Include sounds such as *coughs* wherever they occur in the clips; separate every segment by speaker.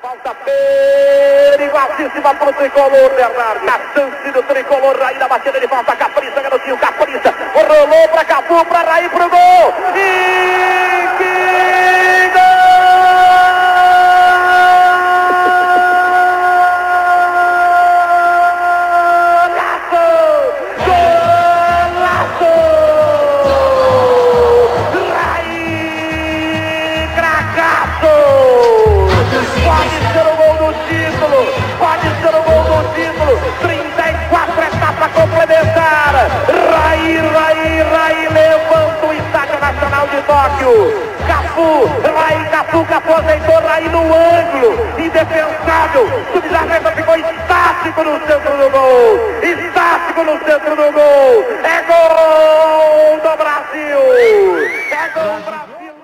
Speaker 1: Falta perigosíssima o tricolor, Bernardo. A chance do tricolor, Raí na batida de falta. Capriça, garotinho, Capriça. Rolou para Capu, para Raí, pro gol. E Tóquio. Cafu, Raí, Cafu, Cafu ajeitou Raí no ângulo. Indefensável. Subjardeta ficou estático no centro do gol. Estático no centro do gol. É gol do Brasil. É gol do Brasil.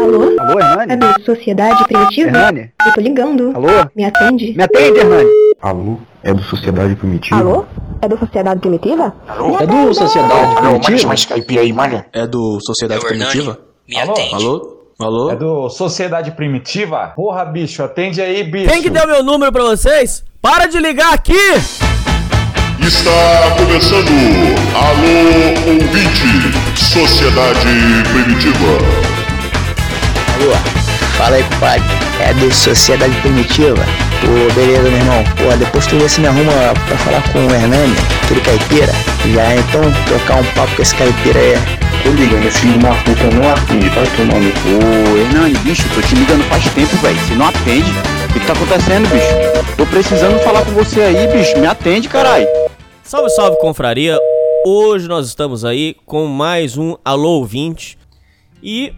Speaker 2: Alô?
Speaker 3: Alô, Hernani?
Speaker 2: É do Sociedade Primitiva?
Speaker 3: Hernani?
Speaker 2: Eu tô ligando.
Speaker 3: Alô?
Speaker 2: Me atende?
Speaker 3: Me atende, Hernani.
Speaker 4: Alô? É do Sociedade Primitiva?
Speaker 2: Alô? É do Sociedade Primitiva?
Speaker 5: É do Sociedade
Speaker 6: Alô,
Speaker 5: Primitiva?
Speaker 6: mais caipira aí, manda.
Speaker 5: É do Sociedade
Speaker 7: É.
Speaker 5: Primitiva?
Speaker 7: Me
Speaker 8: Alô?
Speaker 7: atende.
Speaker 5: Alô? Alô?
Speaker 8: É do Sociedade Primitiva? Porra, bicho, atende aí, bicho.
Speaker 9: Quem que deu meu número pra vocês? Para de ligar aqui!
Speaker 10: Está começando Alô Ouvinte, Sociedade Primitiva.
Speaker 11: Alô, fala aí, compadre. É do Sociedade Primitiva? Pô, beleza, meu irmão. Pô, depois tu vê se me arruma pra falar com o Hernani, aquele caipira. Já então trocar um papo com esse caipira aí.
Speaker 4: Tô ligando, esse filho uma puta não atende, vai tomar no cu.
Speaker 3: Ô, Hernani, bicho, tô te ligando faz tempo, velho. Você não atende. O que, que tá acontecendo, bicho? Tô precisando falar com você aí, bicho. Me atende, caralho.
Speaker 9: Salve, salve, confraria! Hoje nós estamos aí com mais um Alô Ouvinte. E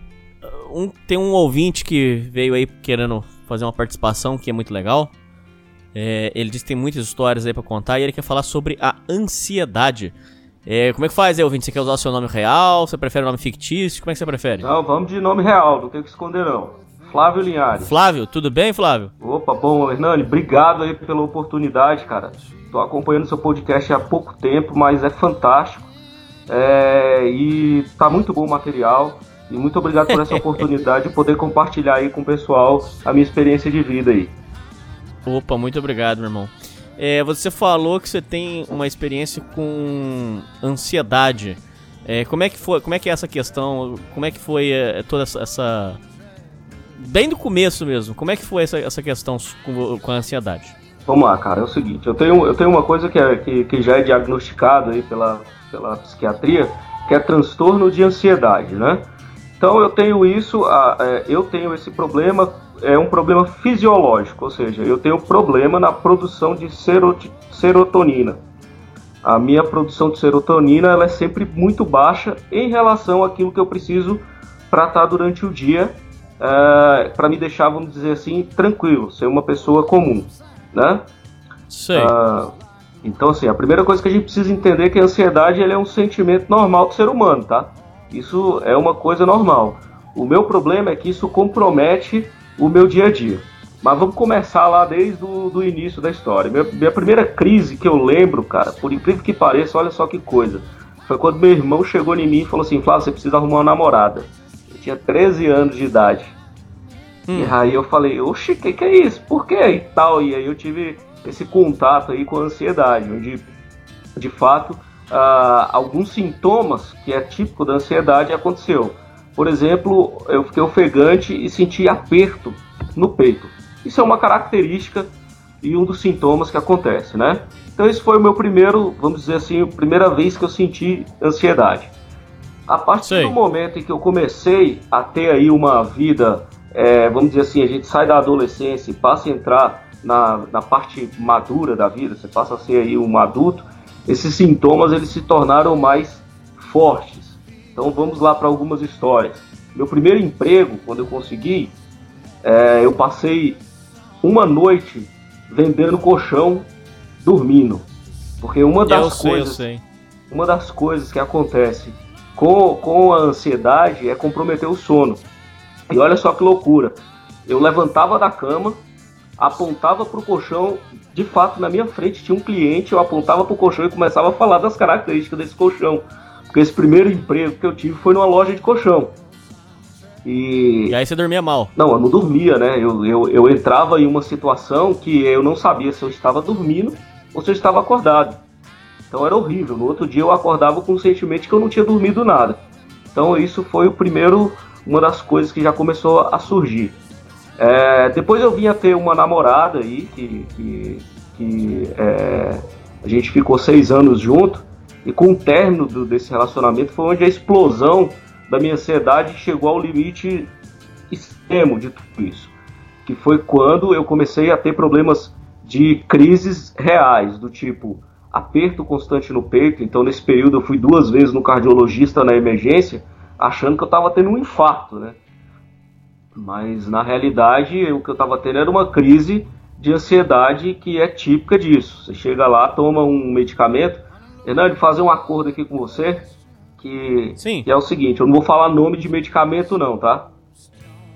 Speaker 9: uh, um- tem um ouvinte que veio aí querendo fazer uma participação que é muito legal. É, ele disse que tem muitas histórias aí pra contar e ele quer falar sobre a ansiedade. É, como é que faz aí, ouvinte? Você quer usar o seu nome real? Você prefere o nome fictício? Como é que você prefere?
Speaker 12: Não, vamos de nome real, não tem que esconder não. Flávio Linhares.
Speaker 9: Flávio, tudo bem, Flávio?
Speaker 12: Opa, bom, Hernani, obrigado aí pela oportunidade, cara. Tô acompanhando seu podcast há pouco tempo, mas é fantástico. É, e tá muito bom o material. E muito obrigado por essa *laughs* oportunidade de poder compartilhar aí com o pessoal a minha experiência de vida aí.
Speaker 9: Opa, muito obrigado, meu irmão. É, você falou que você tem uma experiência com ansiedade. É, como é que foi? Como é que é essa questão? Como é que foi é, toda essa, essa- bem do começo mesmo? Como é que foi essa, essa questão com, com a ansiedade?
Speaker 12: Vamos lá, cara, é o seguinte, eu tenho, eu tenho uma coisa que, é, que, que já é diagnosticado aí pela, pela psiquiatria, que é transtorno de ansiedade, né? Então eu tenho isso, é, eu tenho esse problema, é um problema fisiológico, ou seja, eu tenho problema na produção de serotonina. A minha produção de serotonina ela é sempre muito baixa em relação àquilo que eu preciso para estar durante o dia, para me deixar, vamos dizer assim, tranquilo, ser uma pessoa comum, né?
Speaker 9: Sei.
Speaker 12: Ah, então, assim, a primeira coisa que a gente precisa entender é que a ansiedade é um sentimento normal do ser humano, tá? Isso é uma coisa normal. O meu problema é que isso compromete o meu dia a dia. Mas vamos começar lá desde o do início da história. Minha, minha primeira crise que eu lembro, cara, por incrível que pareça, olha só que coisa. Foi quando meu irmão chegou em mim e falou assim: Flávio, você precisa arrumar uma namorada. Eu tinha 13 anos de idade. E aí eu falei, oxe, o que, que é isso? Por quê? E tal. E aí eu tive esse contato aí com a ansiedade, onde de fato ah, alguns sintomas que é típico da ansiedade aconteceu. Por exemplo, eu fiquei ofegante e senti aperto no peito. Isso é uma característica e um dos sintomas que acontece, né? Então esse foi o meu primeiro, vamos dizer assim, a primeira vez que eu senti ansiedade. A partir
Speaker 9: Sei.
Speaker 12: do momento em que eu comecei a ter aí uma vida, é, vamos dizer assim, a gente sai da adolescência e passa a entrar na, na parte madura da vida, você passa a ser aí um adulto, esses sintomas eles se tornaram mais fortes. Então vamos lá para algumas histórias. Meu primeiro emprego, quando eu consegui, é, eu passei uma noite vendendo colchão dormindo. Porque uma das
Speaker 9: sei,
Speaker 12: coisas uma das coisas que acontece com, com a ansiedade é comprometer o sono. E olha só que loucura. Eu levantava da cama, apontava pro colchão, de fato na minha frente tinha um cliente, eu apontava pro colchão e começava a falar das características desse colchão. Porque esse primeiro emprego que eu tive foi numa loja de colchão. E
Speaker 9: E aí você dormia mal.
Speaker 12: não, eu não dormia, né? Eu, eu, eu entrava em uma situação que eu não sabia se eu estava dormindo ou se eu estava acordado. Então era horrível. No outro dia eu acordava com o sentimento que eu não tinha dormido nada. Então isso foi o primeiro, uma das coisas que já começou a surgir. É, depois eu vim a ter uma namorada aí, que, que, que, é, a gente ficou seis anos junto, e com o término do- desse relacionamento foi onde a explosão da minha ansiedade chegou ao limite extremo de tudo isso. Que foi quando eu comecei a ter problemas de crises reais, do tipo aperto constante no peito. Então, nesse período, eu fui duas vezes no cardiologista na emergência, achando que eu estava tendo um infarto, né? Mas na realidade, o que eu estava tendo era uma crise de ansiedade que é típica disso. Você chega lá, toma um medicamento. Hernani, fazer um acordo aqui com você que,
Speaker 9: Sim.
Speaker 12: que é o seguinte: eu não vou falar nome de medicamento, não, tá?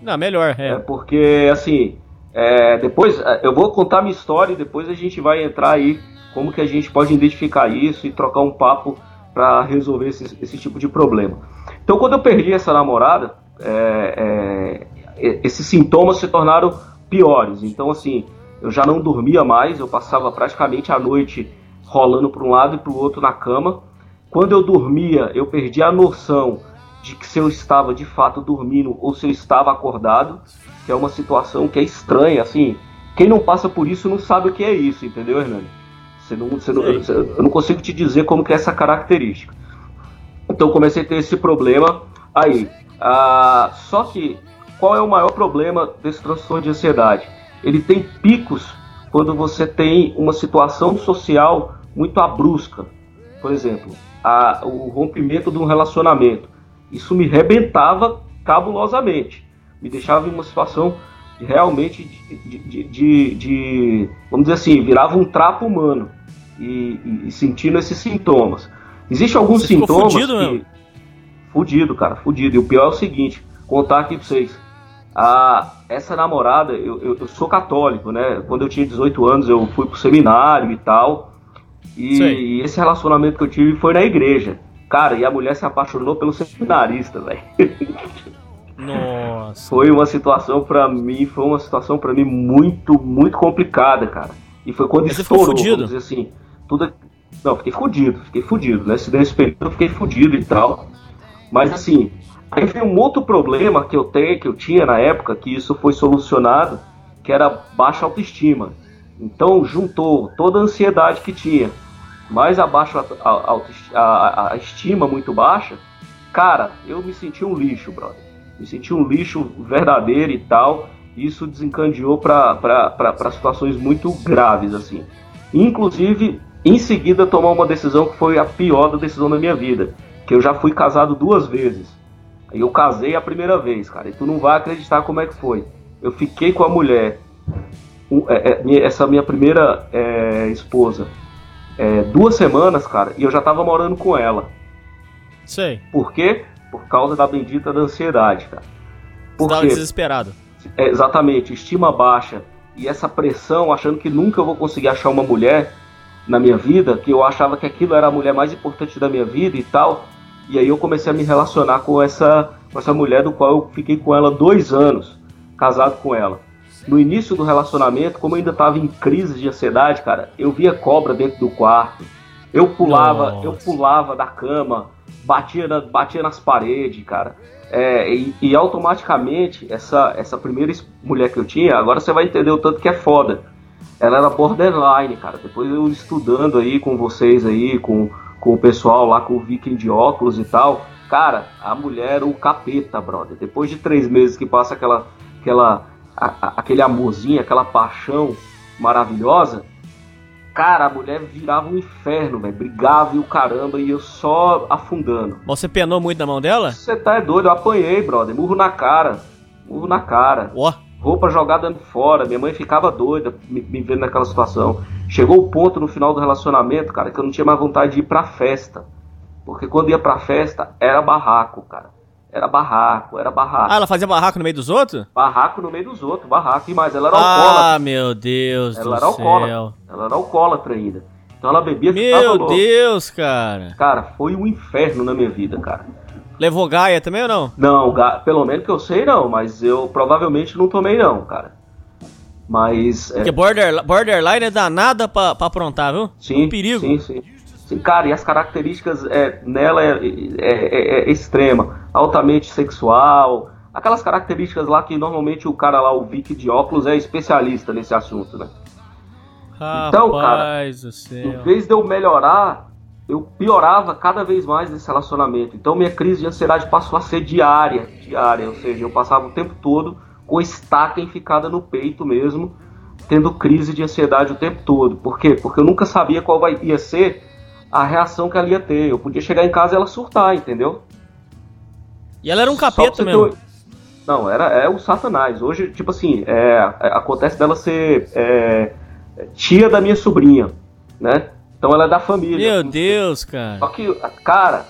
Speaker 9: Não, melhor,
Speaker 12: É
Speaker 9: é.
Speaker 12: porque, assim, é, depois é, eu vou contar minha história e depois a gente vai entrar aí como que a gente pode identificar isso e trocar um papo para resolver esse, esse tipo de problema. Então, quando eu perdi essa namorada, é, é, esses sintomas se tornaram piores. Então, assim, eu já não dormia mais, eu passava praticamente a noite rolando para um lado e para o outro na cama. Quando eu dormia, eu perdia a noção de que se eu estava de fato dormindo ou se eu estava acordado, que é uma situação que é estranha, assim. Quem não passa por isso não sabe o que é isso, entendeu, Hernani? Você não, você não- eu não consigo te dizer como que é essa característica. Então comecei a ter esse problema aí. Ah, só que qual é o maior problema desse transtorno de ansiedade? Ele tem picos quando você tem uma situação social muito abrusca. Por exemplo, a- o rompimento de um relacionamento. Isso me rebentava cabulosamente. Me deixava em uma situação de, realmente de, de- de- de- vamos dizer assim, virava um trapo humano e, e- e sentindo esses sintomas. Existem alguns
Speaker 9: Você
Speaker 12: sintomas
Speaker 9: fudido
Speaker 12: que
Speaker 9: mesmo?
Speaker 12: fudido, cara, fudido. E o pior é o seguinte, contar aqui pra vocês. A, essa namorada, eu, eu, eu sou católico, né? Quando eu tinha 18 anos, eu fui pro seminário e tal. E, e esse relacionamento que eu tive foi na igreja. Cara, e a mulher se apaixonou pelo seminarista, velho.
Speaker 9: Nossa.
Speaker 12: Foi uma situação pra mim, foi uma situação para mim muito, muito complicada, cara. E foi quando
Speaker 9: Mas você ficou
Speaker 12: estourou, vamos assim, tudo Não, fiquei fudido, fiquei fudido, né? Se período eu fiquei fudido e tal. Mas assim, aí vem um outro problema que eu tenho, que eu tinha na época, que isso foi solucionado, que era baixa autoestima. Então juntou toda a ansiedade que tinha, mais a baixa a, a, a, estima muito baixa, cara, eu me senti um lixo, brother. Me senti um lixo verdadeiro e tal. Isso desencadeou para situações muito graves, assim. Inclusive, em seguida, tomar uma decisão que foi a pior decisão da minha vida. Que eu já fui casado duas vezes. Aí eu casei a primeira vez, cara. E tu não vai acreditar como é que foi. Eu fiquei com a mulher, é, é, essa minha primeira é, esposa, é, duas semanas, cara, e eu já tava morando com ela.
Speaker 9: Sei.
Speaker 12: Por quê? Por causa da bendita da ansiedade, cara.
Speaker 9: Você tava desesperado.
Speaker 12: É, exatamente, estima baixa e essa pressão, achando que nunca eu vou conseguir achar uma mulher na minha vida, que eu achava que aquilo era a mulher mais importante da minha vida e tal. E aí eu comecei a me relacionar com essa, com essa mulher, do qual eu fiquei com ela dois anos, casado com ela. No início do relacionamento, como eu ainda estava em crise de ansiedade, cara, eu via cobra dentro do quarto. Eu pulava,
Speaker 9: Nossa.
Speaker 12: eu pulava da cama, batia, na- batia nas paredes, cara. É, e, e automaticamente, essa, essa primeira mulher que eu tinha, agora você vai entender o tanto que é foda. Ela era borderline, cara. Depois eu estudando aí com vocês aí, com, com o pessoal lá, com o Viking de óculos e tal. Cara, a mulher era o capeta, brother. Depois de três meses que passa aquela, aquela, a- a- aquele amorzinho, aquela paixão maravilhosa, cara, a mulher virava um inferno, velho. Brigava e o caramba, e eu só afundando.
Speaker 9: Mas você penou muito na mão dela?
Speaker 12: Você tá é doido, eu apanhei, brother. Murro na cara. Murro na cara.
Speaker 9: Ó.
Speaker 12: Roupa jogada fora. Minha mãe ficava doida me, me vendo naquela situação. Chegou o ponto no final do relacionamento, cara, que eu não tinha mais vontade de ir pra festa. Porque quando ia pra festa, era barraco, cara. Era barraco, era barraco.
Speaker 9: Ah, ela fazia barraco no meio dos outros?
Speaker 12: Barraco no meio dos outros, barraco. E mais, ela era alcoólatra.
Speaker 9: Ah, meu Deus
Speaker 12: Ela
Speaker 9: do
Speaker 12: era alcoólatra.
Speaker 9: céu.
Speaker 12: Ela era alcoólatra ainda. Então ela bebia
Speaker 9: Meu. Deus, cara.
Speaker 12: Cara, foi um inferno na minha vida, cara.
Speaker 9: Levou Gaia também ou não?
Speaker 12: Não, pelo menos que eu sei não, mas eu provavelmente não tomei não, cara. Mas é,
Speaker 9: Porque border, borderline é danada pra, pra aprontar, viu?
Speaker 12: sim,
Speaker 9: um perigo.
Speaker 12: sim, sim. Sim, cara, e as características é, nela é, é- é- é extrema, altamente sexual, aquelas características lá que normalmente o cara lá, o Vic de óculos, é especialista nesse assunto, né? Então, cara,
Speaker 9: Rapaz
Speaker 12: Em vez de eu melhorar, eu piorava cada vez mais nesse relacionamento. Então minha crise de ansiedade passou a ser diária, diária, ou seja, eu passava o tempo todo com estaca enficada no peito mesmo, tendo crise de ansiedade o tempo todo. Por quê? Porque eu nunca sabia qual vai, ia ser a reação que ela ia ter. Eu podia chegar em casa e ela surtar, entendeu?
Speaker 9: E ela era um capeta
Speaker 12: ter
Speaker 9: mesmo.
Speaker 12: um- Não, era é o Satanás. Hoje, tipo assim, é, é, acontece dela ser é, tia da minha sobrinha, né? Então ela é da família.
Speaker 9: Meu Deus, cara.
Speaker 12: Só que, cara,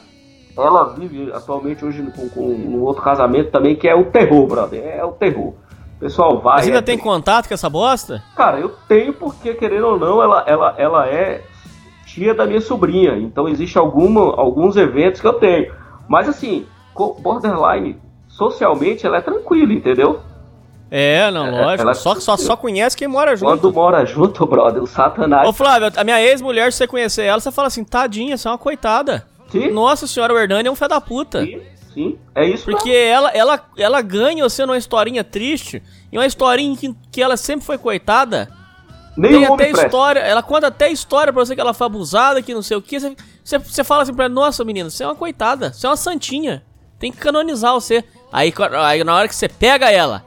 Speaker 12: ela vive atualmente hoje com, com um outro casamento também, que é o terror, brother. É o terror. O pessoal vai.
Speaker 9: Mas ainda
Speaker 12: é-
Speaker 9: tem contato com essa bosta?
Speaker 12: Cara, eu tenho porque, querendo ou não, ela, ela, ela é tia da minha sobrinha. Então existe alguma, alguns eventos que eu tenho. Mas assim, borderline, socialmente, ela é tranquila, entendeu?
Speaker 9: É, não,
Speaker 12: É,
Speaker 9: lógico.
Speaker 12: ela-
Speaker 9: Só, só, só conhece quem mora junto.
Speaker 12: Quando mora junto, brother, o satanás.
Speaker 9: Ô Flávio, a minha ex-mulher, se você conhecer ela, você fala assim, tadinha, você é uma coitada.
Speaker 12: Sim.
Speaker 9: Nossa senhora, o Hernani é um fé da puta.
Speaker 12: Sim, sim, é isso
Speaker 9: Porque ela, ela, ela ganha você numa historinha triste, e uma historinha em que, que ela sempre foi coitada.
Speaker 12: Nem
Speaker 9: Tem até história, ela conta até história pra você que ela foi abusada, que não sei o que. Você, você, você fala assim pra ela, nossa menina, você é uma coitada, você é uma santinha. Tem que canonizar você. Aí, aí na hora que você pega ela,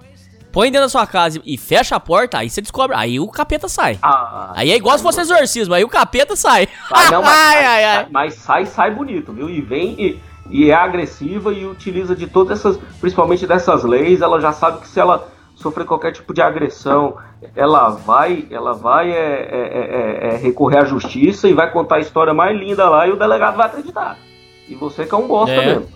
Speaker 9: põe dentro da sua casa e, fecha a porta, aí você descobre, aí o capeta sai.
Speaker 12: Ah,
Speaker 9: Aí é igual se fosse exorcismo, aí o capeta sai.
Speaker 12: Sai, não, mas, *laughs*
Speaker 9: ai,
Speaker 12: sai,
Speaker 9: ai, ai.
Speaker 12: sai- mas sai, sai bonito, viu? E vem e, e é agressiva e utiliza de todas essas, principalmente dessas leis, ela já sabe que se ela sofrer qualquer tipo de agressão, ela vai, ela vai é, é, é, é, recorrer à justiça e vai contar a história mais linda lá e o delegado vai acreditar. E você que é um bosta
Speaker 9: É.
Speaker 12: mesmo.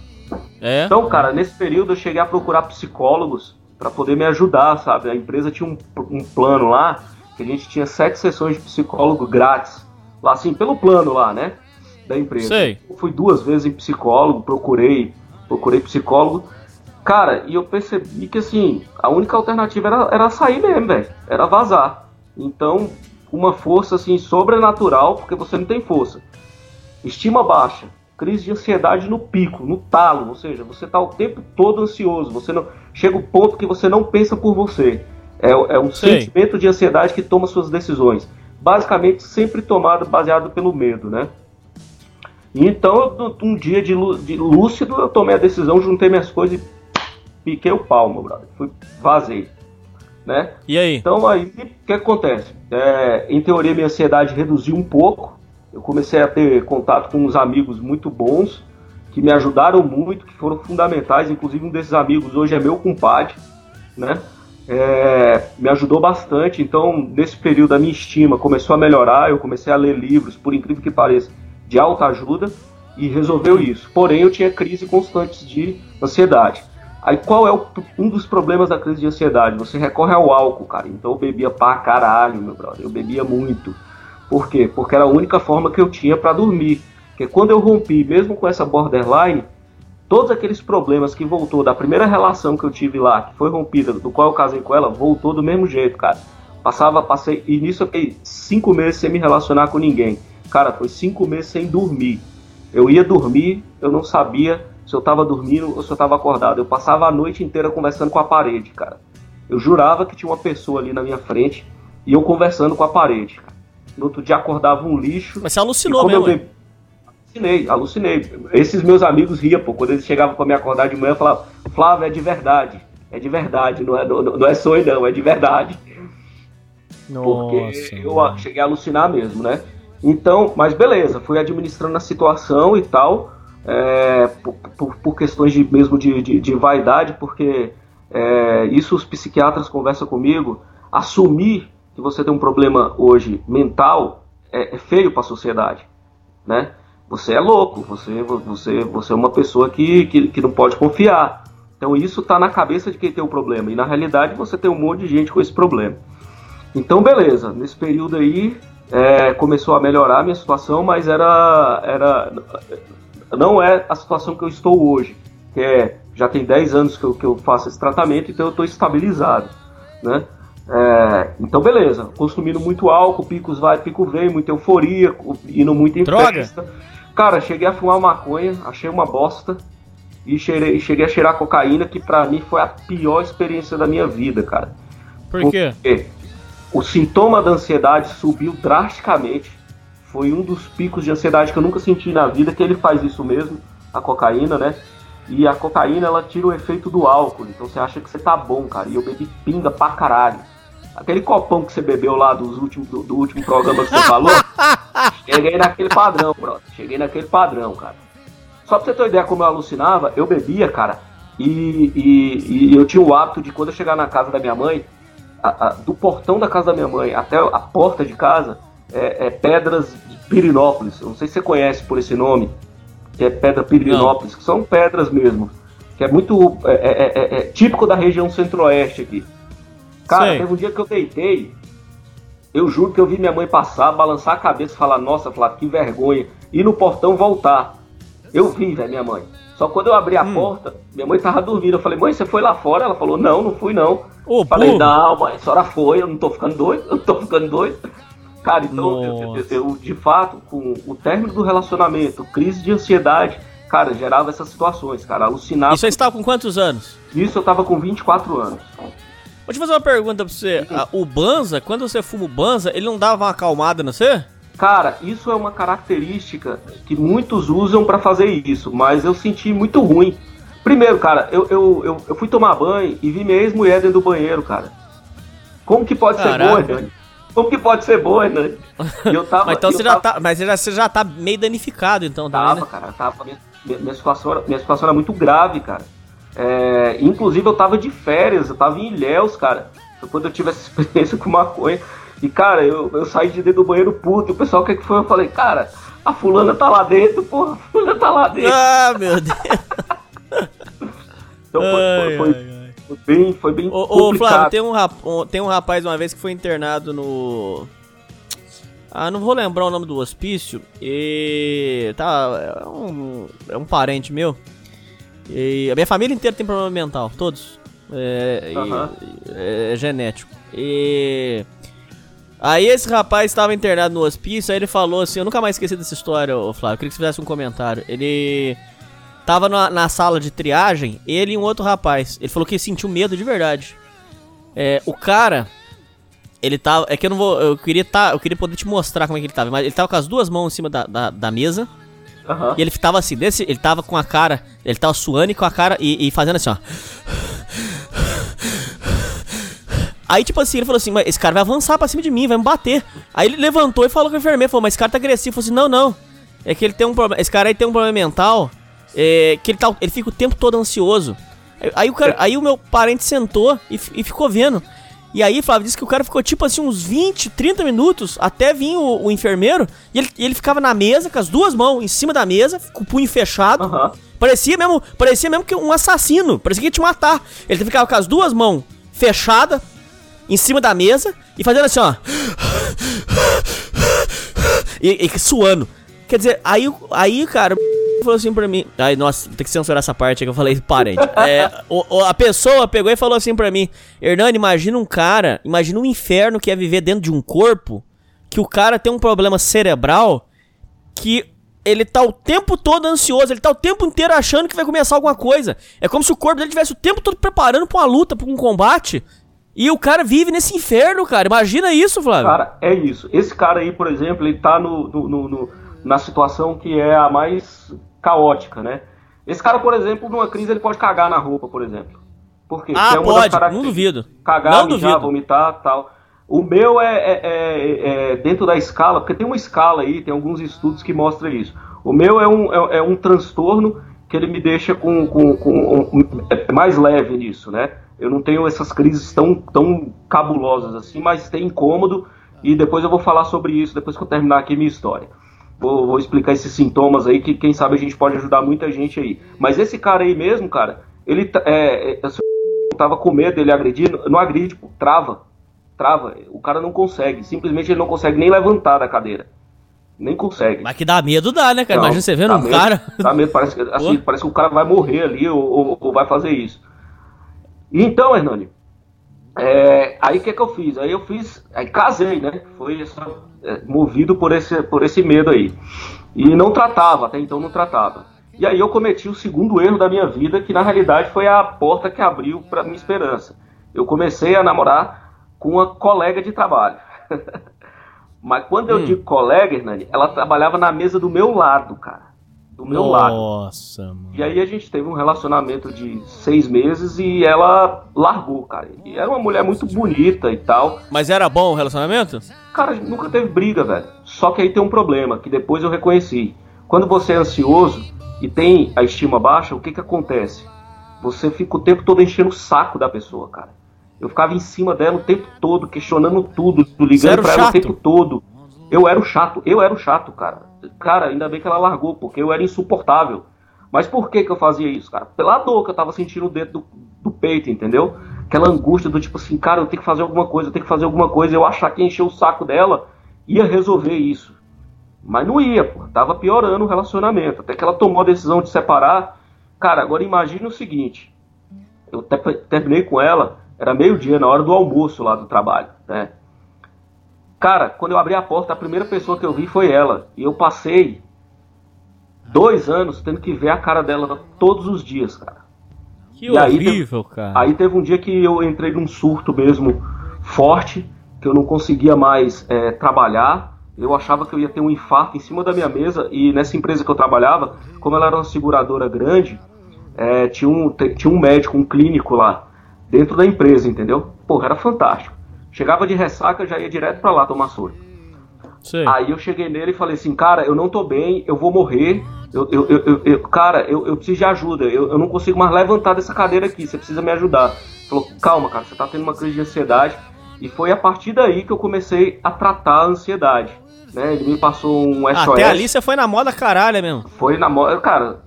Speaker 9: É.
Speaker 12: Então, cara, nesse período eu cheguei a procurar psicólogos para poder me ajudar, sabe? A empresa tinha um, um plano lá que a gente tinha sete sessões de psicólogo grátis. Lá assim, pelo plano lá, né? Da empresa.
Speaker 9: Sei.
Speaker 12: Eu fui duas vezes em psicólogo, procurei, procurei psicólogo. Cara, e eu percebi que assim, a única alternativa era, era sair mesmo, velho. Era vazar. Então, uma força assim sobrenatural, porque você não tem força. Estima baixa, crise de ansiedade no pico, no talo, ou seja, você está o tempo todo ansioso, você não chega o ponto que você não pensa por você. É, é um
Speaker 9: Sei.
Speaker 12: sentimento de ansiedade que toma suas decisões, basicamente sempre tomado baseado pelo medo, né? Então, um dia de, de lúcido, eu tomei a decisão, juntei minhas coisas e piquei o pau, meu brother. Fui, vazei, né?
Speaker 9: E aí?
Speaker 12: Então aí, o que, que acontece? É, em teoria, minha ansiedade reduziu um pouco. Eu comecei a ter contato com uns amigos muito bons, que me ajudaram muito, que foram fundamentais. Inclusive, um desses amigos hoje é meu compadre, né? É, me ajudou bastante. Então, nesse período, a minha estima começou a melhorar. Eu comecei a ler livros, por incrível que pareça, de alta ajuda e resolveu isso. Porém, eu tinha crise constantes de ansiedade. Aí qual é o- um dos problemas da crise de ansiedade? Você recorre ao álcool, cara. Então eu bebia pra caralho, meu brother. Eu bebia muito. Por quê? Porque era a única forma que eu tinha pra dormir. Porque quando eu rompi, mesmo com essa borderline, todos aqueles problemas que voltou da primeira relação que eu tive lá, que foi rompida, do qual eu casei com ela, voltou do mesmo jeito, cara. Passava, passei, e nisso eu fiquei cinco meses sem me relacionar com ninguém. Cara, foi cinco meses sem dormir. Eu ia dormir, eu não sabia se eu tava dormindo ou se eu tava acordado. Eu passava a noite inteira conversando com a parede, cara. Eu jurava que tinha uma pessoa ali na minha frente e eu conversando com a parede, cara. No outro dia acordava um lixo.
Speaker 9: Mas você alucinou mesmo,
Speaker 12: bebi- Alucinei, alucinei. Esses meus amigos riam, pô. Quando eles chegavam pra me acordar de manhã, falavam, Flávio, é de verdade. É de verdade, não é, não, não é sonho não, é de verdade. Porque
Speaker 9: Nossa.
Speaker 12: eu a- cheguei a alucinar mesmo, né? Então, mas beleza, fui administrando a situação e tal, é, por, por- por questões de, mesmo de, de- de vaidade, porque é, isso os psiquiatras conversam comigo. Assumir que você tem um problema hoje mental é, é feio para a sociedade, né? Você é louco, você, você, você é uma pessoa que, que, que não pode confiar. Então isso está na cabeça de quem tem o problema. E na realidade você tem um monte de gente com esse problema. Então, beleza. Nesse período aí, é, começou a melhorar a minha situação, mas era, era. Não é a situação que eu estou hoje. que é, já tem 10 anos que eu, que eu faço esse tratamento, então eu estou estabilizado, né? É, então beleza, consumindo muito álcool, picos vai, pico vem, muita euforia, indo muito em
Speaker 9: Droga.
Speaker 12: festa. Cara, cheguei a fumar maconha, achei uma bosta, e cheirei- cheguei a cheirar cocaína, que pra mim foi a pior experiência da minha vida, cara.
Speaker 9: Por quê?
Speaker 12: Porque o sintoma da ansiedade subiu drasticamente. Foi um dos picos de ansiedade que eu nunca senti na vida, que ele faz isso mesmo, a cocaína, né? E a cocaína, ela tira o efeito do álcool. Então você acha que você tá bom, cara. E eu bebi pinga pra caralho. Aquele copão que você bebeu lá dos últimos, do, do último programa que você falou, *laughs* cheguei naquele padrão, brother. Cheguei naquele padrão, cara. Só pra você ter uma ideia como eu alucinava, eu bebia, cara, e, e- e eu tinha o hábito de quando eu chegar na casa da minha mãe, a- a- do portão da casa da minha mãe até a porta de casa, é, é pedras de Pirinópolis. Eu não sei se você conhece por esse nome, que é pedra Pirinópolis, que são pedras mesmo. Que é muito é, é- é- é típico da região centro-oeste aqui. Cara,
Speaker 9: Sei.
Speaker 12: teve um dia que eu deitei, eu juro que eu vi minha mãe passar, balançar a cabeça e falar, nossa, Flávio, que vergonha. E no portão voltar. Eu vi, velho, minha mãe. Só quando eu abri a porta, minha mãe tava dormindo. Eu falei, mãe, você foi lá fora? Ela falou, não, não fui não.
Speaker 9: Ô,
Speaker 12: falei,
Speaker 9: burro.
Speaker 12: não, mãe, a senhora foi, eu não tô ficando doido, *laughs* eu não tô ficando doido. Cara, então eu, eu- eu, de fato, com o término do relacionamento, crise de ansiedade, cara, gerava essas situações, cara, alucinava.
Speaker 9: E você estava com quantos anos?
Speaker 12: Isso eu tava com 24 anos.
Speaker 9: Vou te fazer uma pergunta pra você. Ah, O Banza, quando você fuma o Banza, ele não dava uma acalmada no você?
Speaker 12: Cara, isso é uma característica que muitos usam pra fazer isso, mas eu senti muito ruim. Primeiro, cara, eu, eu, eu, eu fui tomar banho e vi minha ex-mulher dentro do banheiro, cara. Como que pode ser
Speaker 9: Caraca.
Speaker 12: boa, Hernani? Como que pode ser boa, Hernani? Eu tava, *laughs*
Speaker 9: Mas então você já
Speaker 12: tava-
Speaker 9: tá. Mas você já, já tá meio danificado, então, também,
Speaker 12: Tava,
Speaker 9: né?
Speaker 12: cara, tava. Minha- minha situação era, minha situação era muito grave, cara. É, inclusive, eu tava de férias, eu tava em Ilhéus, cara. Foi Quando eu tive essa *laughs* experiência com maconha. E, cara, eu, eu saí de dentro do banheiro puto. E o pessoal, o que, que foi? Eu falei, cara, a fulana tá lá dentro, porra, a fulana tá lá dentro.
Speaker 9: Ah, meu Deus. *laughs*
Speaker 12: Então foi,
Speaker 9: Ai,
Speaker 12: foi-
Speaker 9: ai,
Speaker 12: foi bem, foi bem
Speaker 9: Ô, ô,
Speaker 12: complicado.
Speaker 9: Flávio, tem um, um- tem um rapaz uma vez que foi internado no. Ah, não vou lembrar o nome do hospício. E. Tá. É um, é um parente meu. E a minha família inteira tem problema mental, todos. É, e-
Speaker 12: Aham.
Speaker 9: é genético. E. Aí esse rapaz estava internado no hospício, aí ele falou assim, eu nunca mais esqueci dessa história, ô Flávio, eu queria que você fizesse um comentário. Ele tava na, na sala de triagem, ele e um outro rapaz. Ele falou que sentiu medo de verdade. É, o cara, ele tava. É que eu não vou. Eu queria, tá, eu queria poder te mostrar como é que ele tava, mas ele tava com as duas mãos em cima da, da, da mesa.
Speaker 12: Aham.
Speaker 9: E ele tava assim, desse, ele tava com a cara. Ele tava suando e com a cara. E, e fazendo assim, ó. Aí, tipo assim, ele falou assim, mas esse cara vai avançar pra cima de mim, vai me bater. Aí ele levantou e falou com o enfermeiro, falou, mas esse cara tá agressivo. Falou assim, não, não. É que ele tem um problema. Esse cara aí tem um problema mental. É, que ele, tá, ele fica o tempo todo ansioso. Aí, aí o, cara, aí o meu parente sentou e, e ficou vendo. E aí, Flávio, disse que o cara ficou tipo assim uns 20, 30 minutos até vir o, o enfermeiro. E ele, ele ficava na mesa com as duas mãos em cima da mesa, com o punho fechado.
Speaker 12: Aham.
Speaker 9: Parecia mesmo, parecia mesmo que um assassino. Parecia que ia te matar. Ele ficava com as duas mãos fechadas em cima da mesa e fazendo assim, ó. *gasps* E, e suando. Quer dizer, aí, aí cara, falou assim pra mim. Ai, nossa, tem que censurar essa parte que eu falei parente. *laughs* É, o- o- a pessoa pegou e falou assim pra mim: Hernani, imagina um cara, imagina um inferno que é viver dentro de um corpo que o cara tem um problema cerebral que ele tá o tempo todo ansioso, ele tá o tempo inteiro achando que vai começar alguma coisa. É como se o corpo dele tivesse o tempo todo preparando pra uma luta, pra um combate. E o cara vive nesse inferno, cara. Imagina isso, Flávio.
Speaker 12: Cara, é isso. Esse cara aí, por exemplo, ele tá no, no- no- no- na situação que é a mais caótica, né? Esse cara, por exemplo, numa crise, ele pode cagar na roupa, por exemplo. Por quê?
Speaker 9: Ah,
Speaker 12: Porque é
Speaker 9: pode, não duvido.
Speaker 12: Cagar,
Speaker 9: Não
Speaker 12: mijar,
Speaker 9: duvido.
Speaker 12: vomitar tal. O meu é, é- é- é dentro da escala, porque tem uma escala aí, tem alguns estudos que mostram isso. O meu é um, é, é um transtorno que ele me deixa com, com, com um- é mais leve nisso, né? Eu não tenho essas crises tão, tão cabulosas assim, mas tem incômodo e depois eu vou falar sobre isso depois que eu terminar aqui minha história. Vou, vou explicar esses sintomas aí que quem sabe a gente pode ajudar muita gente aí. Mas esse cara aí mesmo, cara, ele tá- é, é, eu tava com medo dele agredir, não agride, pô, trava. Trava. O cara não consegue. Simplesmente ele não consegue nem levantar da cadeira. Nem consegue.
Speaker 9: Mas que dá medo, dá, né, cara?
Speaker 12: Não,
Speaker 9: Imagina você vendo um
Speaker 12: medo,
Speaker 9: cara.
Speaker 12: Dá medo, parece, que- *laughs* assim, parece que o cara vai morrer ali ou, ou- ou vai fazer isso. Então, Hernani, é, aí o que, que eu fiz? Aí eu fiz, aí casei, né? Foi essa- é, movido por esse, por esse medo aí. E não tratava, até então não tratava. E aí eu cometi o segundo erro da minha vida, que na realidade foi a porta que abriu para minha esperança. Eu comecei a namorar com uma colega de trabalho. *laughs* Mas quando eu
Speaker 9: Hum.
Speaker 12: digo colega, Hernani, ela trabalhava na mesa do meu lado, cara. Do meu lado.
Speaker 9: Nossa, mano.
Speaker 12: E aí a gente teve um relacionamento de seis meses e ela largou, cara. E era uma mulher muito bonita e tal.
Speaker 9: Mas era bom o relacionamento?
Speaker 12: Cara, nunca teve briga, velho. Só que aí tem um problema, que depois eu reconheci. Quando você é ansioso e tem a estima baixa, o que que acontece? Você fica o tempo todo enchendo o saco da pessoa, cara. Eu ficava em cima dela o tempo todo, questionando tudo, ligando
Speaker 9: era o
Speaker 12: pra ela o
Speaker 9: chato?
Speaker 12: tempo todo. Eu era o chato, eu era o chato, cara. Cara, ainda bem que ela largou, porque eu era insuportável. Mas por que que eu fazia isso, cara? Pela dor que eu tava sentindo dentro do, do peito, entendeu? Aquela angústia do tipo assim, cara, eu tenho que fazer alguma coisa, eu tenho que fazer alguma coisa. Eu achar que encher o saco dela ia resolver isso. Mas não ia, pô. Tava piorando o relacionamento. Até que ela tomou a decisão de separar. Cara, agora imagine o seguinte. Eu te- terminei com ela, era meio-dia, na hora do almoço lá do trabalho, né? Cara, quando eu abri a porta, a primeira pessoa que eu vi foi ela. E eu passei dois anos tendo que ver a cara dela todos os dias, cara.
Speaker 9: Que
Speaker 12: E aí,
Speaker 9: horrível, cara.
Speaker 12: Aí teve um dia que eu entrei num surto mesmo forte, que eu não conseguia mais é, trabalhar. Eu achava que eu ia ter um infarto em cima da minha mesa. E nessa empresa que eu trabalhava, como ela era uma seguradora grande, é, tinha, um, tinha um médico, um clínico lá, dentro da empresa, entendeu? Porra, era fantástico. Chegava de ressaca, já ia direto pra lá tomar soro.
Speaker 9: Sei.
Speaker 12: Aí eu cheguei nele e falei assim, cara, eu não tô bem, eu vou morrer. Eu, eu, eu, eu- cara, eu, preciso de ajuda. Eu, não consigo mais levantar dessa cadeira aqui. Você precisa me ajudar. Ele falou, calma, cara, você tá tendo uma crise de ansiedade. E foi a partir daí que eu comecei a tratar a ansiedade. Né? Ele me passou um SOS.
Speaker 9: Até ali você foi na moda caralho mesmo.
Speaker 12: Foi na moda, cara,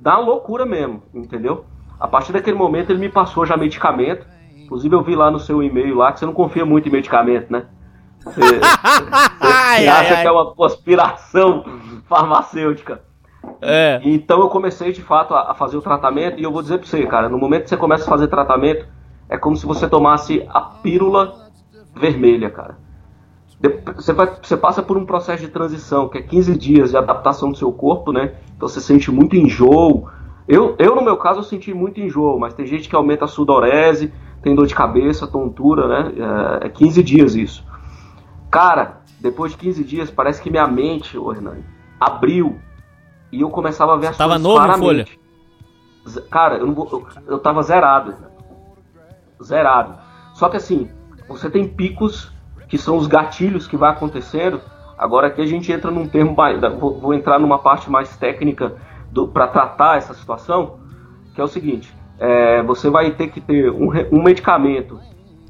Speaker 12: dá loucura mesmo, entendeu? A partir daquele momento ele me passou já medicamento. Inclusive eu vi lá no seu e-mail lá que você não confia muito em medicamento, né? Você, *laughs* você-
Speaker 9: Ai, ai,
Speaker 12: acha
Speaker 9: ai.
Speaker 12: que é uma conspiração farmacêutica.
Speaker 9: É.
Speaker 12: Então eu comecei de fato a, fazer o tratamento e eu vou dizer pra você, cara, no momento que você começa a fazer tratamento, é como se você tomasse a pílula vermelha, cara. Você, vai- você passa por um processo de transição, que é 15 dias de adaptação do seu corpo, né? Então você sente muito enjoo. Eu, eu, no meu caso, eu senti muito enjoo, mas tem gente que aumenta a sudorese, tem dor de cabeça, tontura, né? É, é 15 dias isso. Cara, depois de 15 dias, parece que minha mente, ô Hernani, abriu e eu começava a ver as
Speaker 9: Tava
Speaker 12: coisas
Speaker 9: novo em
Speaker 12: claramente. Z- Cara, eu, não vou, eu, eu tava zerado. Zerado. Só que assim, você tem picos que são os gatilhos que vai acontecendo. Agora aqui a gente entra num termo mais. Vou, vou entrar numa parte mais técnica para tratar essa situação, que é o seguinte: é, você vai ter que ter um, um medicamento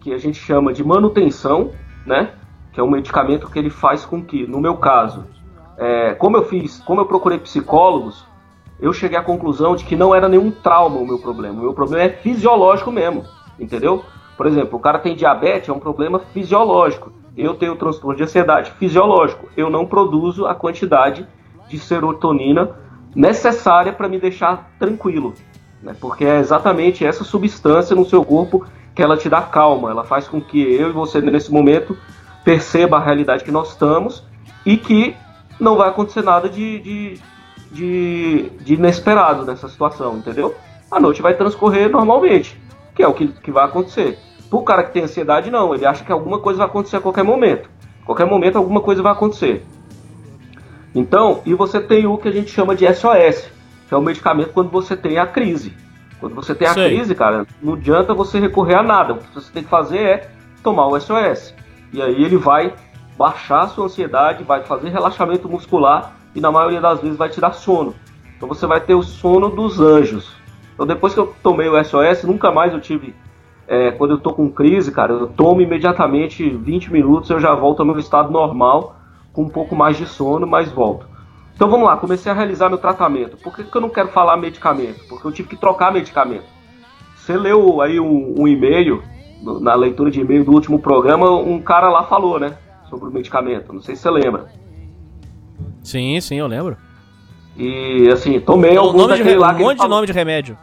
Speaker 12: que a gente chama de manutenção, né? Que é um medicamento que ele faz com que, no meu caso, é, como eu fiz, como eu procurei psicólogos, eu cheguei à conclusão de que não era nenhum trauma o meu problema. O meu problema é fisiológico mesmo, entendeu? Por exemplo, o cara tem diabetes, é um problema fisiológico. Eu tenho transtorno de ansiedade fisiológico. Eu não produzo a quantidade de serotonina necessária para me deixar tranquilo, né? Porque é exatamente essa substância no seu corpo que ela te dá calma. Ela faz com que eu e você nesse momento perceba a realidade que nós estamos e que não vai acontecer nada de, de, de, de inesperado nessa situação, entendeu? A noite vai transcorrer normalmente, que é o que, que vai acontecer. Pro cara que tem ansiedade, não, ele acha que alguma coisa vai acontecer a qualquer momento. qualquer momento alguma coisa vai acontecer. Então, e você tem o que a gente chama de SOS, que é o medicamento quando você tem a crise. Quando você tem a
Speaker 9: Sei.
Speaker 12: crise, cara, não adianta você recorrer a nada. O que você tem que fazer é tomar o SOS. E aí ele vai baixar a sua ansiedade, vai fazer relaxamento muscular e na maioria das vezes vai te dar sono. Então você vai ter o sono dos anjos. Então depois que eu tomei o SOS, nunca mais eu tive. é, quando eu tô com crise, cara, eu tomo imediatamente 20 minutos, eu já volto ao meu estado normal, com um pouco mais de sono, mas volto. Então vamos lá, comecei a realizar meu tratamento. Por que, que eu não quero falar medicamento? Porque eu tive que trocar medicamento. Você leu aí um, um e-mail, na leitura de e-mail do último programa, um cara lá falou, né? Sobre o medicamento. Não sei se você lembra.
Speaker 9: Sim, sim, eu lembro.
Speaker 12: E assim, tomei
Speaker 9: Um
Speaker 12: alguns daquele lá
Speaker 9: um monte de
Speaker 12: falou.
Speaker 9: nome de remédio.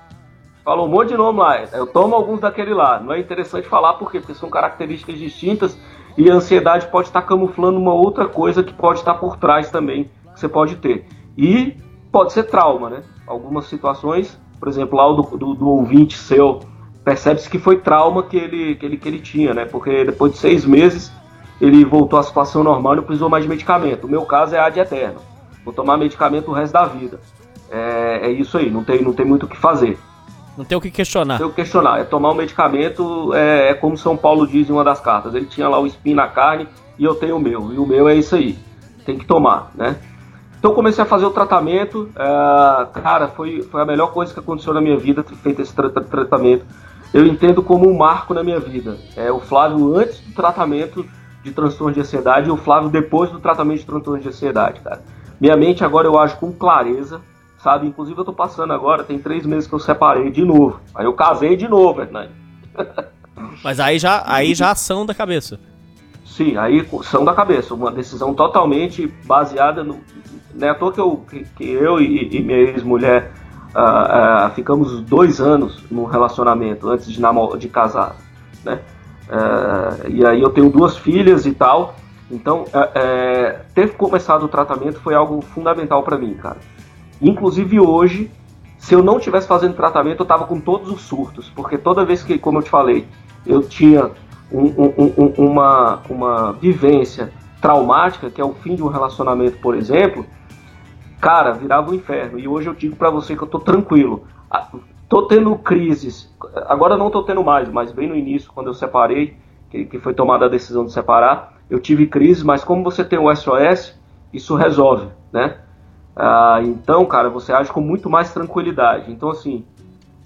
Speaker 12: Falou um monte de nome lá. Eu tomo alguns daquele lá. Não é interessante falar por quê? Porque são características distintas e a ansiedade pode estar camuflando uma outra coisa que pode estar por trás também, que você pode ter. E pode ser trauma, né? Algumas situações, por exemplo, lá o do, do, do ouvinte seu, percebe-se que foi trauma que ele, que, ele, que ele tinha, né? Porque depois de seis meses ele voltou à situação normal e não precisou mais de medicamento. O meu caso é ad eterno. Vou tomar medicamento o resto da vida. É, é isso aí, não tem, não tem muito o que fazer.
Speaker 9: Não tem o que questionar.
Speaker 12: Se eu questionar, é tomar um medicamento, é, é como São Paulo diz em uma das cartas. Ele tinha lá o espinho na carne e eu tenho o meu. E o meu é isso aí. Tem que tomar, né? Então comecei a fazer o tratamento. é, cara, foi, foi a melhor coisa que aconteceu na minha vida ter feito esse tra- tra- tratamento. Eu entendo como um marco na minha vida. É o Flávio antes do tratamento de transtorno de ansiedade e o Flávio depois do tratamento de transtorno de ansiedade, cara. Minha mente agora eu ajo com clareza, sabe? Inclusive eu tô passando agora, tem três meses que eu separei de novo. Aí eu casei de novo, Hernani. *laughs*
Speaker 9: Mas aí já, aí já ação da cabeça.
Speaker 12: Sim, aí são da cabeça, uma decisão totalmente baseada no. Não é à toa que eu, que, que eu e, e minha ex-mulher ah, ah, ficamos dois anos num relacionamento antes de, namo- de casar, né? Ah, e aí eu tenho duas filhas e tal, então eh, eh, ter começado o tratamento foi algo fundamental para mim, cara. Inclusive hoje, se eu não tivesse fazendo tratamento, eu tava com todos os surtos, porque toda vez que, como eu te falei, eu tinha um- um- um- uma, uma vivência traumática, que é o fim de um relacionamento, por exemplo, cara, virava um inferno. E hoje eu digo pra você que eu tô tranquilo. Tô tendo crises, agora não tô tendo mais, mas bem no início, quando eu separei, que, que foi tomada a decisão de separar, eu tive crises, mas como você tem o SOS, isso resolve, né? Ah, então, cara, você age com muito mais tranquilidade. Então, assim,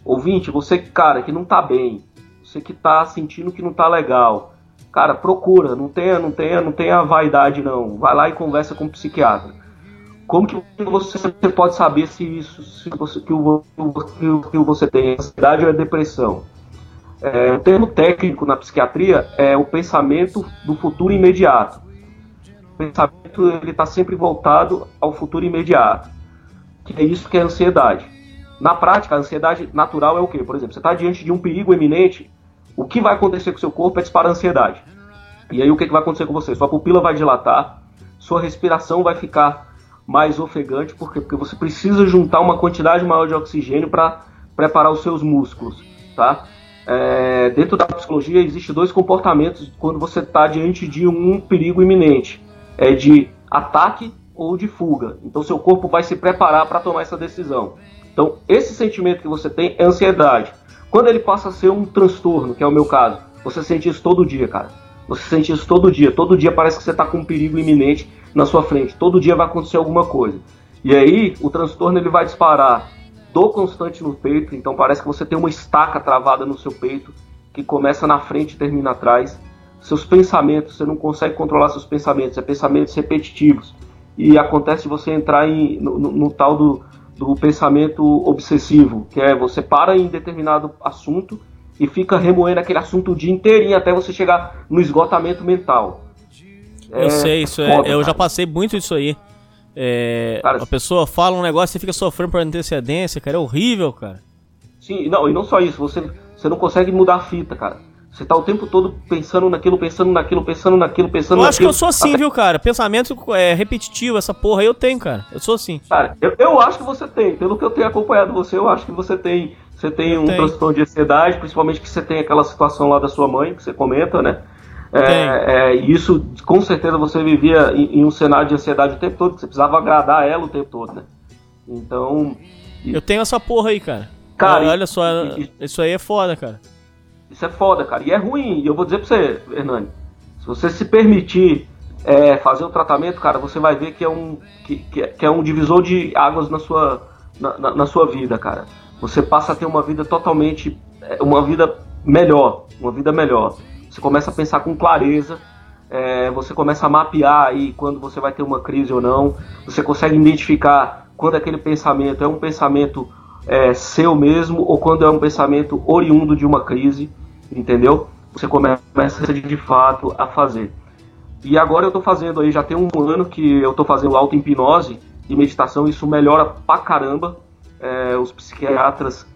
Speaker 12: ouvinte, você, cara, que não tá bem, você que tá sentindo que não tá legal, cara, procura, não tenha, não tenha, não tenha vaidade não. Vai lá e conversa com o psiquiatra. Como que você pode saber se isso, se você, que, o, que, você tem ansiedade ou é depressão? É, o termo técnico na psiquiatria é o pensamento do futuro imediato. O pensamento ele está sempre voltado ao futuro imediato, que é isso que é ansiedade. Na prática, a ansiedade natural é o quê? Por exemplo, você está diante de um perigo iminente, o que vai acontecer com o seu corpo é disparar ansiedade. E aí o que, que vai acontecer com você? Sua pupila vai dilatar, sua respiração vai ficar mais ofegante, por quê? Porque você precisa juntar uma quantidade maior de oxigênio para preparar os seus músculos, tá? É, dentro da psicologia existem dois comportamentos quando você está diante de um perigo iminente, é de ataque ou de fuga. Então seu corpo vai se preparar para tomar essa decisão. Então esse sentimento que você tem é ansiedade. Quando ele passa a ser um transtorno, que é o meu caso, você sente isso todo dia, cara. Você sente isso todo dia. Todo dia parece que você está com um perigo iminente na sua frente. Todo dia vai acontecer alguma coisa. E aí o transtorno ele vai disparar dor constante no peito. Então parece que você tem uma estaca travada no seu peito que começa na frente e termina atrás. Seus pensamentos, você não consegue controlar seus pensamentos. É pensamentos repetitivos. E acontece você entrar em, no, no- no tal do, do pensamento obsessivo, que é você para em determinado assunto e fica remoendo aquele assunto o dia inteirinho até você chegar no esgotamento mental.
Speaker 9: Eu
Speaker 12: É
Speaker 9: sei, isso é.
Speaker 12: foda,
Speaker 9: eu já passei muito isso aí. É,
Speaker 12: Cara,
Speaker 9: a pessoa fala um negócio e fica sofrendo por antecedência, cara. É horrível, cara.
Speaker 12: Sim, não, e não só isso, você, você não consegue mudar a fita, cara. Você tá o tempo todo pensando naquilo, pensando naquilo, pensando naquilo, pensando
Speaker 9: Eu
Speaker 12: naquilo.
Speaker 9: acho que eu sou assim,
Speaker 12: Até-
Speaker 9: viu, cara? Pensamento é, repetitivo, essa porra aí eu tenho, cara. Eu sou assim.
Speaker 12: Cara, eu, eu acho que você tem, pelo que eu tenho acompanhado você, eu acho que você tem. Você tem um
Speaker 9: tenho.
Speaker 12: transtorno de ansiedade, principalmente que você tem aquela situação lá da sua mãe, que você comenta, né? É, é, e isso, com certeza, você vivia em, em um cenário de ansiedade o tempo todo, que você precisava agradar ela o tempo todo, né? Então,
Speaker 9: Eu tenho essa porra aí, cara.
Speaker 12: Cara,
Speaker 9: olha só,
Speaker 12: e-
Speaker 9: isso aí é foda, cara.
Speaker 12: Isso é foda, cara. E é ruim. E eu vou dizer pra você, Hernani. Se você se permitir é, fazer o tratamento, cara, você vai ver que é um, que, que é- que é um divisor de águas na sua, na, na- na sua vida, cara. Você passa a ter uma vida totalmente. é, Uma vida melhor. Uma vida melhor. Você começa a pensar com clareza. é, você começa a mapear aí quando você vai ter uma crise ou não. Você consegue identificar quando aquele pensamento é um pensamento é, seu mesmo ou quando é um pensamento oriundo de uma crise, entendeu? Você começa de, fato a fazer. E agora eu tô fazendo aí, já tem um ano que eu tô fazendo auto-hipnose e meditação, isso melhora pra caramba. É, os psiquiatras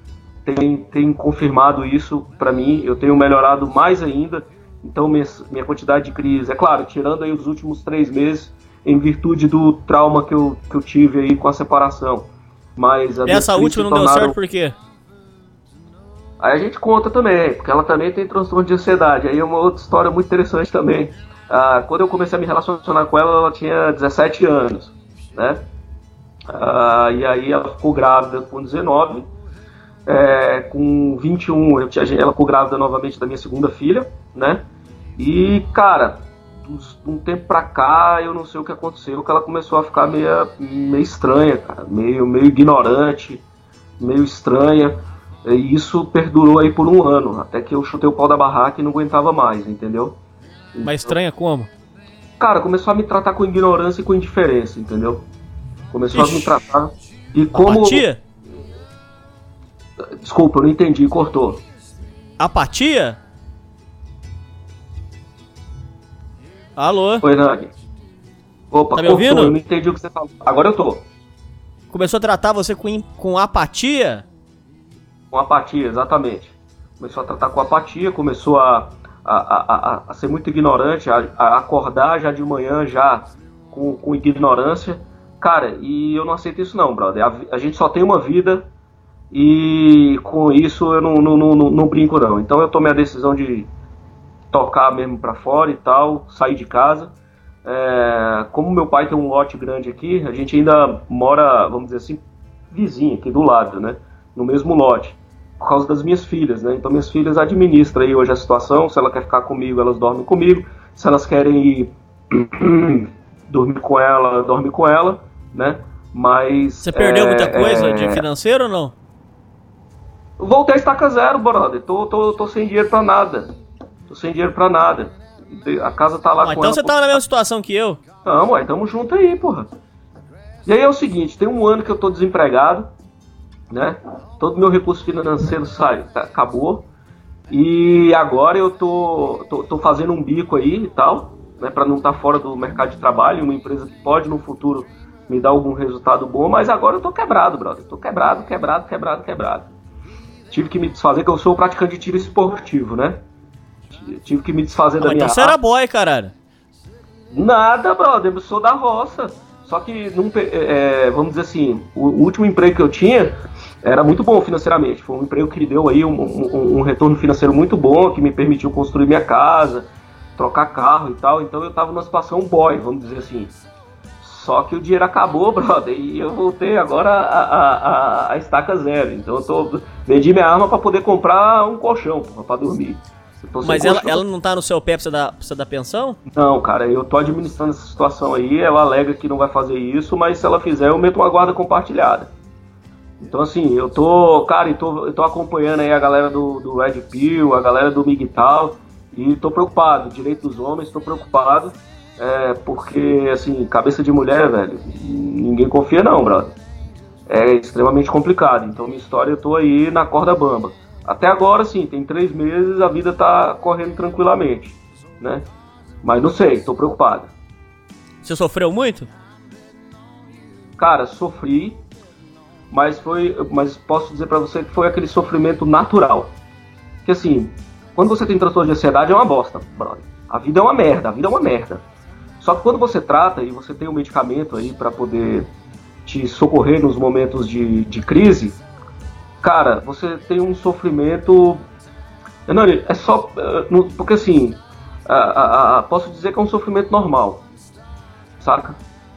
Speaker 12: têm, têm confirmado isso pra mim, eu tenho melhorado mais ainda. Então minha, minha quantidade de crise, é claro, tirando aí os últimos três meses, em virtude do trauma que eu, que eu tive aí com a separação. Mas a
Speaker 9: Essa
Speaker 12: crises
Speaker 9: última não deu
Speaker 12: tornaram-
Speaker 9: certo por quê?
Speaker 12: Aí a gente conta também, porque ela também tem transtorno de ansiedade. Aí é uma outra história muito interessante também. Ah, quando eu comecei a me relacionar com ela, ela tinha 17 anos, né? Ah, e aí ela ficou grávida com 19. É, com 21, eu tinha- ela ficou grávida novamente da minha segunda filha, né? E, cara, um tempo pra cá, eu não sei o que aconteceu, que ela começou a ficar meio, meio estranha, cara. Meio, meio ignorante, meio estranha. E isso perdurou aí por um ano, até que eu chutei o pau da barraca e não aguentava mais, entendeu?
Speaker 9: Mas estranha como?
Speaker 12: Cara, começou a me tratar com ignorância e com indiferença, entendeu? Começou a
Speaker 9: Ixi.
Speaker 12: me tratar. E como.
Speaker 9: Apatia?
Speaker 12: Desculpa, eu não entendi, cortou.
Speaker 9: Apatia? Alô?
Speaker 12: Oi, Nani. Opa,
Speaker 9: Tá me
Speaker 12: cortou,
Speaker 9: ouvindo?
Speaker 12: eu não entendi o que você falou. Agora eu tô.
Speaker 9: Começou a tratar você com, com apatia?
Speaker 12: Com apatia, exatamente. Começou a tratar com apatia, começou a, a, a, a, ser muito ignorante, a, a acordar já de manhã já com, com ignorância. Cara, e eu não aceito isso não, brother. A gente só tem uma vida e com isso eu não, não, não, não, brinco não. Então eu tomei a decisão de tocar mesmo pra fora e tal, sair de casa. É, como meu pai tem um lote grande aqui, a gente ainda mora, vamos dizer assim, vizinho aqui do lado, né? No mesmo lote. Por causa das minhas filhas, né? Então minhas filhas administram aí hoje a situação. Se ela quer ficar comigo, elas dormem comigo. Se elas querem ir *clears throat* dormir com ela, dorme com ela, né? Mas.
Speaker 9: Você perdeu
Speaker 12: é,
Speaker 9: muita coisa
Speaker 12: é,
Speaker 9: de financeiro ou não?
Speaker 12: Voltei a estaca zero, brother. Tô, tô, tô sem dinheiro pra nada. Tô sem dinheiro pra nada. A casa tá lá
Speaker 9: Ah,
Speaker 12: com
Speaker 9: então você tá na mesma situação que eu.
Speaker 12: Tamo, aí, tamo junto aí, porra. E aí é o seguinte, tem um ano que eu tô desempregado, né? Todo meu recurso financeiro sai, tá- acabou. E agora eu tô, tô, tô fazendo um bico aí e tal, né? Pra não estar fora do mercado de trabalho, uma empresa que pode no futuro me dar algum resultado bom, mas agora eu tô quebrado, brother. Tô quebrado, quebrado, quebrado, quebrado. Tive que me desfazer, que eu sou praticante de tiro esportivo, né? Tive que me desfazer
Speaker 9: Ah,
Speaker 12: da minha
Speaker 9: então você era boy, caralho.
Speaker 12: Nada, brother, eu sou da roça. Só que, não pe- é, vamos dizer assim, o último emprego que eu tinha era muito bom financeiramente. Foi um emprego que deu aí um, um- um retorno financeiro muito bom, que me permitiu construir minha casa, trocar carro e tal. Então eu tava numa situação boy, vamos dizer assim. Só que o dinheiro acabou, *laughs* brother, e eu voltei agora a, a, a- a estaca zero. Então eu tô, vendi minha arma pra poder comprar um colchão porra, pra dormir.
Speaker 9: Mas ela, ela não tá no seu pé pra você dar, pra você dar pensão?
Speaker 12: Não, cara, eu tô administrando essa situação aí, ela alega que não vai fazer isso, mas se ela fizer, eu meto uma guarda compartilhada. Então, assim, eu tô, cara, eu tô, eu tô acompanhando aí a galera do, do Red Pill, a galera do Migtal, e tô preocupado, direito dos homens, tô preocupado, é, porque, assim, cabeça de mulher, velho, ninguém confia não, brother. É extremamente complicado, então minha história eu tô aí na corda bamba. Até agora, sim, tem três meses, a vida tá correndo tranquilamente, né? Mas não sei, tô preocupado.
Speaker 9: Você sofreu muito?
Speaker 12: Cara, sofri, mas foi, mas posso dizer pra você que foi aquele sofrimento natural. Que assim, quando você tem transtorno de ansiedade é uma bosta, brother. A vida é uma merda, a vida é uma merda. Só que quando você trata e você tem um medicamento aí pra poder te socorrer nos momentos de, de crise, cara, você tem um sofrimento. Não, é só. eh, Porque assim, a- a- a- posso dizer que é um sofrimento normal, saca?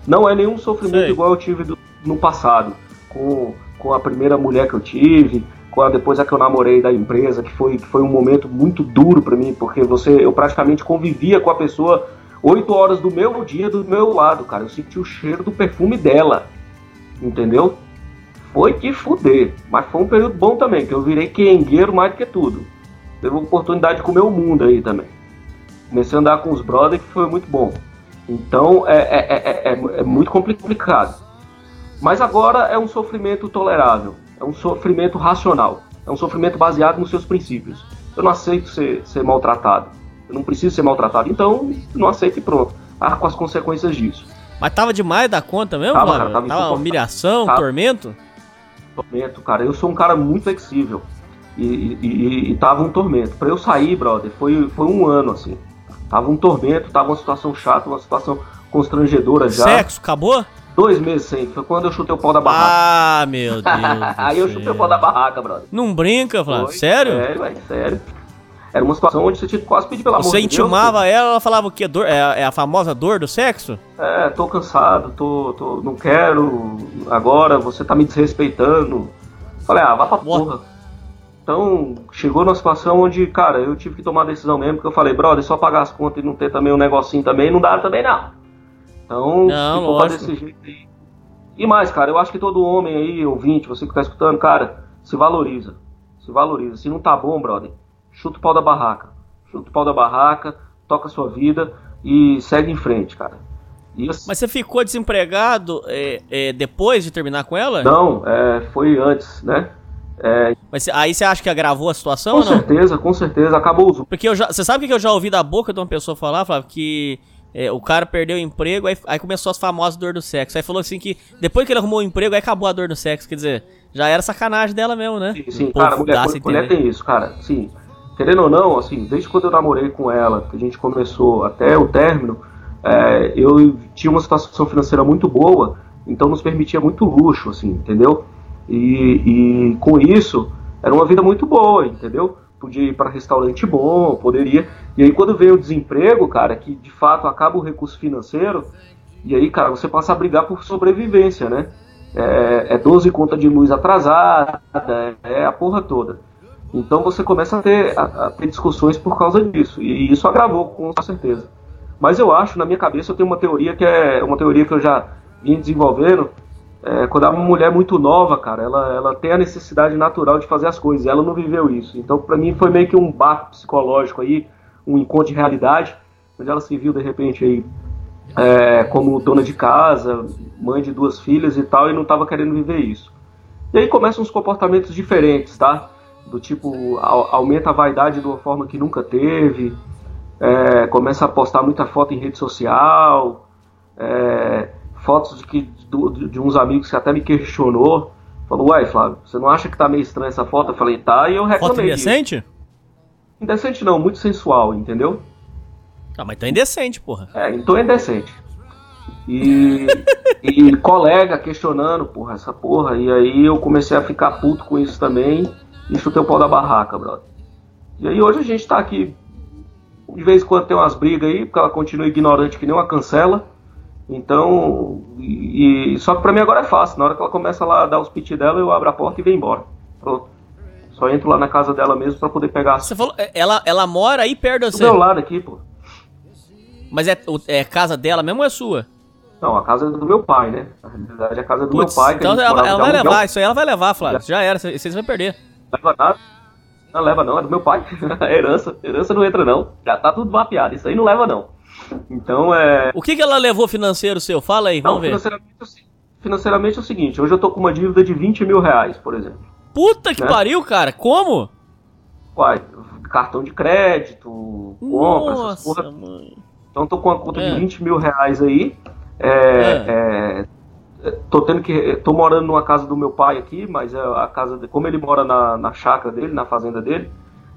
Speaker 12: Não é nenhum sofrimento
Speaker 9: Sei.
Speaker 12: igual eu tive do- no passado, com, com a primeira mulher que eu tive, com a, depois a que eu namorei da empresa, que foi, que foi um momento muito duro pra mim, porque você, eu praticamente convivia com a pessoa oito horas do meu dia do meu lado, cara. Eu senti o cheiro do perfume dela, entendeu? Foi que fuder, mas foi um período bom também, que eu virei quengueiro mais do que tudo. Teve a oportunidade de comer o mundo aí também. Comecei a andar com os brothers, que foi muito bom. Então é, é, é, é, é muito complicado. Mas agora é um sofrimento tolerável, é um sofrimento racional, é um sofrimento baseado nos seus princípios. Eu não aceito ser, ser maltratado, eu não preciso ser maltratado, então não aceito e pronto. arco as consequências disso.
Speaker 9: Mas tava demais da conta mesmo,
Speaker 12: Tava, cara, tava
Speaker 9: tava humilhação,
Speaker 12: Tava.
Speaker 9: tormento?
Speaker 12: tormento, cara. Eu sou um cara muito flexível. E, e, e- e tava um tormento. Pra eu sair, brother, foi, foi um ano, assim. Tava um tormento, tava uma situação chata, uma situação constrangedora já.
Speaker 9: Sexo, acabou?
Speaker 12: Dois meses sem. Foi quando eu chutei o pau da barraca.
Speaker 9: Ah, meu *laughs* Deus.
Speaker 12: Aí eu chutei o pau da barraca, brother.
Speaker 9: Não brinca, Flávio. Sério?
Speaker 12: Sério, sério. Era uma situação onde você tinha que quase pedir pelo amor
Speaker 9: Você
Speaker 12: de
Speaker 9: intimava ela, ela falava o quê? Dor, é, a- é a famosa dor do sexo?
Speaker 12: É, tô cansado, tô, tô, não quero agora, você tá me desrespeitando. Falei, ah, vá pra porra. Então, chegou numa situação onde, cara, eu tive que tomar a decisão mesmo, porque eu falei, brother, só pagar as contas e não ter também um negocinho também, não dá também não. Então,
Speaker 9: Não,
Speaker 12: se for desse jeito aí. E mais, cara, eu acho que todo homem aí, ouvinte, você que tá escutando, cara, se valoriza. Se valoriza. Se não tá bom, brother, chuta o pau da barraca. Chuta o pau da barraca, toca a sua vida e segue em frente, cara. Assim,
Speaker 9: Mas você ficou desempregado é, é, depois de terminar com ela?
Speaker 12: Não, é, foi antes, né? É,
Speaker 9: Mas aí você acha que agravou a situação
Speaker 12: com
Speaker 9: ou não?
Speaker 12: certeza, com certeza, acabou os.
Speaker 9: Porque eu já, você sabe o que eu já ouvi da boca de uma pessoa falar, Flávio? Que é, o cara perdeu o emprego, aí, aí começou as famosas dor do sexo. Aí falou assim que depois que ele arrumou o emprego, aí acabou a dor do sexo. Quer dizer, já era sacanagem dela mesmo, né?
Speaker 12: Sim, sim,
Speaker 9: O
Speaker 12: cara, mulher, mulher tem isso, cara. Sim, querendo ou não, assim, desde quando eu namorei com ela, que a gente começou até o término, é, eu tinha uma situação financeira muito boa, então nos permitia muito luxo, assim, entendeu? E, e com isso, era uma vida muito boa, entendeu? Podia ir para restaurante bom, poderia. E aí quando veio o desemprego, cara, que de fato acaba o recurso financeiro, e aí, cara, você passa a brigar por sobrevivência, né? É, é 12 conta de luz atrasada, é a porra toda. Então você começa a ter, a, a ter discussões por causa disso. E isso agravou, com certeza. Mas eu acho, na minha cabeça, eu tenho uma teoria que é uma teoria que eu já vim desenvolvendo. É, quando é uma mulher muito nova, cara, ela, ela tem a necessidade natural de fazer as coisas. Ela não viveu isso. Então, pra mim, foi meio que um barco psicológico aí, um encontro de realidade, onde ela se viu, de repente, aí, é, como dona de casa, mãe de duas filhas e tal, e não estava querendo viver isso. E aí começam uns comportamentos diferentes, tá? Do tipo, au- aumenta a vaidade de uma forma que nunca teve, é, começa a postar muita foto em rede social, é, fotos de, que, do- de uns amigos que até me questionou. Falou, uai, Flávio, você não acha que tá meio estranha essa foto? Eu falei, tá, e eu
Speaker 9: Foto
Speaker 12: reclamei. disso.
Speaker 9: indecente?
Speaker 12: Indecente não, muito sensual, entendeu?
Speaker 9: Ah, mas tá indecente, porra.
Speaker 12: É, então é indecente. E, *laughs* e colega questionando, porra, essa porra. E aí eu comecei a ficar puto com isso também e chutei o pau da barraca, brother. E aí hoje a gente tá aqui. De vez em quando tem umas brigas aí, porque ela continua ignorante que nem uma cancela. Então. E, só que pra mim agora é fácil. Na hora que ela começa lá a dar os pit dela, eu abro a porta e venho embora. Pronto. Só entro lá na casa dela mesmo pra poder pegar
Speaker 9: Você falou, é, ela, ela mora aí perto
Speaker 12: do
Speaker 9: você.
Speaker 12: meu lado aqui, pô.
Speaker 9: Mas é, é casa dela mesmo ou é sua?
Speaker 12: Não, a casa é do meu pai, né? Na realidade é a casa do
Speaker 9: Putz,
Speaker 12: meu pai.
Speaker 9: então ela, ela vai levar, isso aí ela vai levar, Flávio. Já era, vocês vão perder.
Speaker 12: Leva nada. Não leva não, é do meu pai. *laughs* É herança. Herança não entra não. Já tá tudo mapeado. Isso aí não leva não. Então é.
Speaker 9: O que, que ela levou financeiro seu? Fala aí,
Speaker 12: Não,
Speaker 9: vamos ver.
Speaker 12: financeiramente, é financeiramente é o seguinte, hoje eu tô com uma dívida de 20 mil reais, por exemplo.
Speaker 9: Puta que
Speaker 12: né?
Speaker 9: pariu, cara. Como?
Speaker 12: Uai, cartão de crédito, compra, essas
Speaker 9: Nossa,
Speaker 12: porra.
Speaker 9: mãe.
Speaker 12: Então tô com uma conta
Speaker 9: É.
Speaker 12: de 20 mil reais aí. É, é, tô tendo que. tô morando numa casa do meu pai aqui, mas é a casa. de- como ele mora na, na chácara dele, na fazenda dele,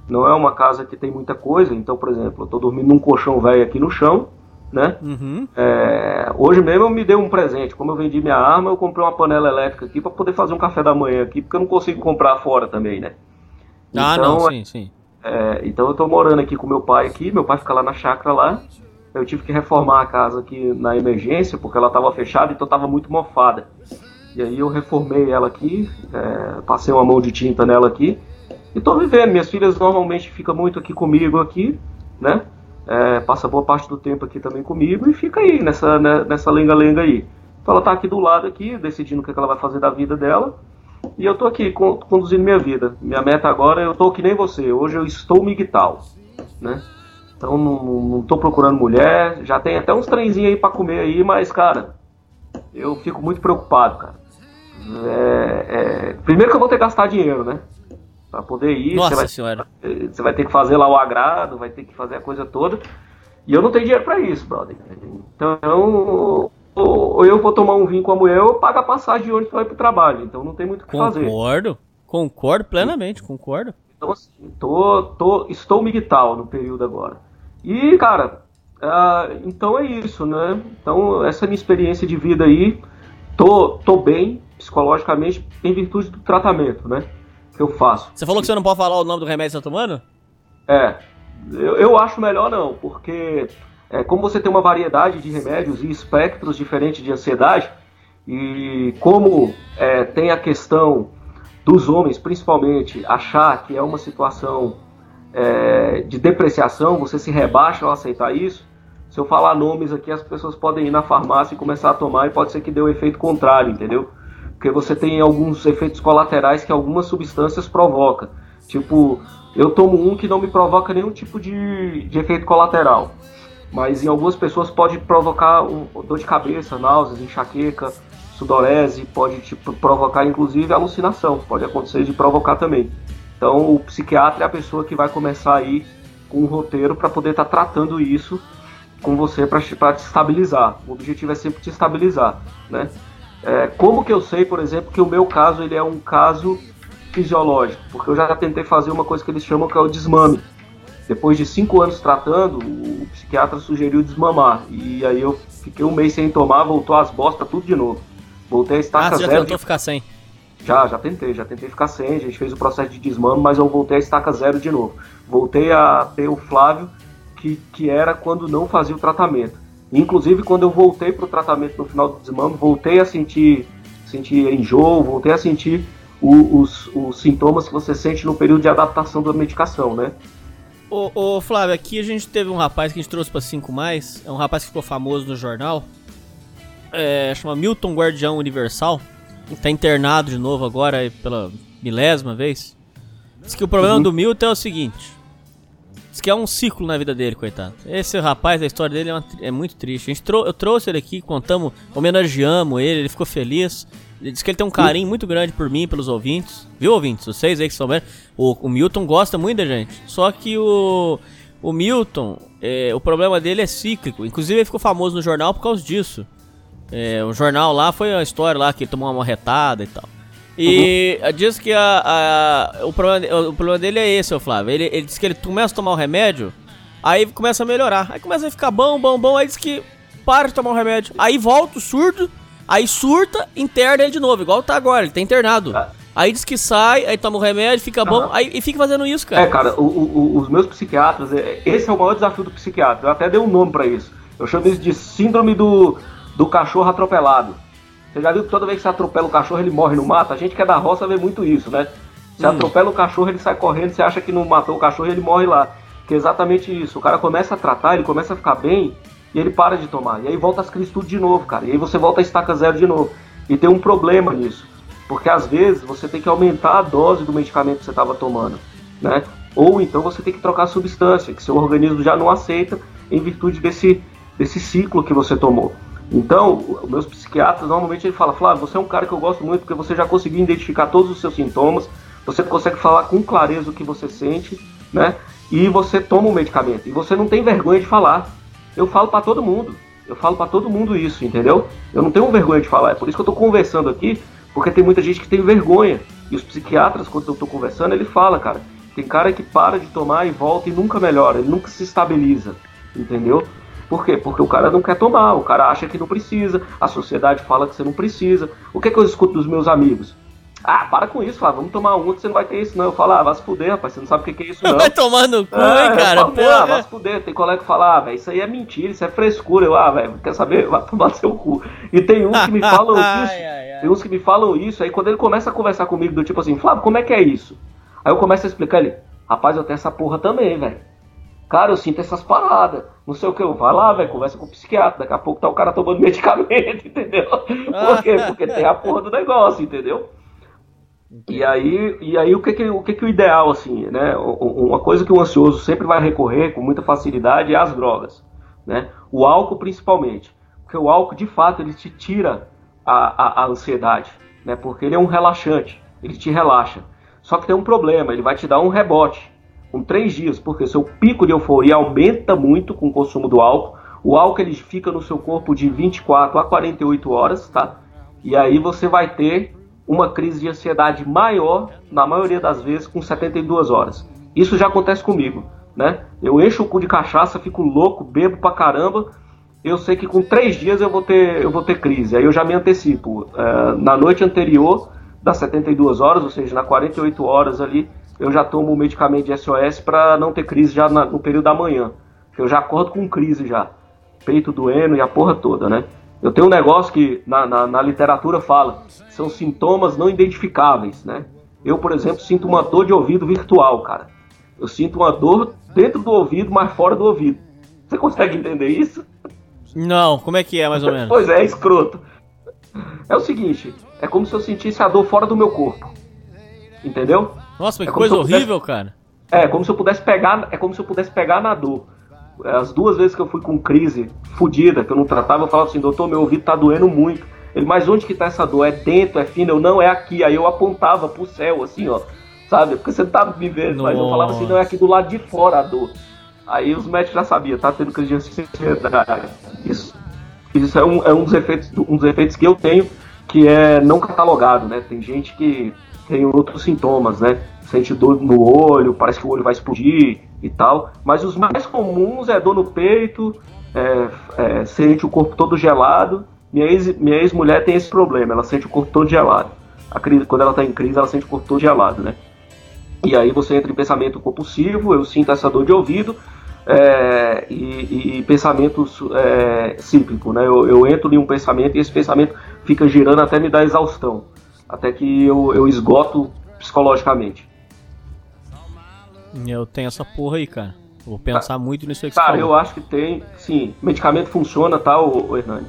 Speaker 12: não é uma casa que tem muita coisa. Então, por exemplo, eu tô dormindo num colchão velho aqui no chão, né?
Speaker 9: Uhum.
Speaker 12: É, hoje mesmo eu me dei um presente. Como eu vendi minha arma, eu comprei uma panela elétrica aqui para poder fazer um café da manhã aqui, porque eu não consigo comprar fora também, né?
Speaker 9: Ah,
Speaker 12: Então,
Speaker 9: não, sim, sim.
Speaker 12: é, então eu tô morando aqui com meu pai aqui, meu pai fica lá na chácara lá. Eu tive que reformar a casa aqui na emergência, porque ela tava fechada, então tava muito mofada. E aí eu reformei ela aqui, é, passei uma mão de tinta nela aqui. E tô vivendo, minhas filhas normalmente ficam muito aqui comigo aqui, né? É, passa boa parte do tempo aqui também comigo e fica aí nessa né, nessa lenga-lenga aí. Então ela tá aqui do lado aqui, decidindo o que que ela vai fazer da vida dela. E eu tô aqui con- conduzindo minha vida. Minha meta agora, eu tô que nem você. Hoje eu estou migtal, né? Então não, não- tô procurando mulher. Já tem até uns trenzinhos aí pra comer aí, mas cara, eu fico muito preocupado, cara. É, é, primeiro que eu vou ter que gastar dinheiro, né? Pra poder ir,
Speaker 9: Nossa
Speaker 12: você vai,
Speaker 9: senhora.
Speaker 12: você vai ter que fazer lá o agrado, vai ter que fazer a coisa toda. E eu não tenho dinheiro para isso, brother. Então, ou eu vou tomar um vinho com a mulher, ou eu pago a passagem de ônibus para ir pro trabalho. Então não tem muito o que fazer.
Speaker 9: Concordo. Concordo plenamente, concordo.
Speaker 12: Então, assim, tô, tô, estou migtal no período agora. E, cara, uh, então é isso, né? Então, essa é a minha experiência de vida aí. Tô, tô bem psicologicamente em virtude do tratamento, né? Que eu faço.
Speaker 9: Você falou que você não pode falar o nome do remédio que você tá tomando?
Speaker 12: É. Eu, eu acho melhor não, porque é, como você tem uma variedade de remédios e espectros diferentes de ansiedade, e como é, tem a questão dos homens, principalmente, achar que é uma situação é, de depreciação, você se rebaixa ao aceitar isso. Se eu falar nomes aqui, as pessoas podem ir na farmácia e começar a tomar e pode ser que dê o um efeito contrário, entendeu? Porque você tem alguns efeitos colaterais que algumas substâncias provocam. Tipo, eu tomo um que não me provoca nenhum tipo de, de efeito colateral. Mas em algumas pessoas pode provocar um, dor de cabeça, náuseas, enxaqueca, sudorese, pode tipo, provocar inclusive alucinação, pode acontecer de provocar também. Então o psiquiatra é a pessoa que vai começar aí com um roteiro para poder estar tá tratando isso com você para te estabilizar. O objetivo é sempre te estabilizar, né? É, como que eu sei, por exemplo, que o meu caso ele é um caso fisiológico? Porque eu já tentei fazer uma coisa que eles chamam que é o desmame. Depois de cinco anos tratando, o psiquiatra sugeriu desmamar. E aí eu fiquei um mês sem tomar, voltou as bostas tudo de novo. Voltei a estaca
Speaker 9: ah, você já
Speaker 12: zero.
Speaker 9: tentou ficar sem?
Speaker 12: Já, já tentei, já tentei ficar sem, a gente fez o processo de desmame, mas eu voltei a estaca zero de novo. Voltei a ter o Flávio, que, que era quando não fazia o tratamento. Inclusive, quando eu voltei para o tratamento no final do desmame, voltei a sentir, sentir enjoo, voltei a sentir o, os, os sintomas que você sente no período de adaptação da medicação, né?
Speaker 9: Ô, ô, Flávio, aqui a gente teve um rapaz que a gente trouxe para 5 mais, é um rapaz que ficou famoso no jornal, é, chama Milton Guardião Universal, tá internado de novo agora pela milésima vez. Diz que o problema uhum. do Milton é o seguinte: diz que é um ciclo na vida dele, coitado. Esse rapaz, a história dele é, uma, é muito triste. A gente trou eu trouxe ele aqui, contamos, homenageamos ele, ele ficou feliz. Ele diz que ele tem um carinho muito grande por mim, pelos ouvintes. Viu, ouvintes? Vocês aí que souberam. O, o Milton gosta muito da gente. Só que o, o Milton, é, o problema dele é cíclico. Inclusive, ele ficou famoso no jornal por causa disso. É, o jornal lá foi a história lá que tomou uma morretada e tal. E uhum. diz que a, a, o, problema, o problema dele é esse, ô Flávio. Ele, ele diz que ele começa a tomar o remédio, aí começa a melhorar. Aí começa a ficar bom, bom, bom. Aí diz que para de tomar o remédio. Aí volta o surdo, aí surta, interna ele de novo, igual tá agora, ele tá internado. Ah. Aí diz que sai, aí toma o remédio, fica bom, aí e fica fazendo isso, cara.
Speaker 12: É, cara, o, o, os meus psiquiatras, é, esse é o maior desafio do psiquiatra. Eu até dei um nome para isso. Eu chamo isso de síndrome do do cachorro atropelado. Você já viu que toda vez que você atropela o cachorro ele morre no mato? A gente que é da roça vê muito isso, né? Você hum. atropela o cachorro, ele sai correndo, você acha que não matou o cachorro e ele morre lá. Que é exatamente isso. O cara começa a tratar, ele começa a ficar bem e ele para de tomar. E aí volta as crises tudo de novo, cara. E aí você volta a estaca zero de novo. E tem um problema nisso. Porque às vezes você tem que aumentar a dose do medicamento que você estava tomando, né? Ou então você tem que trocar a substância, que seu organismo já não aceita em virtude desse, desse ciclo que você tomou. Então, meus psiquiatras normalmente ele fala, Flávio, você é um cara que eu gosto muito porque você já conseguiu identificar todos os seus sintomas, você consegue falar com clareza o que você sente, né? E você toma o medicamento. E você não tem vergonha de falar. Eu falo para todo mundo. Eu falo para todo mundo isso, entendeu? Eu não tenho vergonha de falar. É por isso que eu tô conversando aqui, porque tem muita gente que tem vergonha. E os psiquiatras, quando eu tô conversando, ele fala, cara, tem cara que para de tomar e volta e nunca melhora, ele nunca se estabiliza, entendeu? Por quê? Porque o cara não quer tomar, o cara acha que não precisa, a sociedade fala que você não precisa. O que, é que eu escuto dos meus amigos? Ah, para com isso, Flávio, vamos tomar um que você não vai ter isso, não. Eu falo, ah, vai se fuder, rapaz, você não sabe o que, é isso, *laughs* não.
Speaker 9: Vai tomar no cu, é, hein, cara?
Speaker 12: Falo, ah, vai se fuder. Tem colega que fala, ah, velho, isso aí é mentira, isso é frescura. Eu, ah, velho, quer saber? Vai tomar seu cu. E tem uns que me *laughs* falam isso, tem uns que me falam isso, aí quando ele começa a conversar comigo, do tipo assim, Flávio, como é que é isso? Aí eu começo a explicar ele, rapaz, eu tenho essa porra também, velho. Cara, eu sinto essas paradas. Não sei o que eu vou lá, velho, conversa com o psiquiatra. Daqui a pouco tá o cara tomando *laughs* medicamento, entendeu? Por quê? Porque tem a porra do negócio, entendeu? E aí, e aí o que que, o que que o ideal, assim, né? Uma coisa que o ansioso sempre vai recorrer com muita facilidade é as drogas, né? O álcool principalmente. Porque o álcool, de fato, ele te tira a, a, a ansiedade, né? Porque ele é um relaxante, ele te relaxa. Só que tem um problema, ele vai te dar um rebote. Com três dias, porque seu pico de euforia aumenta muito com o consumo do álcool. O álcool ele fica no seu corpo de 24 a 48 horas, tá? E aí você vai ter uma crise de ansiedade maior, na maioria das vezes, com 72 horas. Isso já acontece comigo, né? Eu encho o cu de cachaça, fico louco, bebo pra caramba. Eu sei que com três dias eu vou ter, eu vou ter crise. Aí eu já me antecipo. É, na noite anterior, das 72 horas, ou seja, na 48 horas ali, eu já tomo o medicamento de SOS para não ter crise já na, no período da manhã. Eu já acordo com crise já. Peito doendo e a porra toda, né? Eu tenho um negócio que na, na, na literatura fala, são sintomas não identificáveis, né? Eu, por exemplo, sinto uma dor de ouvido virtual, cara. Eu sinto uma dor dentro do ouvido, mas fora do ouvido. Você consegue entender isso?
Speaker 9: Não, como é que é, mais ou *laughs* menos?
Speaker 12: pois é, é escroto. É o seguinte, é como se eu sentisse a dor fora do meu corpo. Entendeu?
Speaker 9: Nossa, mas
Speaker 12: É
Speaker 9: que coisa
Speaker 12: eu pudesse-
Speaker 9: horrível, cara.
Speaker 12: É, como se eu pudesse pegar, é como se eu pudesse pegar na dor. As duas vezes que eu fui com crise fodida, que eu não tratava, eu falava assim, doutor, meu ouvido tá doendo muito. Ele, mas onde que tá essa dor? É dentro, é fino? Eu, não, é aqui. Aí eu apontava pro céu, assim, ó. Sabe? Porque você não tá me vendo, mas eu falava assim, não, é aqui do lado de fora a dor. Aí os médicos já sabiam, tá tendo crise de ansiedade. Isso, isso é, um, é um, dos efeitos, um dos efeitos que eu tenho, que é não catalogado, né? Tem gente que tem outros sintomas, né? Sente dor no olho, parece que o olho vai explodir e tal. Mas os mais comuns é dor no peito, é, é, sente o corpo todo gelado. Minha ex- minha ex-mulher tem esse problema, ela sente o corpo todo gelado. A crise, quando ela tá em crise, ela sente o corpo todo gelado, né? E aí você entra em pensamento compulsivo, eu sinto essa dor de ouvido, é, e, e pensamento é, cíclico, né? Eu, eu entro em um pensamento e esse pensamento fica girando até me dar exaustão, até que eu, eu esgoto psicologicamente.
Speaker 9: Eu tenho essa porra aí, cara. Vou pensar muito nisso aí que
Speaker 12: Cara, eu acho que tem, sim, medicamento funciona, tá, ô, ô Hernani?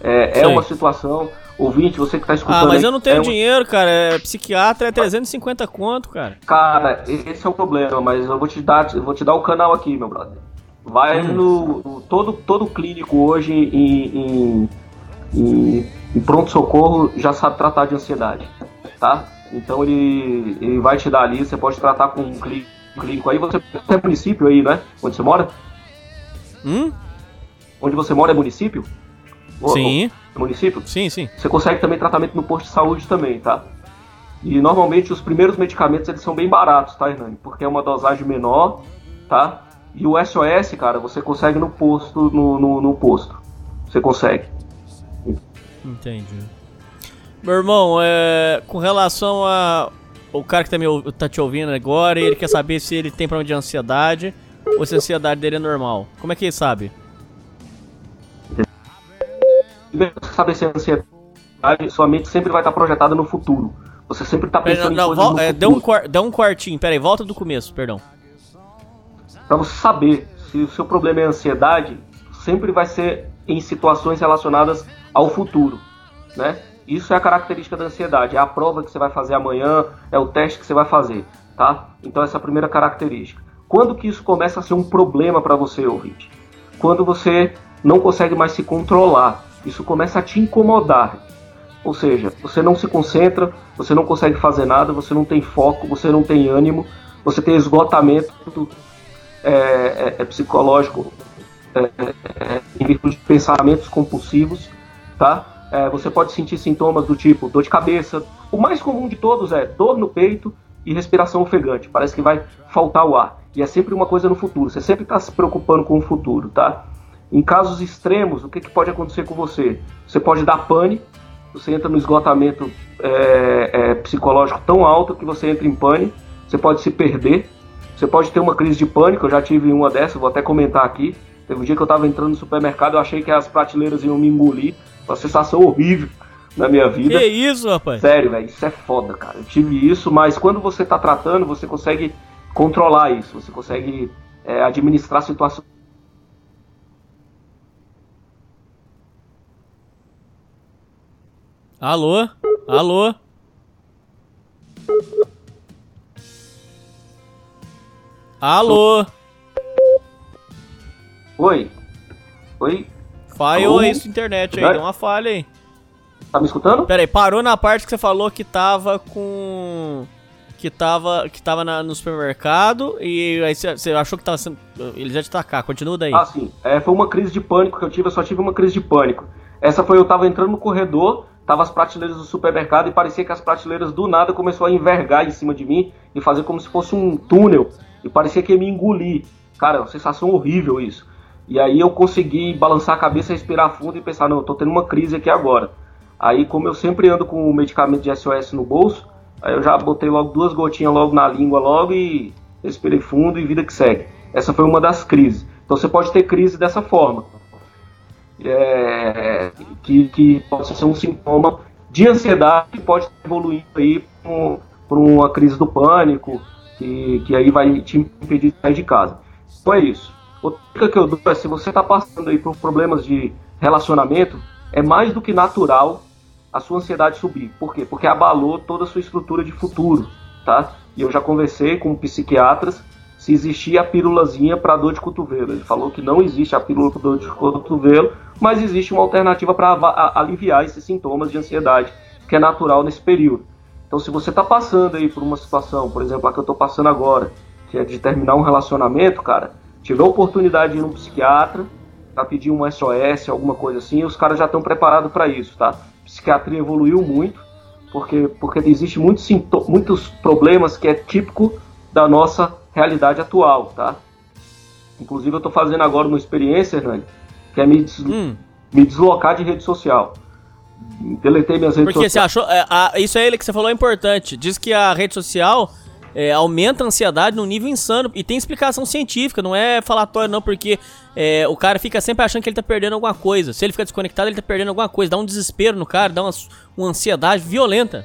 Speaker 12: É, é uma situação, ouvinte, você que tá escutando.
Speaker 9: Ah, mas
Speaker 12: aí,
Speaker 9: eu não tenho
Speaker 12: é
Speaker 9: dinheiro, cara. É, psiquiatra é 350 conto, cara.
Speaker 12: Cara, esse é o problema, mas eu vou te dar, eu vou te dar o canal aqui, meu brother. Vai
Speaker 9: Hum.
Speaker 12: no, no- todo todo clínico hoje em, em, em- em pronto socorro já sabe tratar de ansiedade, tá? Então ele, ele vai te dar ali, você pode tratar com um clí- clínico aí, você tem município aí, né? Onde você mora?
Speaker 9: Hum?
Speaker 12: Onde você mora é município?
Speaker 9: Sim.
Speaker 12: ô, município?
Speaker 9: Sim, sim.
Speaker 12: Você consegue também tratamento no posto de saúde também, tá? E normalmente os primeiros medicamentos eles são bem baratos, tá, Hernani? Porque é uma dosagem menor, tá? E o SOS, cara, você consegue no posto, no, no, no posto. Você consegue.
Speaker 9: Entendi. Meu irmão, é, com relação a. O cara que tá, me, tá te ouvindo agora, ele quer saber se ele tem problema de ansiedade ou se a ansiedade dele é normal. Como é que ele sabe?
Speaker 12: Primeiro, você saber se é ansiedade, sua mente sempre vai estar projetada no futuro. Você sempre tá
Speaker 9: Pera,
Speaker 12: pensando
Speaker 9: não,
Speaker 12: em coisas
Speaker 9: vol-
Speaker 12: no
Speaker 9: é,
Speaker 12: futuro.
Speaker 9: dá, um dá um quartinho, pera aí, volta do começo, perdão.
Speaker 12: Pra você saber se o seu problema é ansiedade, sempre vai ser em situações relacionadas ao futuro, né? Isso é a característica da ansiedade, é a prova que você vai fazer amanhã, é o teste que você vai fazer, tá? Então essa é a primeira característica. Quando que isso começa a ser um problema para você, ouvinte? Quando você não consegue mais se controlar, isso começa a te incomodar. Ou seja, você não se concentra, você não consegue fazer nada, você não tem foco, você não tem ânimo, você tem esgotamento é, é, é psicológico é, é, em virtude de pensamentos compulsivos, tá? É, você pode sentir sintomas do tipo dor de cabeça. O mais comum de todos é dor no peito e respiração ofegante. Parece que vai faltar o ar. E é sempre uma coisa no futuro. Você sempre está se preocupando com o futuro, tá? Em casos extremos, o que, que pode acontecer com você? Você pode dar pane, você entra no esgotamento é, é, psicológico tão alto que você entra em pane, você pode se perder, você pode ter uma crise de pânico, eu já tive uma dessa, vou até comentar aqui. Teve um dia que eu estava entrando no supermercado, eu achei que as prateleiras iam me engolir, uma sensação horrível na minha vida.
Speaker 9: Que isso, rapaz?
Speaker 12: Sério, velho, isso é foda, cara. Eu tive isso, mas quando você tá tratando, você consegue controlar isso, você consegue é, administrar a situação.
Speaker 9: Alô? Alô? Alô?
Speaker 12: Oi? Oi?
Speaker 9: Falhou
Speaker 12: Alô?
Speaker 9: aí sua internet aí,
Speaker 12: Vai?
Speaker 9: deu uma falha aí.
Speaker 12: Tá me escutando?
Speaker 9: Pera aí, parou na parte que você falou que tava com. que tava, que tava na- no supermercado e aí você você achou que tava sendo. Eles iam te atacar, continua daí.
Speaker 12: Ah, sim. É, foi uma crise de pânico que eu tive, eu só tive uma crise de pânico. Essa foi eu tava entrando no corredor, tava as prateleiras do supermercado e parecia que as prateleiras do nada começou a envergar em cima de mim e fazer como se fosse um túnel e parecia que ia me engolir. Cara, é uma sensação horrível isso. E aí eu consegui balançar a cabeça, respirar fundo e pensar, não, eu tô tendo uma crise aqui agora. Aí, como eu sempre ando com o medicamento de SOS no bolso, aí eu já botei logo duas gotinhas logo na língua logo e respirei fundo e vida que segue. Essa foi uma das crises. Então você pode ter crise dessa forma. É, que, que pode ser um sintoma de ansiedade que pode evoluir aí para uma crise do pânico, que, que aí vai te impedir de sair de casa. Então é isso. Outra que eu dou é se você está passando aí por problemas de relacionamento, é mais do que natural a sua ansiedade subir. Por quê? Porque abalou toda a sua estrutura de futuro, tá? E eu já conversei com psiquiatras se existia a pílulazinha para dor de cotovelo. Ele falou que não existe a pílula para dor de cotovelo, mas existe uma alternativa para aliviar esses sintomas de ansiedade, que é natural nesse período. Então, se você está passando aí por uma situação, por exemplo, a que eu estou passando agora, que é de terminar um relacionamento, cara, tiver a oportunidade de ir num psiquiatra para pedir um SOS, alguma coisa assim, os caras já estão preparados para isso, tá? A psiquiatria evoluiu muito, porque, porque existe muitos, muitos problemas que é típico da nossa realidade atual, tá? Inclusive eu estou fazendo agora uma experiência, Hernani, que é me,
Speaker 9: Hum.
Speaker 12: me deslocar de rede social. Deletei minhas redes
Speaker 9: Porque você
Speaker 12: sociais.
Speaker 9: achou. é, a- isso aí que você falou é importante. Diz que a rede social é, aumenta a ansiedade num nível insano. E tem explicação científica, não é falatório, não, porque é, o cara fica sempre achando que ele tá perdendo alguma coisa. Se ele fica desconectado, ele tá perdendo alguma coisa. Dá um desespero no cara, dá uma, uma ansiedade violenta.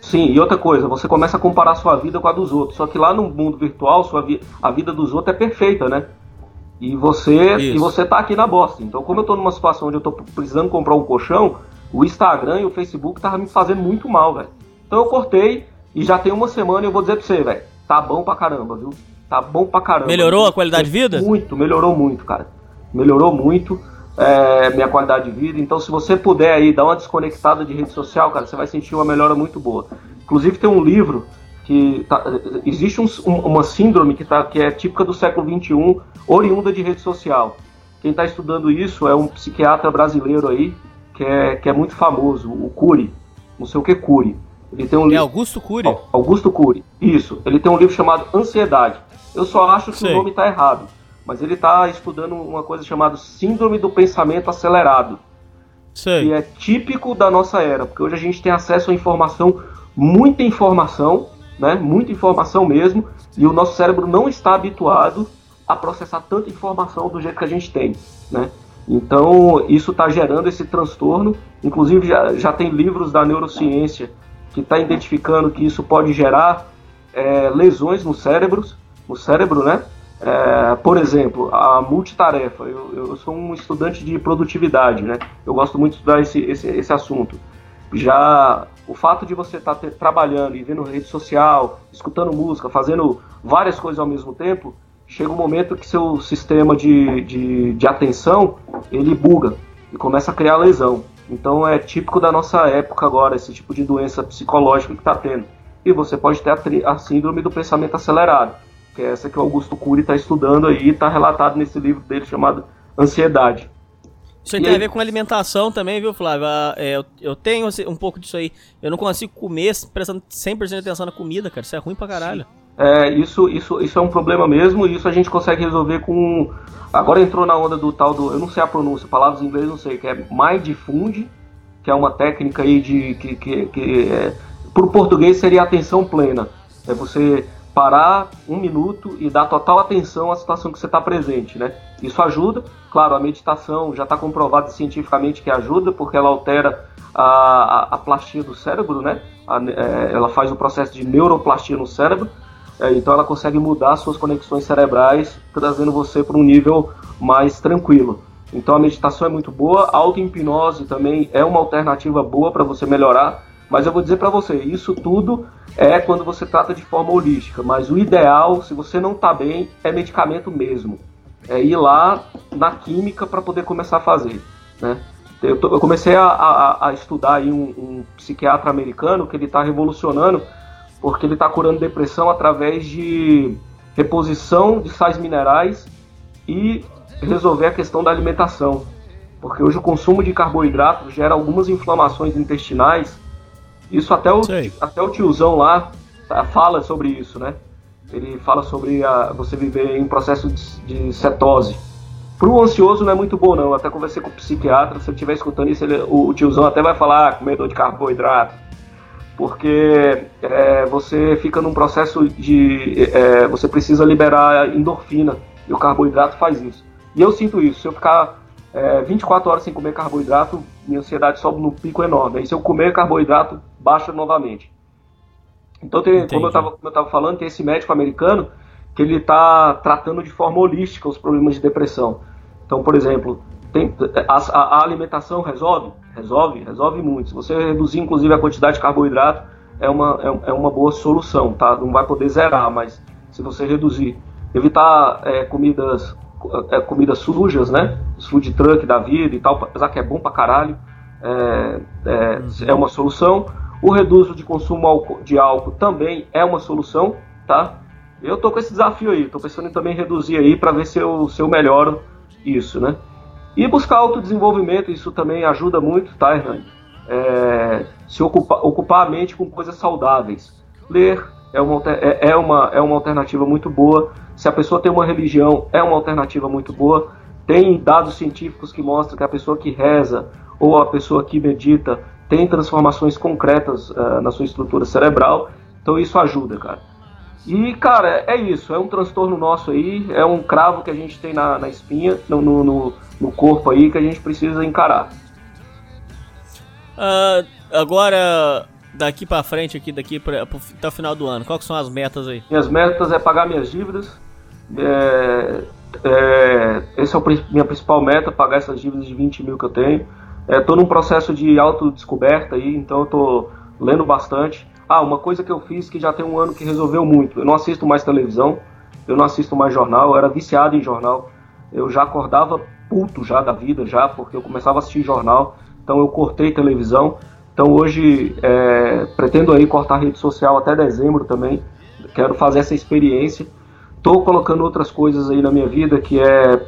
Speaker 12: Sim, e outra coisa, você começa a comparar sua vida com a dos outros. Só que lá no mundo virtual, sua vi a vida dos outros é perfeita, né? E você,
Speaker 9: Isso.
Speaker 12: e você tá aqui na bosta. Então, como eu tô numa situação onde eu tô precisando comprar um colchão, o Instagram e o Facebook tava me fazendo muito mal, velho. Então eu cortei e já tem uma semana e eu vou dizer pra você, velho, tá bom pra caramba, viu? Tá bom pra caramba.
Speaker 9: Melhorou a qualidade de vida?
Speaker 12: Muito, melhorou muito, cara. Melhorou muito é, minha qualidade de vida. Então, se você puder aí dar uma desconectada de rede social, cara, você vai sentir uma melhora muito boa. Inclusive, tem um livro que tá- existe um- um- uma síndrome que, tá, que é típica do século XXI, oriunda de rede social. Quem está estudando isso é um psiquiatra brasileiro aí, que é, que é muito famoso, o Cury. Não sei o que Cury. Ele tem um
Speaker 9: É
Speaker 12: livro.
Speaker 9: Augusto Cury.
Speaker 12: Au- Augusto Cury. Isso. Ele tem um livro chamado Ansiedade. Eu só acho que
Speaker 9: Sei.
Speaker 12: o nome está errado. Mas ele está estudando uma coisa chamada Síndrome do Pensamento Acelerado.
Speaker 9: Sei.
Speaker 12: Que é típico da nossa era. Porque hoje a gente tem acesso a informação, muita informação, né? Muita informação mesmo. E o nosso cérebro não está habituado a processar tanta informação do jeito que a gente tem, né? Então, isso está gerando esse transtorno. Inclusive, já, já tem livros da neurociência que está identificando que isso pode gerar é, lesões no cérebro, no cérebro, né? É, por exemplo, a multitarefa. Eu, eu sou um estudante de produtividade, né? Eu gosto muito de estudar esse, esse, esse assunto. Já o fato de você estar trabalhando e vendo rede social, escutando música, fazendo várias coisas ao mesmo tempo, chega um momento que seu sistema de, de, de atenção ele buga e começa a criar lesão. Então é típico da nossa época agora, esse tipo de doença psicológica que está tendo. E você pode ter a, a síndrome do pensamento acelerado, que é essa que o Augusto Cury está estudando aí, está relatado nesse livro dele chamado Ansiedade.
Speaker 9: Isso aí
Speaker 12: E
Speaker 9: tem a
Speaker 12: aí?
Speaker 9: ver com alimentação também, viu, Flávio? Ah, é, eu, eu tenho assim, um pouco disso aí. Eu não consigo comer prestando 100% de atenção na comida, cara. Isso é ruim pra caralho.
Speaker 12: É, isso, isso, isso é um problema mesmo, e isso a gente consegue resolver com. Agora entrou na onda do tal do. Eu não sei a pronúncia, palavras em inglês não sei, que é Mindfund, que é uma técnica aí de. que, que, que é, pro português seria atenção plena. É você parar um minuto e dar total atenção à situação que você está presente, né? Isso ajuda, claro, a meditação já está comprovado cientificamente que ajuda, porque ela altera a, a, a plastia do cérebro, né? A- é, ela faz o processo de neuroplastia no cérebro, então ela consegue mudar suas conexões cerebrais, trazendo você para um nível mais tranquilo. Então a meditação é muito boa, a auto-hipnose também é uma alternativa boa para você melhorar, mas eu vou dizer para você, isso tudo é quando você trata de forma holística, mas o ideal, se você não está bem, é medicamento mesmo. É ir lá na química para poder começar a fazer, né? Eu, comecei a, a- a estudar um, um psiquiatra americano que ele está revolucionando porque ele está curando depressão através de reposição de sais minerais e resolver a questão da alimentação. Porque hoje o consumo de carboidrato gera algumas inflamações intestinais. Isso até o, até o tiozão lá tá, fala sobre isso, né? Ele fala sobre a, você viver em processo de, de cetose. Pro ansioso não é muito bom não. Eu até conversei com o psiquiatra, se ele estiver escutando isso, ele, o, o, tiozão até vai falar ah, comedor de carboidrato. Porque é, você fica num processo de. É, você precisa liberar endorfina. E o carboidrato faz isso. E eu sinto isso. Se eu ficar é, 24 horas sem comer carboidrato, minha ansiedade sobe num pico enorme. Aí se eu comer carboidrato, baixa novamente. Então, tem, como, eu estava falando, tem esse médico americano que ele está tratando de forma holística os problemas de depressão. Então, por exemplo, tem, a, a, alimentação resolve? Resolve, resolve muito. Se você reduzir, inclusive, a quantidade de carboidrato, é uma, é, é uma boa solução, tá? Não vai poder zerar, mas se você reduzir, evitar é, comidas é, comidas sujas, né? Os food truck da vida e tal, apesar que é bom pra caralho, é, é, é uma solução. O reduzo de consumo de álcool também é uma solução, tá? Eu tô com esse desafio aí, tô pensando em também reduzir aí para ver se eu, se eu melhoro isso, né? E buscar autodesenvolvimento, isso também ajuda muito, tá, Hernani? É, se ocupar, ocupar a mente com coisas saudáveis. Ler é uma, é, é, uma, é uma alternativa muito boa. Se a pessoa tem uma religião, é uma alternativa muito boa. Tem dados científicos que mostram que a pessoa que reza ou a pessoa que medita tem transformações concretas uh, na sua estrutura cerebral. Então isso ajuda, cara. E, cara, é isso. É um transtorno nosso aí. É um cravo que a gente tem na, na espinha, no, no, no corpo aí, que a gente precisa encarar.
Speaker 9: Uh, agora, daqui para frente, aqui, daqui pra, até o final do ano, quais são as metas aí?
Speaker 12: Minhas metas é pagar minhas dívidas. É, é, essa é a minha principal meta, pagar essas dívidas de 20 mil que eu tenho. Estou é, num processo de autodescoberta aí, então eu tô lendo bastante. Ah, uma coisa que eu fiz que já tem um ano que resolveu muito. Eu não assisto mais televisão, eu não assisto mais jornal, eu era viciado em jornal. Eu já acordava puto já da vida, já, porque eu começava a assistir jornal, então eu cortei televisão. Então hoje é, pretendo aí cortar rede social até dezembro também. Quero fazer essa experiência. Estou colocando outras coisas aí na minha vida que é,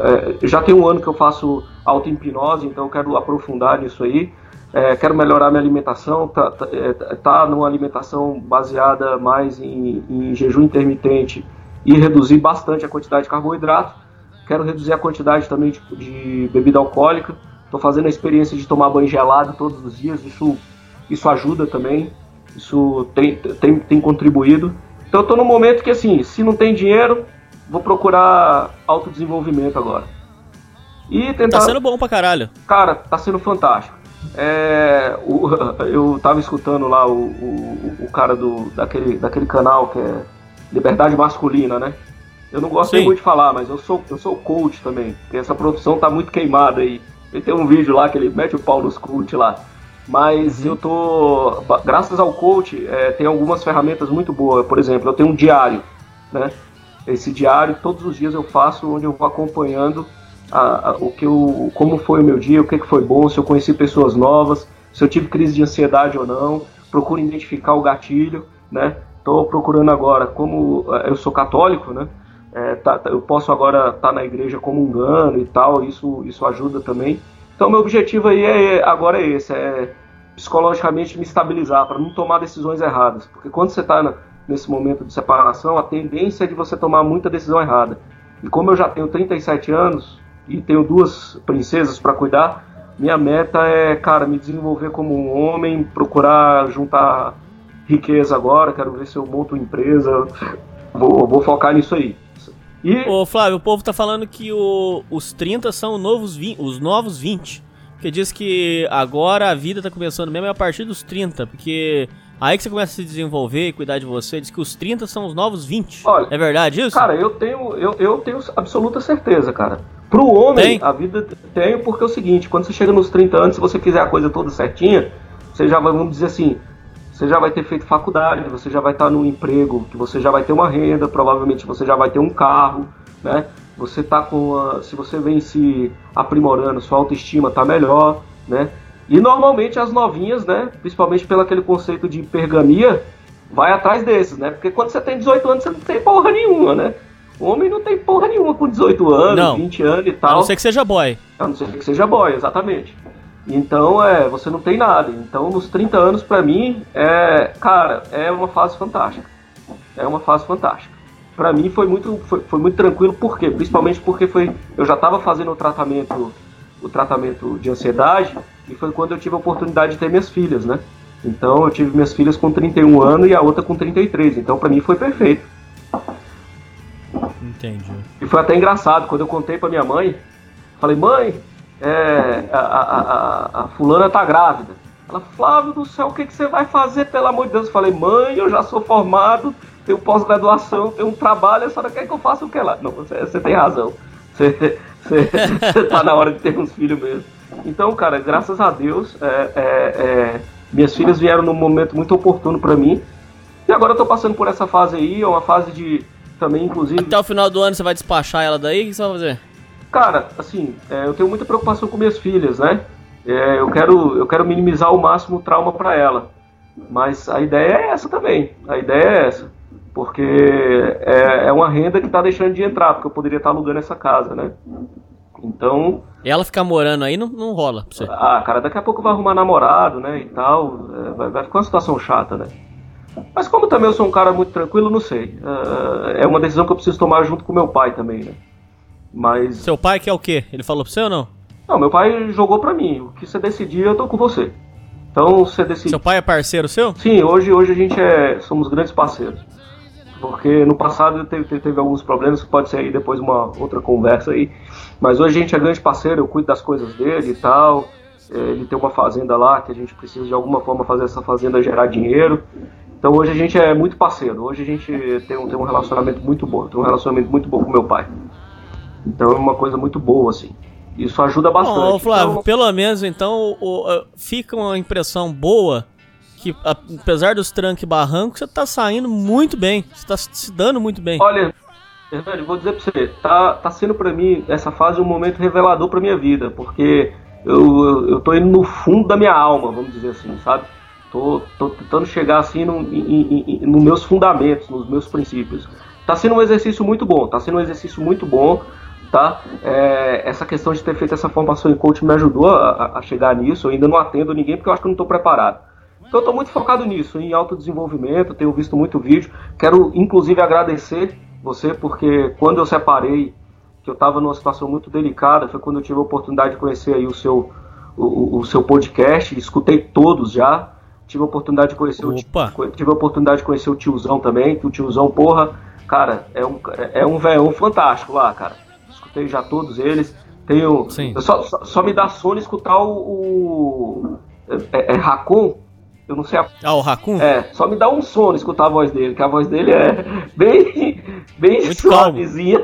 Speaker 12: é já tem um ano que eu faço auto-hipnose, então quero aprofundar nisso aí. É, quero melhorar minha alimentação, tá, tá, é, tá numa alimentação baseada mais em, em, jejum intermitente e reduzir bastante a quantidade de carboidrato. Quero reduzir a quantidade também de, de bebida alcoólica. Estou fazendo a experiência de tomar banho gelado todos os dias, isso, isso ajuda também, isso tem, tem, tem contribuído. Então eu estou num momento que assim, se não tem dinheiro, vou procurar autodesenvolvimento agora.
Speaker 9: E tentar... Tá sendo bom pra caralho.
Speaker 12: Cara, tá sendo fantástico. É, o, *laughs* eu tava escutando lá o, o, o, cara do, daquele, daquele canal que é Liberdade Masculina, né? Eu não gosto muito de falar, mas eu sou, eu sou coach também. Porque essa profissão tá muito queimada aí. Ele tem um vídeo lá que ele mete o pau nos coach lá. Mas eu tô. Graças ao coach, é, tem algumas ferramentas muito boas. Por exemplo, eu tenho um diário, né? Esse diário, todos os dias eu faço, onde eu vou acompanhando a, a, o que eu, como foi o meu dia, o que, que foi bom, se eu conheci pessoas novas, se eu tive crise de ansiedade ou não, procuro identificar o gatilho, né? Estou procurando agora, como é, eu sou católico, né? É, tá, tá eu posso agora estar tá na igreja comungando e tal, isso, isso ajuda também. Então meu objetivo aí é, agora é esse, é psicologicamente me estabilizar, para não tomar decisões erradas. Porque quando você está nesse momento de separação, a tendência é de você tomar muita decisão errada. E como eu já tenho 37 anos, e tenho duas princesas para cuidar. Minha meta é, cara, me desenvolver como um homem, procurar juntar riqueza agora, quero ver se eu monto empresa, vou, vou focar nisso aí.
Speaker 9: E... Ô Flávio, o povo tá falando que o, os 30 são novos os novos 20. Porque diz que agora a vida tá começando mesmo é a partir dos 30, porque aí que você começa a se desenvolver e cuidar de você. Diz que os 30 são os novos 20. Olha, é verdade isso?
Speaker 12: Cara, eu tenho, eu, eu tenho absoluta certeza, cara. Pro homem, tem? a vida tem porque é o seguinte, quando você chega nos 30 anos, se você fizer a coisa toda certinha, você já vai, vamos dizer assim, você já vai ter feito faculdade, você já vai estar num emprego, que você já vai ter uma renda, provavelmente você já vai ter um carro, né? Você tá com a, se você vem se aprimorando, sua autoestima tá melhor, né? E normalmente as novinhas, né, principalmente pelo aquele conceito de pergamia, vai atrás desses, né? Porque quando você tem 18 anos, você não tem porra nenhuma, né? O homem não tem porra nenhuma com 18 anos,
Speaker 9: Não.
Speaker 12: 20 anos e
Speaker 9: A
Speaker 12: tal.
Speaker 9: não ser que seja boy.
Speaker 12: A não ser que seja boy, exatamente. Então, é, você não tem nada. Então, nos 30 anos, pra mim, é, cara, é uma fase fantástica. É uma fase fantástica. Pra mim foi muito, foi, foi muito tranquilo, por quê? Principalmente porque foi, eu já estava fazendo o tratamento, o tratamento de ansiedade e foi quando eu tive a oportunidade de ter minhas filhas, né? Então, eu tive minhas filhas com 31 anos e a outra com 33. Então, pra mim foi perfeito.
Speaker 9: Entendi.
Speaker 12: E foi até engraçado, quando eu contei pra minha mãe, falei, mãe, é, a, a, a, a fulana tá grávida. Ela, Flávio do céu, o que, que você vai fazer, pelo amor de Deus? Eu falei, mãe, eu já sou formado, tenho pós-graduação, tenho um trabalho, a senhora quer que eu faça o que lá? Não, você, você tem razão. Você *laughs* tá na hora de ter uns filhos mesmo. Então, cara, graças a Deus, é, é, é, minhas filhas vieram num momento muito oportuno pra mim. E agora eu tô passando por essa fase aí, é uma fase de também, inclusive.
Speaker 9: Até o final do ano você vai despachar ela daí? O que você vai fazer?
Speaker 12: Cara, assim, é, eu tenho muita preocupação com minhas filhas, né? É, eu, quero, eu quero minimizar ao máximo o trauma para ela. Mas a ideia é essa também. A ideia é essa. Porque é, é uma renda que tá deixando de entrar, porque eu poderia estar alugando essa casa, né? Então,
Speaker 9: ela ficar morando aí não, não rola pra você.
Speaker 12: ah, cara, daqui a pouco vai arrumar namorado, né? E tal. é, vai, vai ficar uma situação chata, né? Mas como também eu sou um cara muito tranquilo, não sei. É, é uma decisão que eu preciso tomar junto com meu pai também, né? Mas.
Speaker 9: Seu pai quer o quê? Ele falou pra você ou não?
Speaker 12: Não, meu pai jogou pra mim. O que você decidir, eu tô com você. Então, você decide.
Speaker 9: Seu pai é parceiro seu?
Speaker 12: Sim, hoje, hoje a gente é, somos grandes parceiros. Porque no passado teve, teve, alguns problemas, que pode ser aí depois uma outra conversa aí. Mas hoje a gente é grande parceiro, eu cuido das coisas dele e tal. É, Ele tem uma fazenda lá que a gente precisa de alguma forma fazer essa fazenda gerar dinheiro. Então hoje a gente é muito parceiro. Hoje a gente tem um, tem um relacionamento muito bom. Tem um relacionamento muito bom com meu pai. Então é uma coisa muito boa, assim. Isso ajuda bastante.
Speaker 9: Bom, ô, Flávio,
Speaker 12: Então,
Speaker 9: pelo menos então o- o- fica uma impressão boa que apesar dos trancos e barrancos, você tá saindo muito bem. Você tá se dando muito bem.
Speaker 12: Olha, Hernani, vou dizer pra você, tá, tá sendo pra mim essa fase um momento revelador pra minha vida, porque eu, eu, eu tô indo no fundo da minha alma, vamos dizer assim, sabe? Tô, tô tentando chegar assim no, nos meus fundamentos, nos meus princípios. Tá sendo um exercício muito bom, tá sendo um exercício muito bom, tá? É, essa questão de ter feito essa formação em coach me ajudou a, a- chegar nisso. Eu ainda não atendo ninguém porque eu acho que eu não tô preparado. Então eu tô muito focado nisso, em autodesenvolvimento, tenho visto muito vídeo. Quero inclusive agradecer você porque quando eu separei, que eu estava numa situação muito delicada, foi quando eu tive a oportunidade de conhecer aí o seu, o, o- o seu podcast, escutei todos já. Tive a oportunidade de conhecer o
Speaker 9: Opa.
Speaker 12: tio- tive a oportunidade de conhecer o tiozão também, que o tiozão, porra, cara, é um, é um velhão fantástico lá, cara. Escutei já todos eles. Tenho. Só, só, só me dá sono escutar o. o é, é Racon? Eu não sei a
Speaker 9: Ah, o Raccoon?
Speaker 12: é, só me dá um sono escutar a voz dele, que a voz dele é *laughs* bem, bem
Speaker 9: Muito
Speaker 12: suavezinha.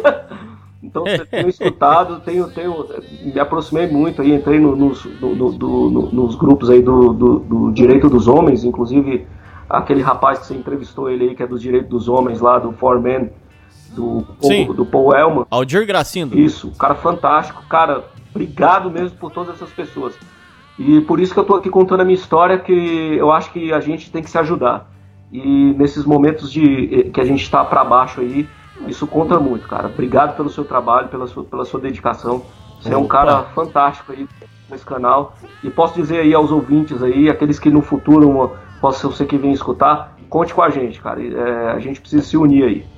Speaker 12: Então, tenho *laughs* escutado, tenho, tenho, me aproximei muito aí, entrei no- nos, no- no- do- no- nos grupos aí do, do, do Direito dos Homens, inclusive aquele rapaz que você entrevistou ele aí, que é dos Direitos dos Homens lá, do Foreman, do,
Speaker 9: Sim.
Speaker 12: Do Paul Elman.
Speaker 9: Aldir Gracindo.
Speaker 12: Isso, cara fantástico, cara, obrigado mesmo por todas essas pessoas. E por isso que eu tô aqui contando a minha história, que eu acho que a gente tem que se ajudar. E nesses momentos de eh, que a gente está para baixo aí, isso conta muito, cara. Obrigado pelo seu trabalho, pela sua, pela sua dedicação. Você é um cara fantástico aí nesse canal. E posso dizer aí aos ouvintes aí, aqueles que no futuro possam ser que venham escutar, conte com a gente, cara. Eh, a gente precisa se unir aí.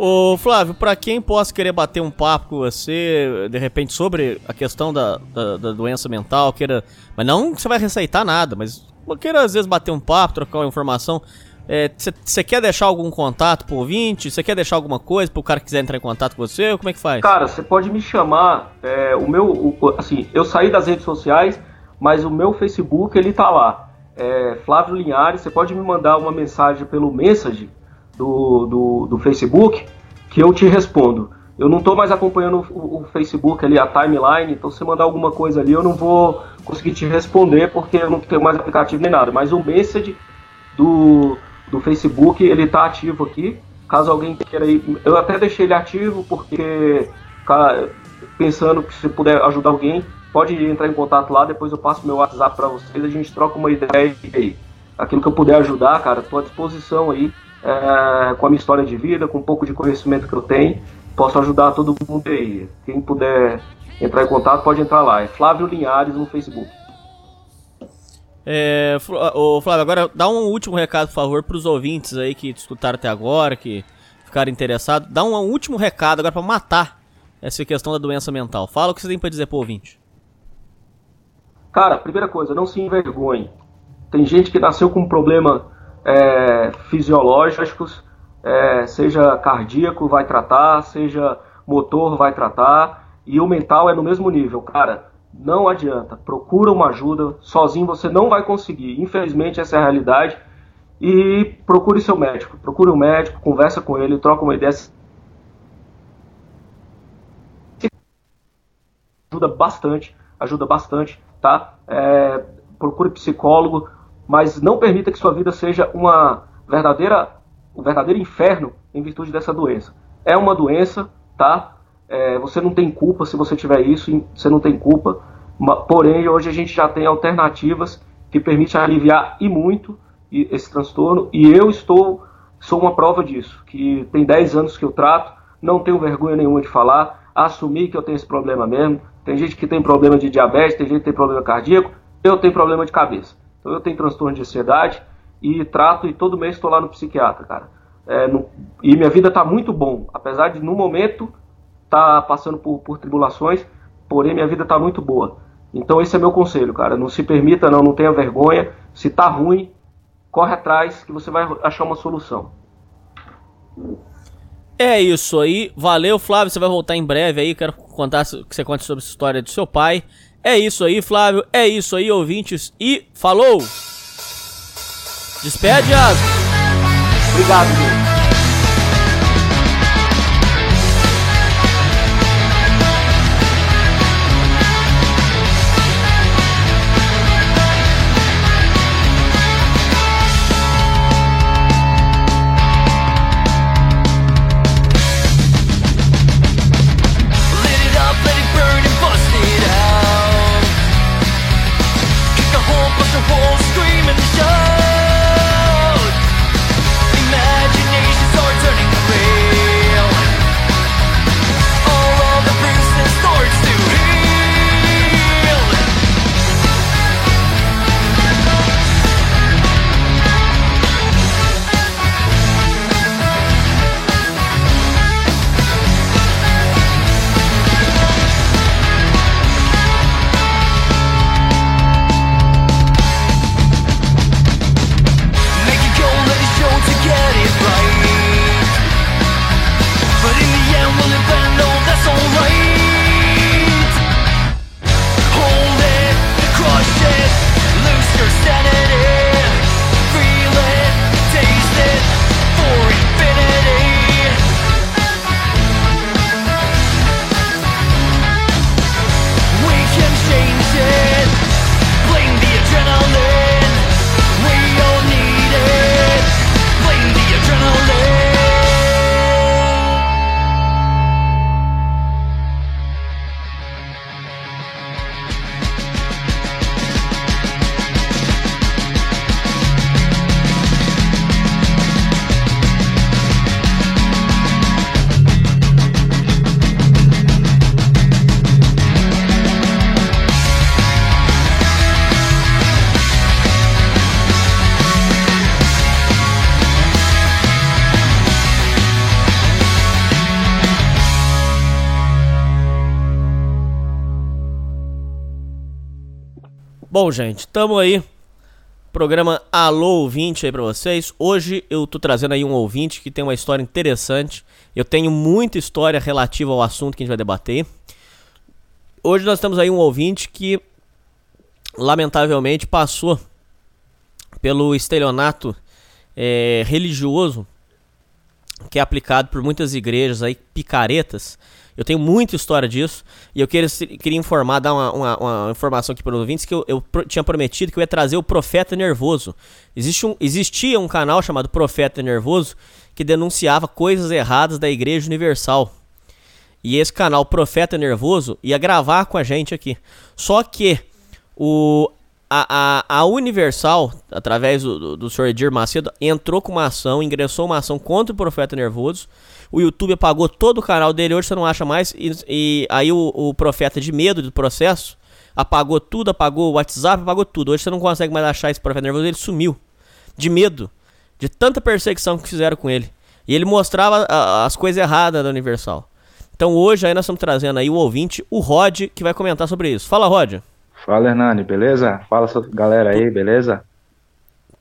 Speaker 9: Ô Flávio, pra quem possa querer bater um papo com você, de repente, sobre a questão da, da, da doença mental, queira. Mas não que você vai receitar nada, mas queira às vezes bater um papo, trocar uma informação. Você quer deixar algum contato pro ouvinte? Você quer deixar alguma coisa pro cara que quiser entrar em contato com você? Como é que faz?
Speaker 12: Cara, você pode me chamar. é, o meu, o- assim, eu saí das redes sociais, mas o meu Facebook ele tá lá. É, Flávio Linhares, você pode me mandar uma mensagem pelo message do, do, do Facebook que eu te respondo. Eu não tô mais acompanhando o, o Facebook ali, a timeline, então se mandar alguma coisa ali eu não vou conseguir te responder porque eu não tenho mais aplicativo nem nada. Mas o message do, do Facebook, ele tá ativo aqui. Caso alguém queira ir. Eu até deixei ele ativo porque, pensando que se puder ajudar alguém, pode entrar em contato lá. Depois eu passo meu WhatsApp para vocês, a gente troca uma ideia aí. aquilo que eu puder ajudar, cara, estou à disposição aí, é, com a minha história de vida, com um pouco de conhecimento que eu tenho, posso ajudar todo mundo aí. Quem puder entrar em contato pode entrar lá, é Flávio Linhares no Facebook.
Speaker 9: É, ô Flávio, agora dá um último recado, por favor, para os ouvintes aí que escutaram até agora, que ficaram interessados. Dá um último recado agora para matar essa questão da doença mental. Fala o que você tem para dizer pro ouvinte.
Speaker 12: Cara, primeira coisa, não se envergonhe. Tem gente que nasceu com um problema é, fisiológicos, é, seja cardíaco, vai tratar, seja motor, vai tratar, e o mental é no mesmo nível. Cara, não adianta. Procura uma ajuda. Sozinho você não vai conseguir. Infelizmente, essa é a realidade. E procure seu médico. Procure um médico, conversa com ele, troca uma ideia. Ajuda bastante, ajuda bastante, tá? É, procure psicólogo, mas não permita que sua vida seja uma verdadeira, um verdadeiro inferno em virtude dessa doença. É uma doença, tá? É, você não tem culpa se você tiver isso, você não tem culpa. Porém, hoje a gente já tem alternativas que permitem aliviar e muito esse transtorno. E eu estou, sou uma prova disso, que tem 10 anos que eu trato, não tenho vergonha nenhuma de falar, assumir que eu tenho esse problema mesmo. Tem gente que tem problema de diabetes, tem gente que tem problema cardíaco, eu tenho problema de cabeça. Então eu tenho transtorno de ansiedade e trato e todo mês estou lá no psiquiatra, cara. É, no, e minha vida está muito bom, apesar de no momento tá passando por, por tribulações, porém minha vida tá muito boa. Então esse é meu conselho, cara. Não se permita, não, não tenha vergonha. Se tá ruim, corre atrás que você vai achar uma solução.
Speaker 9: É isso aí. Valeu, Flávio. Você vai voltar em breve aí. Quero contar que você conte sobre a história do seu pai. É isso aí, Flávio. É isso aí, ouvintes. E falou! Despede.
Speaker 12: Obrigado, meu.
Speaker 9: Gente, tamo aí. Programa Alô Ouvinte aí pra vocês. Hoje eu tô trazendo aí um ouvinte que tem uma história interessante. Eu tenho muita história relativa ao assunto que a gente vai debater. Hoje nós temos aí um ouvinte que, lamentavelmente, passou pelo estelionato é, religioso que é aplicado por muitas igrejas aí, picaretas, eu tenho muita história disso. E eu queria, queria informar, dar uma, uma, uma informação aqui para os ouvintes que eu, eu tinha prometido que eu ia trazer o Profeta Nervoso. Existe um, existia um canal chamado Profeta Nervoso que denunciava coisas erradas da Igreja Universal. E esse canal Profeta Nervoso ia gravar com a gente aqui. Só que o, a, a, a Universal, através do, do, do Edir Macedo, entrou com uma ação, ingressou uma ação contra o Profeta Nervoso. O YouTube apagou todo o canal dele, hoje você não acha mais. E, e aí o, o Profeta, de medo do processo, apagou tudo, apagou o WhatsApp, apagou tudo. Hoje você não consegue mais achar esse Profeta Nervoso, ele sumiu. De medo. De tanta perseguição que fizeram com ele. E ele mostrava a, as coisas erradas da Universal. Então hoje aí nós estamos trazendo aí o ouvinte, o Rod, que vai comentar sobre isso. Fala, Rod.
Speaker 6: Fala, Hernani, beleza? Fala, galera aí, beleza?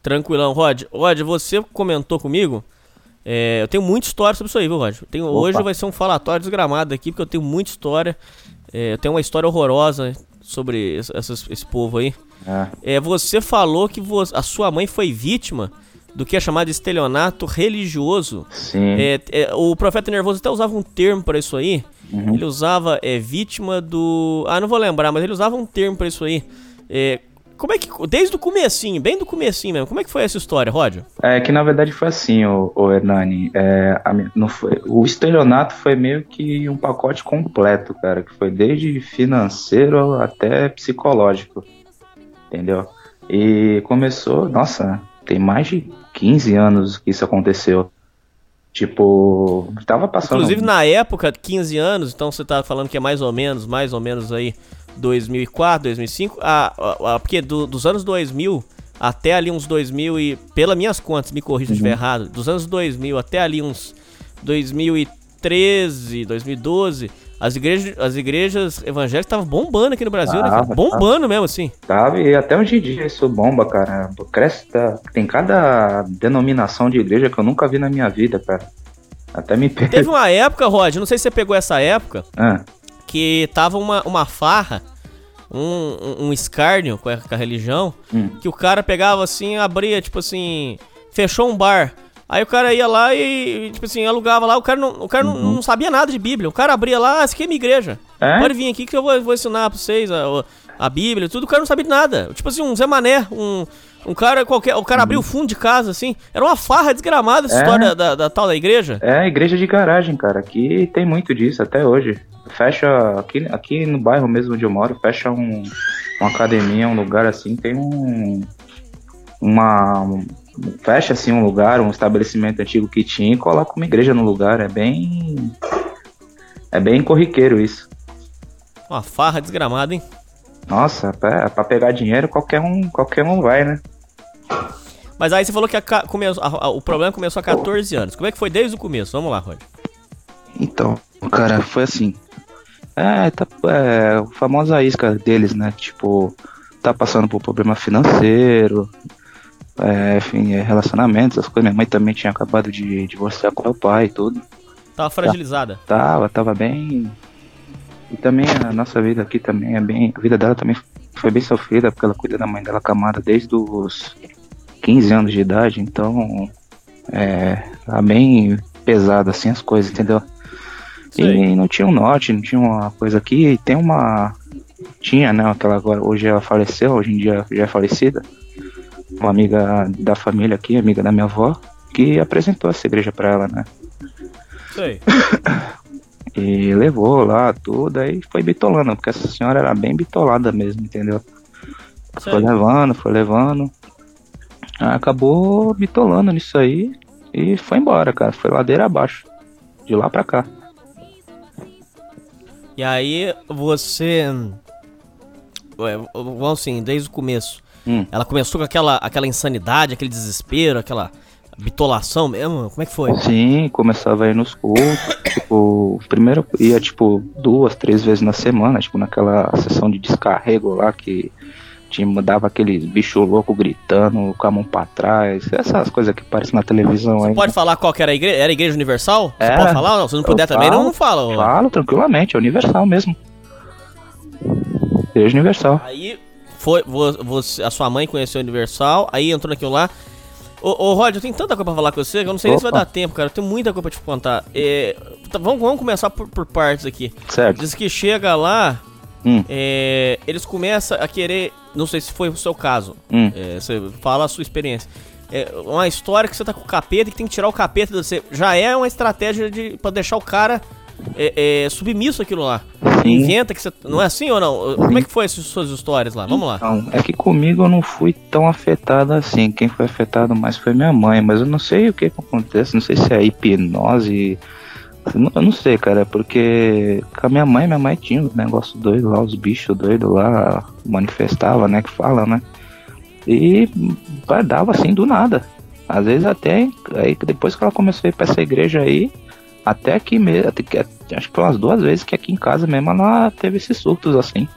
Speaker 9: Tranquilão, Rod. Rod, você comentou comigo. É, eu tenho muita história sobre isso aí, viu, Rod? Tenho, hoje vai ser um falatório desgramado aqui, porque eu tenho muita história. É, eu tenho uma história horrorosa sobre esse, esse povo aí.
Speaker 6: É.
Speaker 9: É, você falou que a sua mãe foi vítima do que é chamado de estelionato religioso.
Speaker 6: Sim.
Speaker 9: É, é, o profeta nervoso até usava um termo para isso aí.
Speaker 6: Uhum.
Speaker 9: Ele usava é, vítima do. Ah, não vou lembrar, mas ele usava um termo para isso aí. É, como é que. Desde o comecinho, bem do comecinho mesmo, como é que foi essa história, Rod?
Speaker 6: É que na verdade foi assim, o, o Hernani. É, a, não foi, o estelionato foi meio que um pacote completo, cara. Que foi desde financeiro até psicológico. Entendeu? E começou, nossa, tem mais de 15 anos que isso aconteceu. Tipo, tava passando.
Speaker 9: Inclusive na época, 15 anos, então você tá falando que é mais ou menos, mais ou menos aí 2004, 2005, a, a, a porque do, dos anos 2000 até ali uns 2000 e pelas minhas contas, me corrija se
Speaker 6: Uhum.
Speaker 9: estiver errado, dos anos 2000 até ali uns 2013, 2012, as igrejas, as igrejas evangélicas estavam bombando aqui no Brasil, né?
Speaker 6: Tava,
Speaker 9: Bombando mesmo assim.
Speaker 6: Tava, e até hoje em dia isso bomba, cara. Cresce, tá- tem cada denominação de igreja que eu nunca vi na minha vida, cara. Até me
Speaker 9: Teve
Speaker 6: perde.
Speaker 9: uma época, Rod, não sei se você pegou essa época,
Speaker 6: Ah,
Speaker 9: que tava uma, uma farra, um, um, escárnio com a, com a religião,
Speaker 6: Hum.
Speaker 9: que o cara pegava assim, abria, tipo assim, fechou um bar. Aí o cara ia lá e, tipo assim, alugava lá, o cara não, o cara não, não sabia nada de Bíblia. O cara abria lá, ah, essa aqui é minha igreja.
Speaker 6: Uhum. É?
Speaker 9: Pode vir aqui que eu vou, vou ensinar pra vocês a, a Bíblia tudo. O cara não sabia de nada. Tipo assim, um Zé Mané, um, um cara qualquer. O cara abriu o fundo de casa, assim. Era uma farra desgramada essa
Speaker 6: Uhum. É.
Speaker 9: história da, da tal da igreja.
Speaker 6: é igreja de garagem, cara. Aqui tem muito disso até hoje. Fecha aqui, aqui no bairro mesmo onde eu moro, fecha um, uma academia, um lugar assim, tem um uma um- fecha assim um lugar, um estabelecimento antigo que tinha e coloca uma igreja no lugar. É bem é bem corriqueiro isso.
Speaker 9: Uma farra desgramada, hein?
Speaker 6: Nossa, pra, pra pegar dinheiro qualquer um qualquer um vai, né?
Speaker 9: Mas aí você falou que a a- a- o problema começou há 14 anos. Como é que foi desde o começo? Vamos lá, Rod.
Speaker 6: Então, cara, foi assim. É, tá, é, a famosa isca deles, né? Tipo, tá passando por problema financeiro, é, enfim, é, relacionamentos, essas coisas. Minha mãe também tinha acabado de divorciar com meu pai e tudo.
Speaker 9: Tava fragilizada.
Speaker 6: Tava, tava bem. E também a nossa vida aqui também é bem. A vida dela também foi bem sofrida, porque ela cuida da mãe dela camada desde os 15 anos de idade, então. É. Tá bem pesado assim as coisas, entendeu? E não tinha um norte, não tinha uma coisa aqui. Tem uma. Tinha, né? Aquela agora. Hoje ela faleceu, hoje em dia já é falecida. Uma amiga da família aqui, amiga da minha avó, que apresentou essa igreja pra ela, né?
Speaker 9: Sei. *coughs*
Speaker 6: E levou lá tudo, aí foi bitolando, porque essa senhora era bem bitolada mesmo, entendeu? Foi
Speaker 9: Sei.
Speaker 6: levando, foi levando. Aí acabou bitolando nisso aí e foi embora, cara. Foi ladeira abaixo. De lá pra cá.
Speaker 9: E aí você. Vamos assim, desde o começo.
Speaker 6: Hum.
Speaker 9: Ela começou com aquela, aquela insanidade, aquele desespero, aquela bitolação mesmo? Como é que foi?
Speaker 6: Sim, começava a ir nos cultos. *coughs* tipo, primeiro ia tipo duas, três vezes na semana, tipo naquela sessão de descarrego lá que tinha, dava aqueles bicho louco gritando com a mão pra trás. Essas coisas que aparecem na televisão aí.
Speaker 9: Pode falar qual que era a igreja? Era a igreja universal? Você
Speaker 6: Era.
Speaker 9: pode falar ou não? Se não puder também,
Speaker 6: falo,
Speaker 9: não, não fala.
Speaker 6: Falo tranquilamente, é universal mesmo. Igreja universal.
Speaker 9: Aí foi, vo- você, a sua mãe conheceu a Universal, aí entrou naquilo lá. Ô, ô Rod, eu tenho tanta coisa pra falar com você que eu não sei nem se vai dar tempo, cara. Eu tenho muita coisa pra te contar. É, tá, vamos, vamos começar por, por partes aqui.
Speaker 6: Certo.
Speaker 9: Diz que chega lá,
Speaker 6: Hum.
Speaker 9: é, eles começam a querer. Não sei se foi o seu caso.
Speaker 6: Hum.
Speaker 9: É, você fala a sua experiência. É uma história que você tá com o capeta e que tem que tirar o capeta de você. Já é uma estratégia de, pra deixar o cara é, é, submisso aquilo lá.
Speaker 6: Sim.
Speaker 9: inventa que você. Não é assim ou não? Como é que foi essas suas histórias lá? Vamos lá.
Speaker 6: Não, é que comigo eu não fui tão afetado assim. Quem foi afetado mais foi minha mãe, mas eu não sei o que, que acontece, não sei se é hipnose. Eu não- Eu não sei, cara, porque com a minha mãe, minha mãe tinha um negócio doido lá, os bichos doidos lá, manifestava, né, que fala, né? E dava assim do nada. Às vezes até, aí depois que ela começou a ir pra essa igreja aí, até aqui mesmo, acho que foi umas duas vezes que aqui em casa mesmo ela teve esses surtos assim.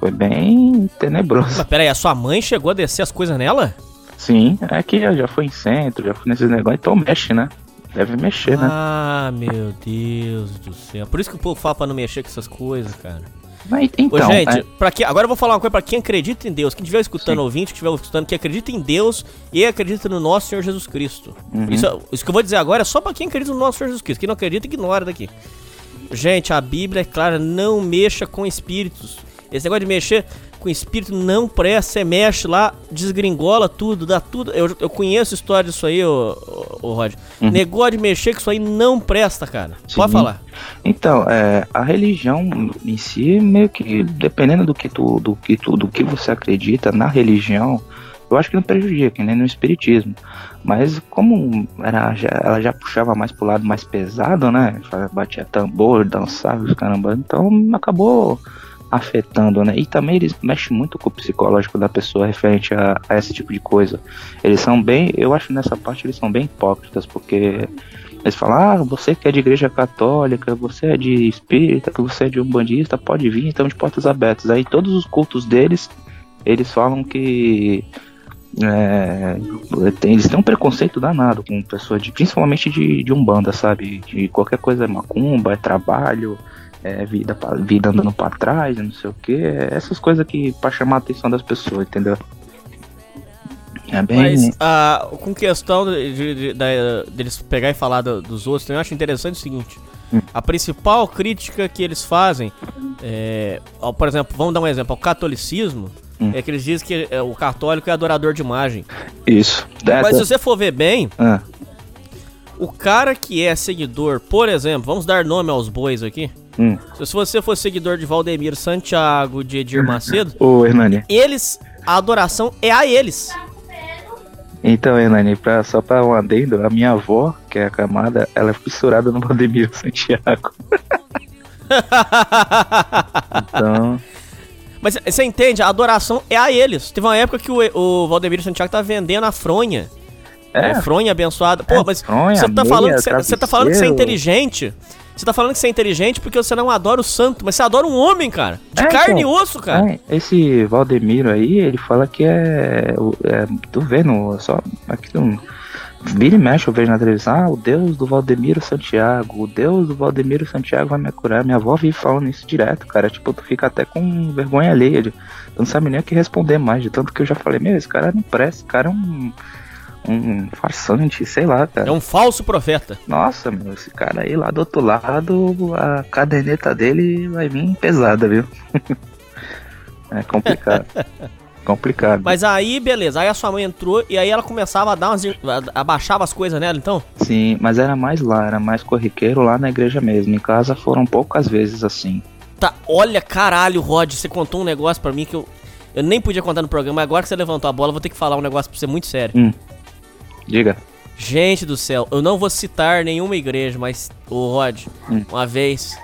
Speaker 6: Foi bem tenebroso.
Speaker 9: Mas peraí, a sua mãe chegou a descer as coisas nela?
Speaker 6: Sim, é que já, já foi em centro, já foi nesses negócios, então mexe, né? Deve mexer, né?
Speaker 9: Ah, meu Deus do céu. Por isso que o povo fala pra não mexer com essas coisas, cara.
Speaker 6: Mas,
Speaker 9: Ô,
Speaker 6: então,
Speaker 9: gente,
Speaker 6: é-
Speaker 9: pra que, agora eu vou falar uma coisa pra quem acredita em Deus. Quem estiver escutando ouvinte, que estiver escutando, que acredita em Deus e acredita no nosso Senhor Jesus Cristo.
Speaker 6: Uhum.
Speaker 9: Isso, isso que eu vou dizer agora é só pra quem acredita no nosso Senhor Jesus Cristo. Quem não acredita, ignora daqui. Gente, a Bíblia é clara, não mexa com espíritos. Esse negócio de mexer com espírito não presta. Você mexe lá, desgringola tudo, dá tudo. Eu, eu conheço história disso aí, ô, ô, ô Rod.
Speaker 6: Uhum.
Speaker 9: Negócio de mexer com isso aí não presta, cara. Pode
Speaker 6: Sim.
Speaker 9: falar.
Speaker 6: Então, é, a religião em si, meio que dependendo do que tu, do que tu, do que você acredita na religião, eu acho que não prejudica, nem no espiritismo. Mas como era, já- ela já puxava mais pro lado mais pesado, né? Batia tambor, dançava, os caramba, então acabou afetando, né? E também eles mexem muito com o psicológico da pessoa referente a, a esse tipo de coisa. Eles são bem, eu acho nessa parte eles são bem hipócritas, porque eles falam, ah, você que é de igreja católica, você é de espírita, que você é de umbandista, pode vir, então de portas abertas. Aí todos os cultos deles, eles falam que é, eles têm um preconceito danado com pessoas de, principalmente de, de umbanda, sabe? De qualquer coisa é macumba, é trabalho, é vida, vida andando pra trás, não sei o que, essas coisas que pra chamar a atenção das pessoas, entendeu? É bem.
Speaker 9: Mas ah, com questão de, de- de- deles pegar e falar do- dos outros, eu acho interessante o seguinte.
Speaker 6: Hum.
Speaker 9: A principal crítica que eles fazem, é, ao- por exemplo, vamos dar um exemplo, ao catolicismo,
Speaker 6: Hum.
Speaker 9: é que eles dizem que é, o católico é adorador de imagem.
Speaker 6: Isso. É,
Speaker 9: Mas
Speaker 6: tá-
Speaker 9: se você for ver bem,
Speaker 6: Ah,
Speaker 9: o cara que é seguidor, por exemplo, vamos dar nome aos bois aqui.
Speaker 6: Hum.
Speaker 9: Se você for seguidor de Valdemiro Santiago, de Edir Macedo,
Speaker 6: Ô, Hernani.
Speaker 9: eles, a adoração é a eles.
Speaker 6: Então, Hernani, pra, só pra um adendo, a minha avó, que é a camada, ela é fissurada no *laughs* Valdemiro Santiago. Então,
Speaker 9: Mas você entende? A adoração é a eles. Teve uma época que o, o Valdemiro Santiago tá vendendo a fronha.
Speaker 6: É.
Speaker 9: É, fronha abençoada. Pô,
Speaker 6: É,
Speaker 9: mas você tá falando que você- tá falando que você é inteligente. Você tá falando que você é inteligente porque você não adora o santo, mas você adora um homem, cara. De
Speaker 6: É,
Speaker 9: carne
Speaker 6: então,
Speaker 9: e osso, cara.
Speaker 6: é, esse Valdemiro aí, ele fala que é. é tu vendo, só. Aqui um. Vira e mexe, eu vejo na televisão, ah, o Deus do Valdemiro Santiago, o Deus do Valdemiro Santiago vai me curar. Minha avó vive falando isso direto, cara. Tipo, tu fica até com vergonha alheia. de- Tu não sabe nem o que responder mais, de tanto que eu já falei, meu, esse cara não presta, esse cara é um. Um farsante, sei lá, cara.
Speaker 9: É um falso profeta.
Speaker 6: Nossa, meu, esse cara aí lá do outro lado, a caderneta dele vai vir pesada, viu? *laughs* é complicado. *laughs* complicado.
Speaker 9: Mas aí, beleza. Aí a sua mãe entrou e aí ela começava a dar umas. abaixava as coisas nela, então?
Speaker 6: Sim, mas era mais lá, era mais corriqueiro lá na igreja mesmo. Em casa foram poucas vezes assim.
Speaker 9: Tá, olha, caralho, Rod, você contou um negócio pra mim que eu. Eu nem podia contar no programa, mas agora que você levantou a bola, eu vou ter que falar um negócio pra você muito sério.
Speaker 6: Hum. Diga.
Speaker 9: Gente do céu, eu não vou citar nenhuma igreja, mas o Rod,
Speaker 6: Hum.
Speaker 9: uma vez,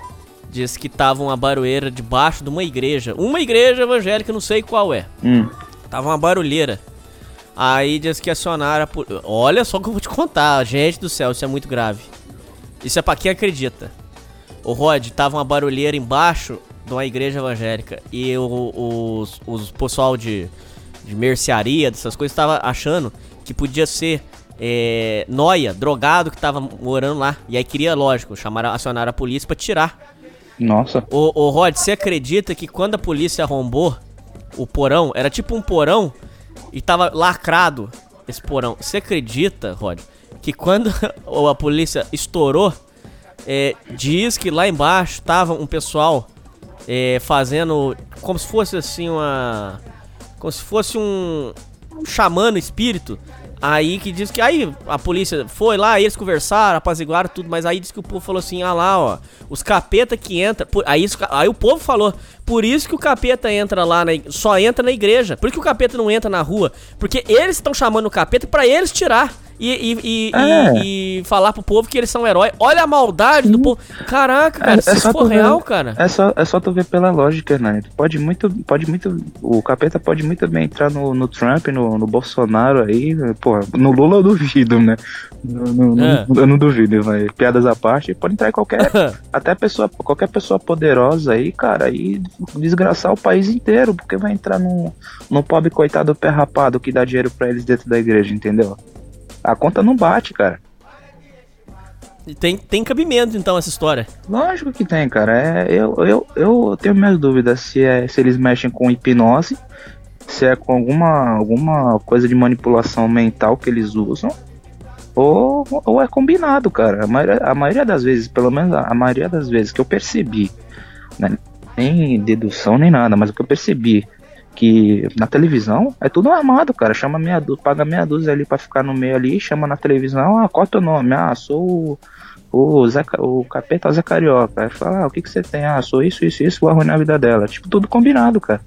Speaker 9: disse que tava uma barulheira debaixo de uma igreja. Uma igreja evangélica, não sei qual é.
Speaker 6: Hum.
Speaker 9: Tava uma barulheira. Aí diz que acionaram a pol- Olha só o que eu vou te contar, gente do céu, isso é muito grave. Isso é pra quem acredita. O Rod, tava uma barulheira embaixo de uma igreja evangélica. E o- os, os pessoal de, de mercearia, dessas coisas, tava achando que podia ser é, noia, drogado que tava morando lá. E aí queria, lógico, chamar, acionar a polícia pra tirar.
Speaker 6: Nossa.
Speaker 9: Ô, ô Rod, você acredita que quando a polícia arrombou o porão, era tipo um porão e tava lacrado esse porão. Você acredita, Rod, que quando *laughs* a polícia estourou, é, diz que lá embaixo tava um pessoal é, fazendo como se fosse assim uma. Como se fosse um, um xamã espírito, Aí que diz que aí a polícia foi lá, eles conversaram, apaziguaram tudo, mas aí diz que o povo falou assim: ah lá, ó, os capeta que entra. Aí, aí o povo falou: por isso que o capeta entra lá, na, só entra na igreja. Por que que o capeta não entra na rua? Porque eles estão chamando o capeta pra eles tirar. E, e, e,
Speaker 6: É.
Speaker 9: e- e falar pro povo que eles são heróis. Olha a maldade do povo. Caraca, cara, se isso
Speaker 6: só
Speaker 9: for
Speaker 6: tu ver-
Speaker 9: real, cara.
Speaker 6: É só, é só tu ver pela lógica, né? Pode muito, pode muito, o capeta pode muito bem entrar no, no Trump, no, no Bolsonaro aí, pô, no Lula eu duvido, né? No- no- no-
Speaker 9: É.
Speaker 6: Eu não duvido, mas piadas à parte, pode entrar em qualquer, *laughs* até pessoa, qualquer pessoa poderosa aí, cara, e desgraçar o país inteiro, porque vai entrar no, no pobre coitado pé rapado que dá dinheiro pra eles dentro da igreja, entendeu? A conta não bate, cara.
Speaker 9: Tem, tem cabimento, então, essa história.
Speaker 6: Lógico que tem, cara. É, eu, eu, eu tenho minhas dúvidas se, é, se eles mexem com hipnose, se é com alguma, alguma coisa de manipulação mental que eles usam, ou, ou é combinado, cara. A maioria, a maioria das vezes, pelo menos a, a maioria das vezes que eu percebi, né, nem dedução nem nada, mas o que eu percebi que na televisão é tudo armado, cara. Chama meia dúzia, paga meia dúzia ali pra ficar no meio ali, chama na televisão, ah, qual é o teu nome? Ah, sou o, o, Zé, o capeta Zé Carioca. Aí fala, ah, o que, que você tem? Ah, sou isso, isso, isso, vou arruinar a vida dela. Tipo, tudo combinado, cara.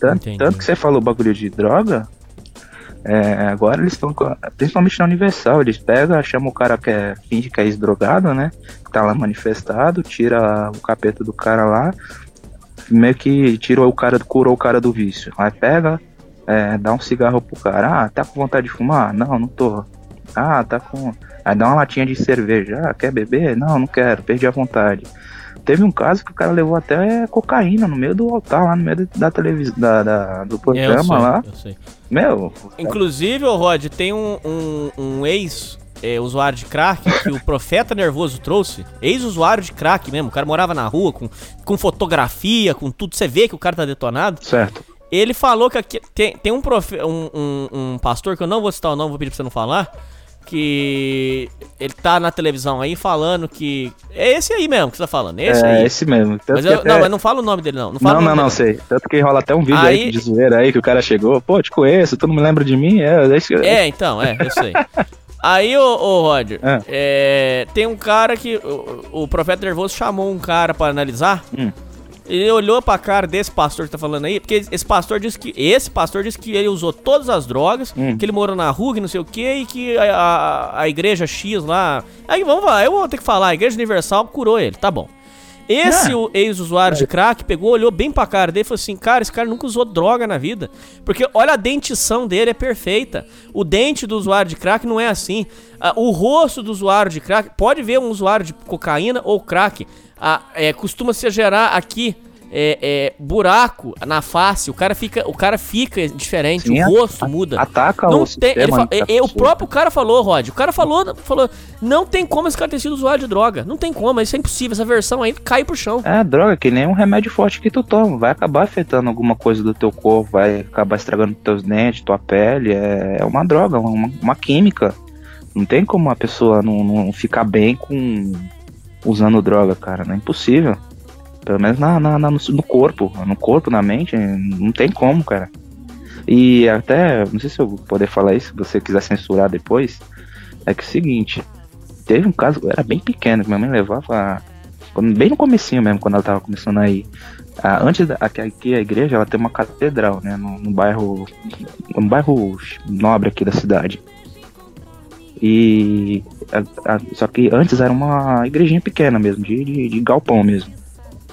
Speaker 6: Tanto, tanto que você falou bagulho de droga, é, agora eles estão, principalmente na Universal, eles pegam, chamam o cara que é, finge que é ex-drogado, né? Tá lá manifestado, tira o capeta do cara lá, meio que tirou o cara, curou o cara do vício. Aí pega, é, dá um cigarro pro cara, ah, tá com vontade de fumar? Não, não tô. Ah, tá com. Aí dá uma latinha de cerveja, ah, quer beber? Não, não quero, perdi a vontade. Teve um caso que o cara levou até cocaína no meio do altar, lá no meio da televisão, da, da- do
Speaker 9: É, eu
Speaker 6: programa
Speaker 9: sei,
Speaker 6: lá.
Speaker 9: eu sei.
Speaker 6: Meu,
Speaker 9: Inclusive, ô Rod, tem um, um, um ex-usuário de crack que o Profeta Nervoso trouxe. Ex-usuário de crack mesmo. O cara morava na rua com, com fotografia, com tudo. Você vê que o cara tá detonado.
Speaker 6: certo.
Speaker 9: Ele falou que aqui, tem, tem um, profe, um, um, um pastor, que eu não vou citar o nome, vou pedir pra você não falar. Que ele tá na televisão aí falando que. É esse aí mesmo que você tá falando. É esse
Speaker 6: é
Speaker 9: aí.
Speaker 6: esse mesmo.
Speaker 9: Mas eu-
Speaker 6: até-
Speaker 9: não, mas não fala o nome dele, não. Não,
Speaker 6: Não, não, não, sei. Tanto que rola até um vídeo aí,
Speaker 9: Aí-
Speaker 6: de zoeira aí que o cara chegou, pô, te conheço, tu não me lembra de mim? É, eu-
Speaker 9: É, então, é, eu sei. *laughs* Aí, ô, ô Roger, é, tem um cara que. O, o Profeta Nervoso chamou um cara pra analisar.
Speaker 6: Hum.
Speaker 9: Ele olhou pra cara desse pastor que tá falando aí, porque esse pastor disse que. Esse pastor disse que ele usou todas as drogas,
Speaker 6: Hum.
Speaker 9: que ele morou na rua, que não sei o que, e que a, a, a igreja X lá. Aí vamos lá, eu vou ter que falar, a Igreja Universal curou ele, tá bom. Esse
Speaker 6: É.
Speaker 9: o ex-usuário de crack pegou, olhou bem pra cara dele e falou assim: Cara, esse cara nunca usou droga na vida. Porque olha a dentição dele, é perfeita. O dente do usuário de crack não é assim. Ah, o rosto do usuário de crack, pode ver um usuário de cocaína ou crack. Ah, é, costuma se gerar aqui. É, é, buraco na face, o cara fica, o cara fica diferente,
Speaker 6: Sim,
Speaker 9: o
Speaker 6: a-
Speaker 9: rosto muda.
Speaker 6: Ataca
Speaker 9: Não
Speaker 6: o
Speaker 9: tem, ele
Speaker 6: sistema.
Speaker 9: fa-
Speaker 6: da
Speaker 9: e- e o próprio cara falou, Rod. O cara falou, falou, não tem como esse cara ter sido usuário de droga. Não tem como, isso é impossível. Essa versão aí cai pro chão.
Speaker 6: É, droga, que nem um remédio forte que tu toma. Vai acabar afetando alguma coisa do teu corpo, vai acabar estragando teus dentes, tua pele. É, é uma droga, uma, uma química. Não tem como a pessoa não, não ficar bem com usando droga, cara. Não é impossível. Pelo menos na, na- na- no, no corpo. No corpo, na mente, não tem como, cara. E até, não sei se eu vou poder falar isso, se você quiser censurar depois. É que é o seguinte, teve um caso, era bem pequeno, que minha mãe levava bem no comecinho mesmo, quando ela tava começando aí. Ah, antes da, aqui, aqui a igreja, ela tem uma catedral, né, no, no bairro, um bairro nobre aqui da cidade. E a- a- só que antes era uma igrejinha pequena mesmo, de, de, de galpão mesmo.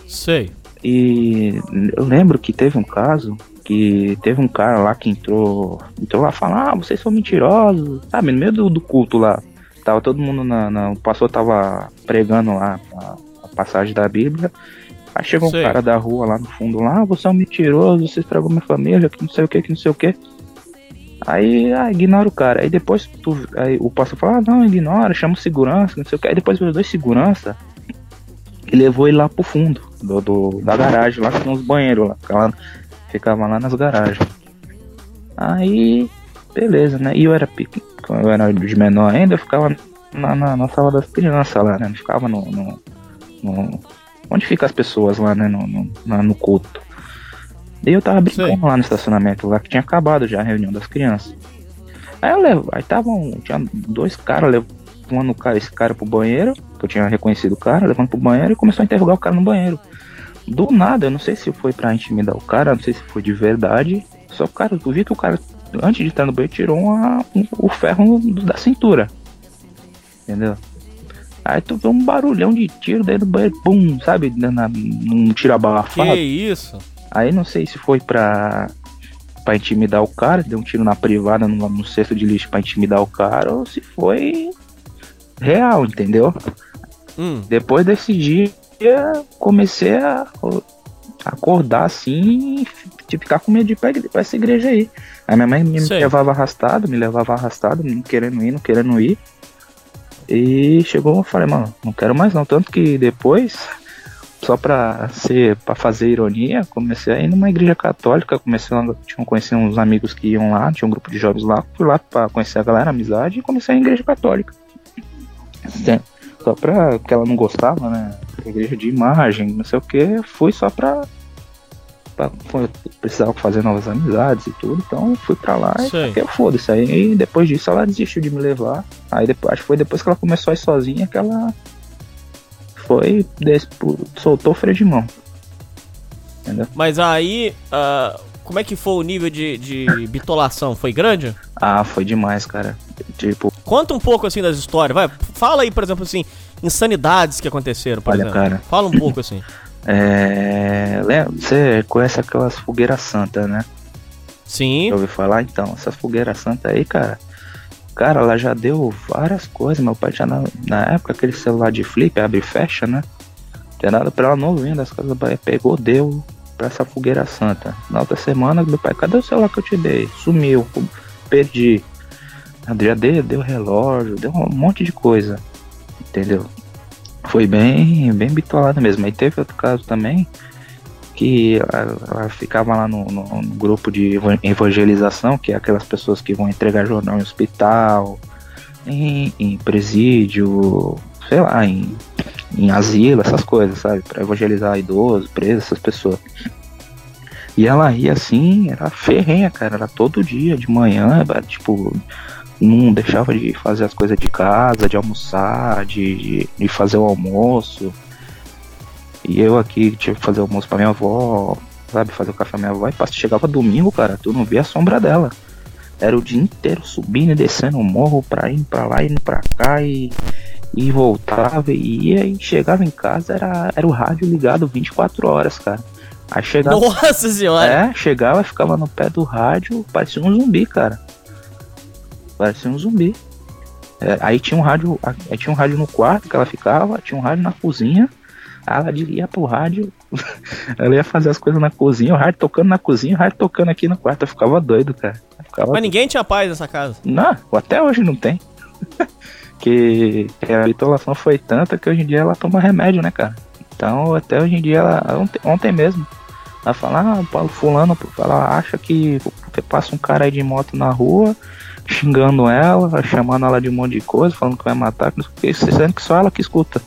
Speaker 9: Sei.
Speaker 6: E eu lembro que teve um caso que teve um cara lá que entrou, entrou lá falando, ah, vocês são mentirosos, sabe, no meio do, do culto lá. Tava todo mundo na, na- O pastor tava pregando lá a, a passagem da Bíblia. Aí chegou
Speaker 9: Sei.
Speaker 6: um cara da rua lá no fundo lá, ah, você é um mentiroso, você estragou minha família, que não sei o que, que não sei o que. Aí, ah, ignora o cara. Aí depois tu, aí o pastor fala, ah, não, ignora, chama segurança, não sei o que. Aí depois veio dois segurança e levou ele lá pro fundo do, do- da garagem, lá que tem uns banheiros lá. Ficava, ficava lá nas garagens. Aí, beleza, né? E eu era pequeno, eu era de menor ainda, eu ficava na, na, na sala das crianças lá, né? Ficava no, no, no- Onde ficam as pessoas lá, né? No, no, no culto. E eu tava brincando lá no estacionamento, lá que tinha acabado já a reunião das crianças. Aí eu levo, aí estavam, tinha dois caras levando o cara, esse cara pro banheiro, que eu tinha reconhecido o cara, levando pro banheiro e começou a interrogar o cara no banheiro. Do nada, eu não sei se foi pra intimidar o cara, não sei se foi de verdade. Só, cara, eu vi que o cara, antes de estar no banheiro, tirou uma, um- o ferro da cintura. Entendeu? Aí tu vê um barulhão de tiro dentro do banheiro, pum, sabe? Na, num tiro
Speaker 9: Que
Speaker 6: abafado.
Speaker 9: isso?
Speaker 6: Aí não sei se foi pra, pra intimidar o cara, deu um tiro na privada no, no cesto de lixo pra intimidar o cara, ou se foi real, entendeu?
Speaker 9: Hum.
Speaker 6: Depois desse dia, comecei a acordar assim e ficar com medo de ir pra pra essa igreja aí. Aí minha mãe me
Speaker 9: Sei.
Speaker 6: levava arrastado, me levava arrastado, não querendo ir, não querendo ir. E chegou, eu falei, mano, não quero mais não. Tanto que depois, só pra ser, pra fazer ironia, comecei a ir numa igreja católica, comecei lá, tinha conheci uns amigos que iam lá, tinha um grupo de jovens lá, fui lá pra conhecer a galera, amizade, e comecei a igreja católica. Sim. Só pra que ela não gostava, né? Igreja de imagem, não sei o que, fui só pra. pra foi- precisava fazer novas amizades e tudo, então fui pra lá e
Speaker 9: Sei.
Speaker 6: fiquei, foda-se. Aí depois disso ela desistiu de me levar. Aí depois, acho que foi depois que ela começou a ir sozinha que ela foi, soltou o freio de mão. Entendeu?
Speaker 9: Mas aí, ah, como é que foi o nível de, de bitolação? Foi grande?
Speaker 6: Ah, foi demais, cara. Tipo,
Speaker 9: Conta um pouco assim das histórias, vai. Fala aí, por exemplo, assim, insanidades que aconteceram, por
Speaker 6: Olha,
Speaker 9: exemplo.
Speaker 6: cara.
Speaker 9: Fala um pouco assim. *laughs*
Speaker 6: é. Você conhece aquelas fogueiras santas, né?
Speaker 9: Sim.
Speaker 6: Já ouviu falar? Então, essas fogueiras santas aí, cara. Cara, ela já deu várias coisas. Meu pai já na, na época, aquele celular de flip, abre e fecha, né? Tem nada pra ela novinha das casas da Bahia. Pegou, deu pra essa fogueira santa. Na outra semana, meu pai, cadê o celular que eu te dei? Sumiu, perdi. Já deu, deu relógio, deu um monte de coisa. Entendeu? Foi bem, bem bitolada mesmo. Aí teve outro caso também que ela, ficava lá no, no- no grupo de eva- evangelização, que é aquelas pessoas que vão entregar jornal em hospital, em, em presídio, sei lá, em, em asilo, essas coisas, sabe? Pra evangelizar idosos, presos, essas pessoas. E ela ia assim, era ferrenha, cara, era todo dia, de manhã, tipo, não deixava de fazer as coisas de casa, de almoçar, de, de, de fazer o almoço. E eu aqui tive que fazer almoço pra minha avó, sabe, fazer o café pra minha avó. E chegava domingo, cara, tu não via a sombra dela. Era o dia inteiro subindo e descendo o morro pra ir pra lá, indo pra cá e, e voltava e ia e chegava em casa, era, era o rádio ligado 24 horas, cara. Aí chegava.
Speaker 9: Nossa senhora!
Speaker 6: É, chegava, ficava no pé do rádio, parecia um zumbi, cara. Parecia um zumbi. É, aí tinha um rádio, aí tinha um rádio no quarto que ela ficava, tinha um rádio na cozinha. Aí ela ia pro rádio, *laughs* ela ia fazer as coisas na cozinha, o rádio tocando na cozinha, o rádio tocando aqui no quarto. Eu ficava doido, cara. Ficava
Speaker 9: Mas ninguém tinha paz nessa casa.
Speaker 6: não, até hoje não tem. *laughs* que, a bitolação foi tanta que hoje em dia ela toma remédio, né, cara? Então, até hoje em dia, ela, ontem, ontem mesmo, ela fala, ah, Paulo Fulano, ela acha que passa um cara aí de moto na rua, xingando ela, chamando ela de um monte de coisa, falando que vai matar, sendo que só ela que escuta.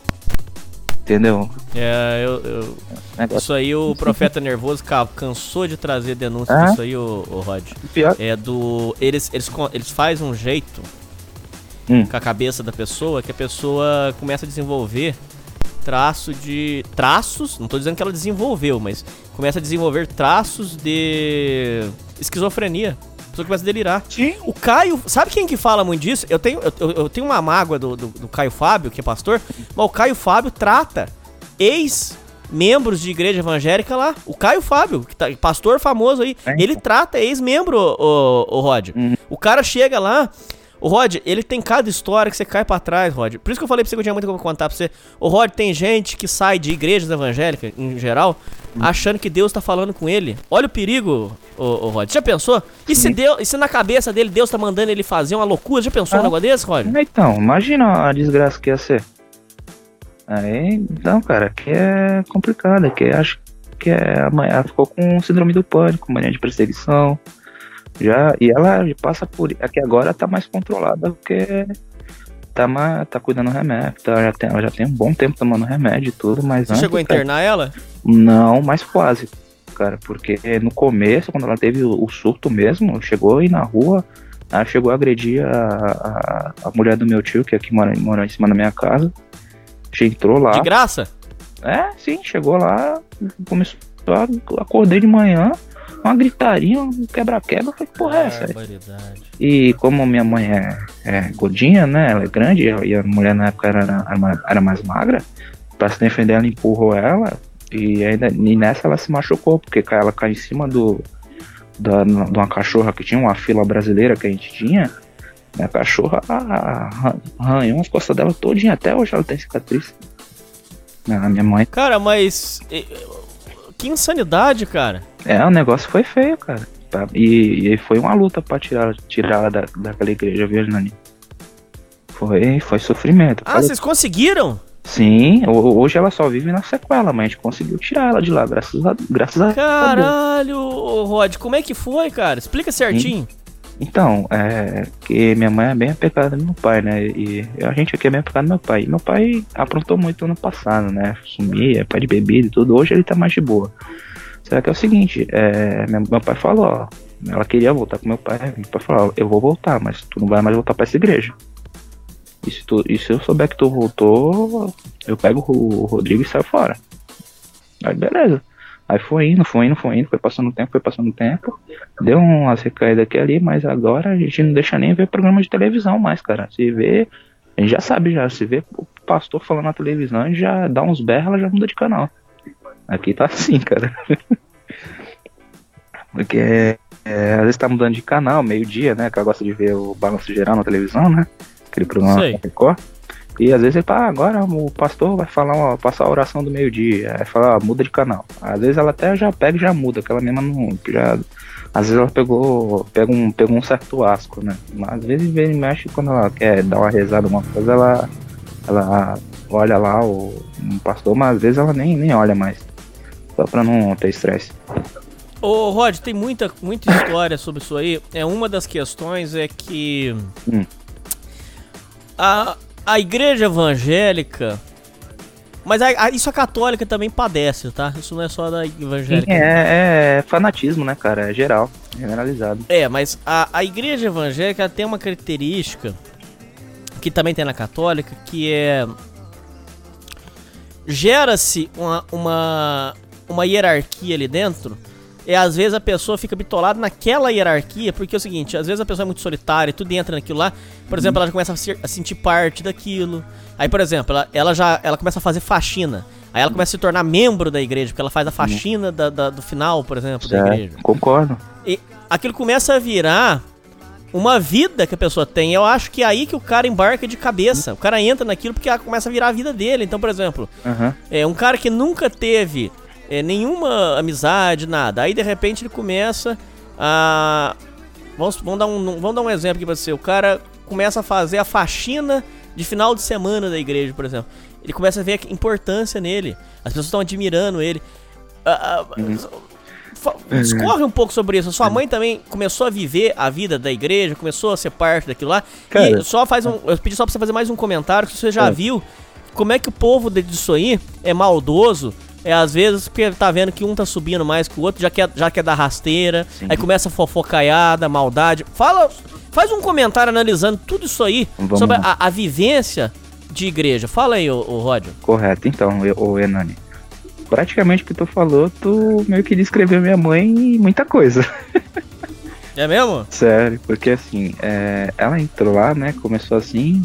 Speaker 6: Entendeu?
Speaker 9: É, eu, eu-
Speaker 6: Negócio-
Speaker 9: Isso aí o Profeta Nervoso ca- cansou de trazer denúncia
Speaker 6: É?
Speaker 9: disso aí, o, Rod.
Speaker 6: Pior-
Speaker 9: É do. Eles, eles, eles fazem um jeito
Speaker 6: Hum.
Speaker 9: com a cabeça da pessoa que a pessoa começa a desenvolver traço de. Traços, não tô dizendo que ela desenvolveu, mas começa a desenvolver traços de esquizofrenia. Pessoa começa a delirar.
Speaker 6: Sim.
Speaker 9: O Caio, sabe quem que fala muito disso? Eu tenho, eu, eu- tenho uma mágoa do, do, do Caio Fábio, que é pastor, mas o Caio Fábio trata ex-membros de igreja evangélica lá. O Caio Fábio, que tá, pastor famoso aí,
Speaker 6: É,
Speaker 9: ele trata ex-membro, o, o Rod. O cara chega lá. O Rod, ele tem cada história que você cai pra trás, Rod. Por isso que eu falei pra você que eu tinha muito pra contar pra você. O Rod, tem gente que sai de igrejas evangélicas, em geral, achando que Deus tá falando com ele. Olha o perigo, ô, ô Rod. Já pensou? E se, Deus, e se na cabeça dele Deus tá mandando ele fazer uma loucura? Já pensou um
Speaker 6: Ah.
Speaker 9: negócio desse, Rod?
Speaker 6: Então, imagina a desgraça que ia ser. Aí, então, cara, que é complicado, que acho que é, ela ficou com síndrome do pânico, mania de perseguição. Já, e ela passa por. É que agora tá mais controlada porque tá, tá cuidando do remédio. Tá, já tem, ela já tem um bom tempo tomando remédio e tudo, mas
Speaker 9: Você
Speaker 6: antes,
Speaker 9: chegou a
Speaker 6: cara,
Speaker 9: internar ela?
Speaker 6: Não, mas quase, cara, porque no começo, quando ela teve o, o surto mesmo, chegou aí na rua, Ela chegou a agredir a, a, a mulher do meu tio, que aqui mora, mora em cima da minha casa. Entrou lá.
Speaker 9: De graça?
Speaker 6: É, sim, chegou lá, começou. Acordei de manhã, uma gritaria, um quebra-quebra. Eu falei, porra é essa? E como minha mãe é, é gordinha, né? Ela é grande e a mulher na época era, era, ma- era mais magra. Pra se defender, ela empurrou ela. E ainda e nessa ela se machucou, porque ela caiu em cima do. Da, de uma cachorra que tinha, uma fila brasileira que a gente tinha. A cachorra arran- arranhou as costas dela todinha, até hoje ela tem cicatriz. A minha mãe.
Speaker 9: Cara, mas. Que insanidade, cara.
Speaker 6: É, o negócio foi feio, cara. Tá? E, e foi uma luta pra tirar, tirar ela da, daquela igreja, viu, Nani? Foi, foi sofrimento.
Speaker 9: Ah, vocês conseguiram?
Speaker 6: Sim, ho- hoje ela só vive na sequela, mas a gente conseguiu tirar ela de lá, graças a, graças a Deus.
Speaker 9: Caralho, Rod, como é que foi, cara? Explica certinho.
Speaker 6: Então, é que minha mãe é bem apegada no meu pai, né? E a gente aqui é bem apegado no meu pai. E meu pai aprontou muito ano passado, né? Sumia, pai de bebida e tudo. Hoje ele tá mais de boa. Será que é o seguinte, é, meu, pai falou, ó, ela queria voltar com meu pai. Meu pai falou, ó, eu vou voltar, mas tu não vai mais voltar pra essa igreja. E se, tu, e se eu souber que tu voltou, eu pego o Rodrigo e saio fora. Aí beleza. Aí foi indo, foi indo, foi indo, foi passando o tempo, foi passando o tempo. Deu umas recaídas aqui ali, mas agora a gente não deixa nem ver programa de televisão mais, cara. Se vê, a gente já sabe já, se vê o pastor falando na televisão, a gente já dá uns berros, ela já muda de canal. Aqui tá assim, cara. Porque é, às vezes tá mudando de canal, meio-dia, né? Que ela gosta de ver o balanço geral na televisão, né? Aquele programa
Speaker 9: Sei.
Speaker 6: Record. E às vezes ele fala, ah, agora o pastor vai falar, ó, passar a oração do meio-dia. Aí fala, ó, muda de canal. Às vezes ela até já pega e já muda, que ela mesma não. Já, às vezes ela pegou, pega um, pegou um certo asco, né? Mas às vezes vem e mexe quando ela quer dar uma rezada, alguma coisa, ela, ela olha lá o um pastor, mas às vezes ela nem, nem olha mais. Só pra não ter estresse.
Speaker 9: Ô, Rod, tem muita, muita história sobre isso aí. É uma das questões é que
Speaker 6: Hum.
Speaker 9: a, a igreja evangélica, mas a- a- isso a católica também padece, tá? Isso não é só da evangélica.
Speaker 6: É, é fanatismo, né, cara? É geral, generalizado.
Speaker 9: É, mas a, a igreja evangélica tem uma característica que também tem na católica, que é gera-se uma, uma, uma hierarquia ali dentro. E às vezes a pessoa fica bitolada naquela hierarquia, porque é o seguinte, às vezes a pessoa é muito solitária, tudo entra naquilo lá. Por exemplo, ela já começa a, ser- a sentir parte daquilo. Aí, por exemplo, ela, ela já ela começa a fazer faxina. Aí ela começa a se tornar membro da igreja, porque ela faz a faxina da, da- do final, por exemplo, da
Speaker 6: Certo,
Speaker 9: igreja.
Speaker 6: concordo.
Speaker 9: E aquilo começa a virar uma vida que a pessoa tem. Eu acho que é aí que o cara embarca de cabeça. O cara entra naquilo porque ela começa a virar a vida dele. Então, por exemplo,
Speaker 6: Aham.
Speaker 9: é um cara que nunca teve é, nenhuma amizade, nada. Aí de repente ele começa a. Vamos, vamos, dar um, vamos dar um exemplo aqui pra você. O cara começa a fazer a faxina de final de semana da igreja, por exemplo. Ele começa a ver a importância nele. As pessoas estão admirando ele. Ah, ah, fa- Discorre um pouco sobre isso. Sua mãe também começou a viver a vida da igreja, começou a ser parte daquilo lá.
Speaker 6: Cara.
Speaker 9: e só faz um. Eu pedi só pra você fazer mais um comentário que você já
Speaker 6: É.
Speaker 9: viu como é que o povo disso aí é maldoso. É às vezes porque tá vendo que um tá subindo mais que o outro, já quer, já quer dar rasteira, aí começa a fofocaiada, maldade. Fala, faz um comentário analisando tudo isso aí
Speaker 6: Vamos
Speaker 9: sobre a, a vivência de igreja. Fala aí, ô, ô Roger.
Speaker 6: Correto, então, eu- ô Enani. Praticamente o que tu falou, tu meio que descreveu minha mãe em muita coisa.
Speaker 9: É mesmo? *laughs*
Speaker 6: Sério, porque assim, é, ela entrou lá, né? Começou assim,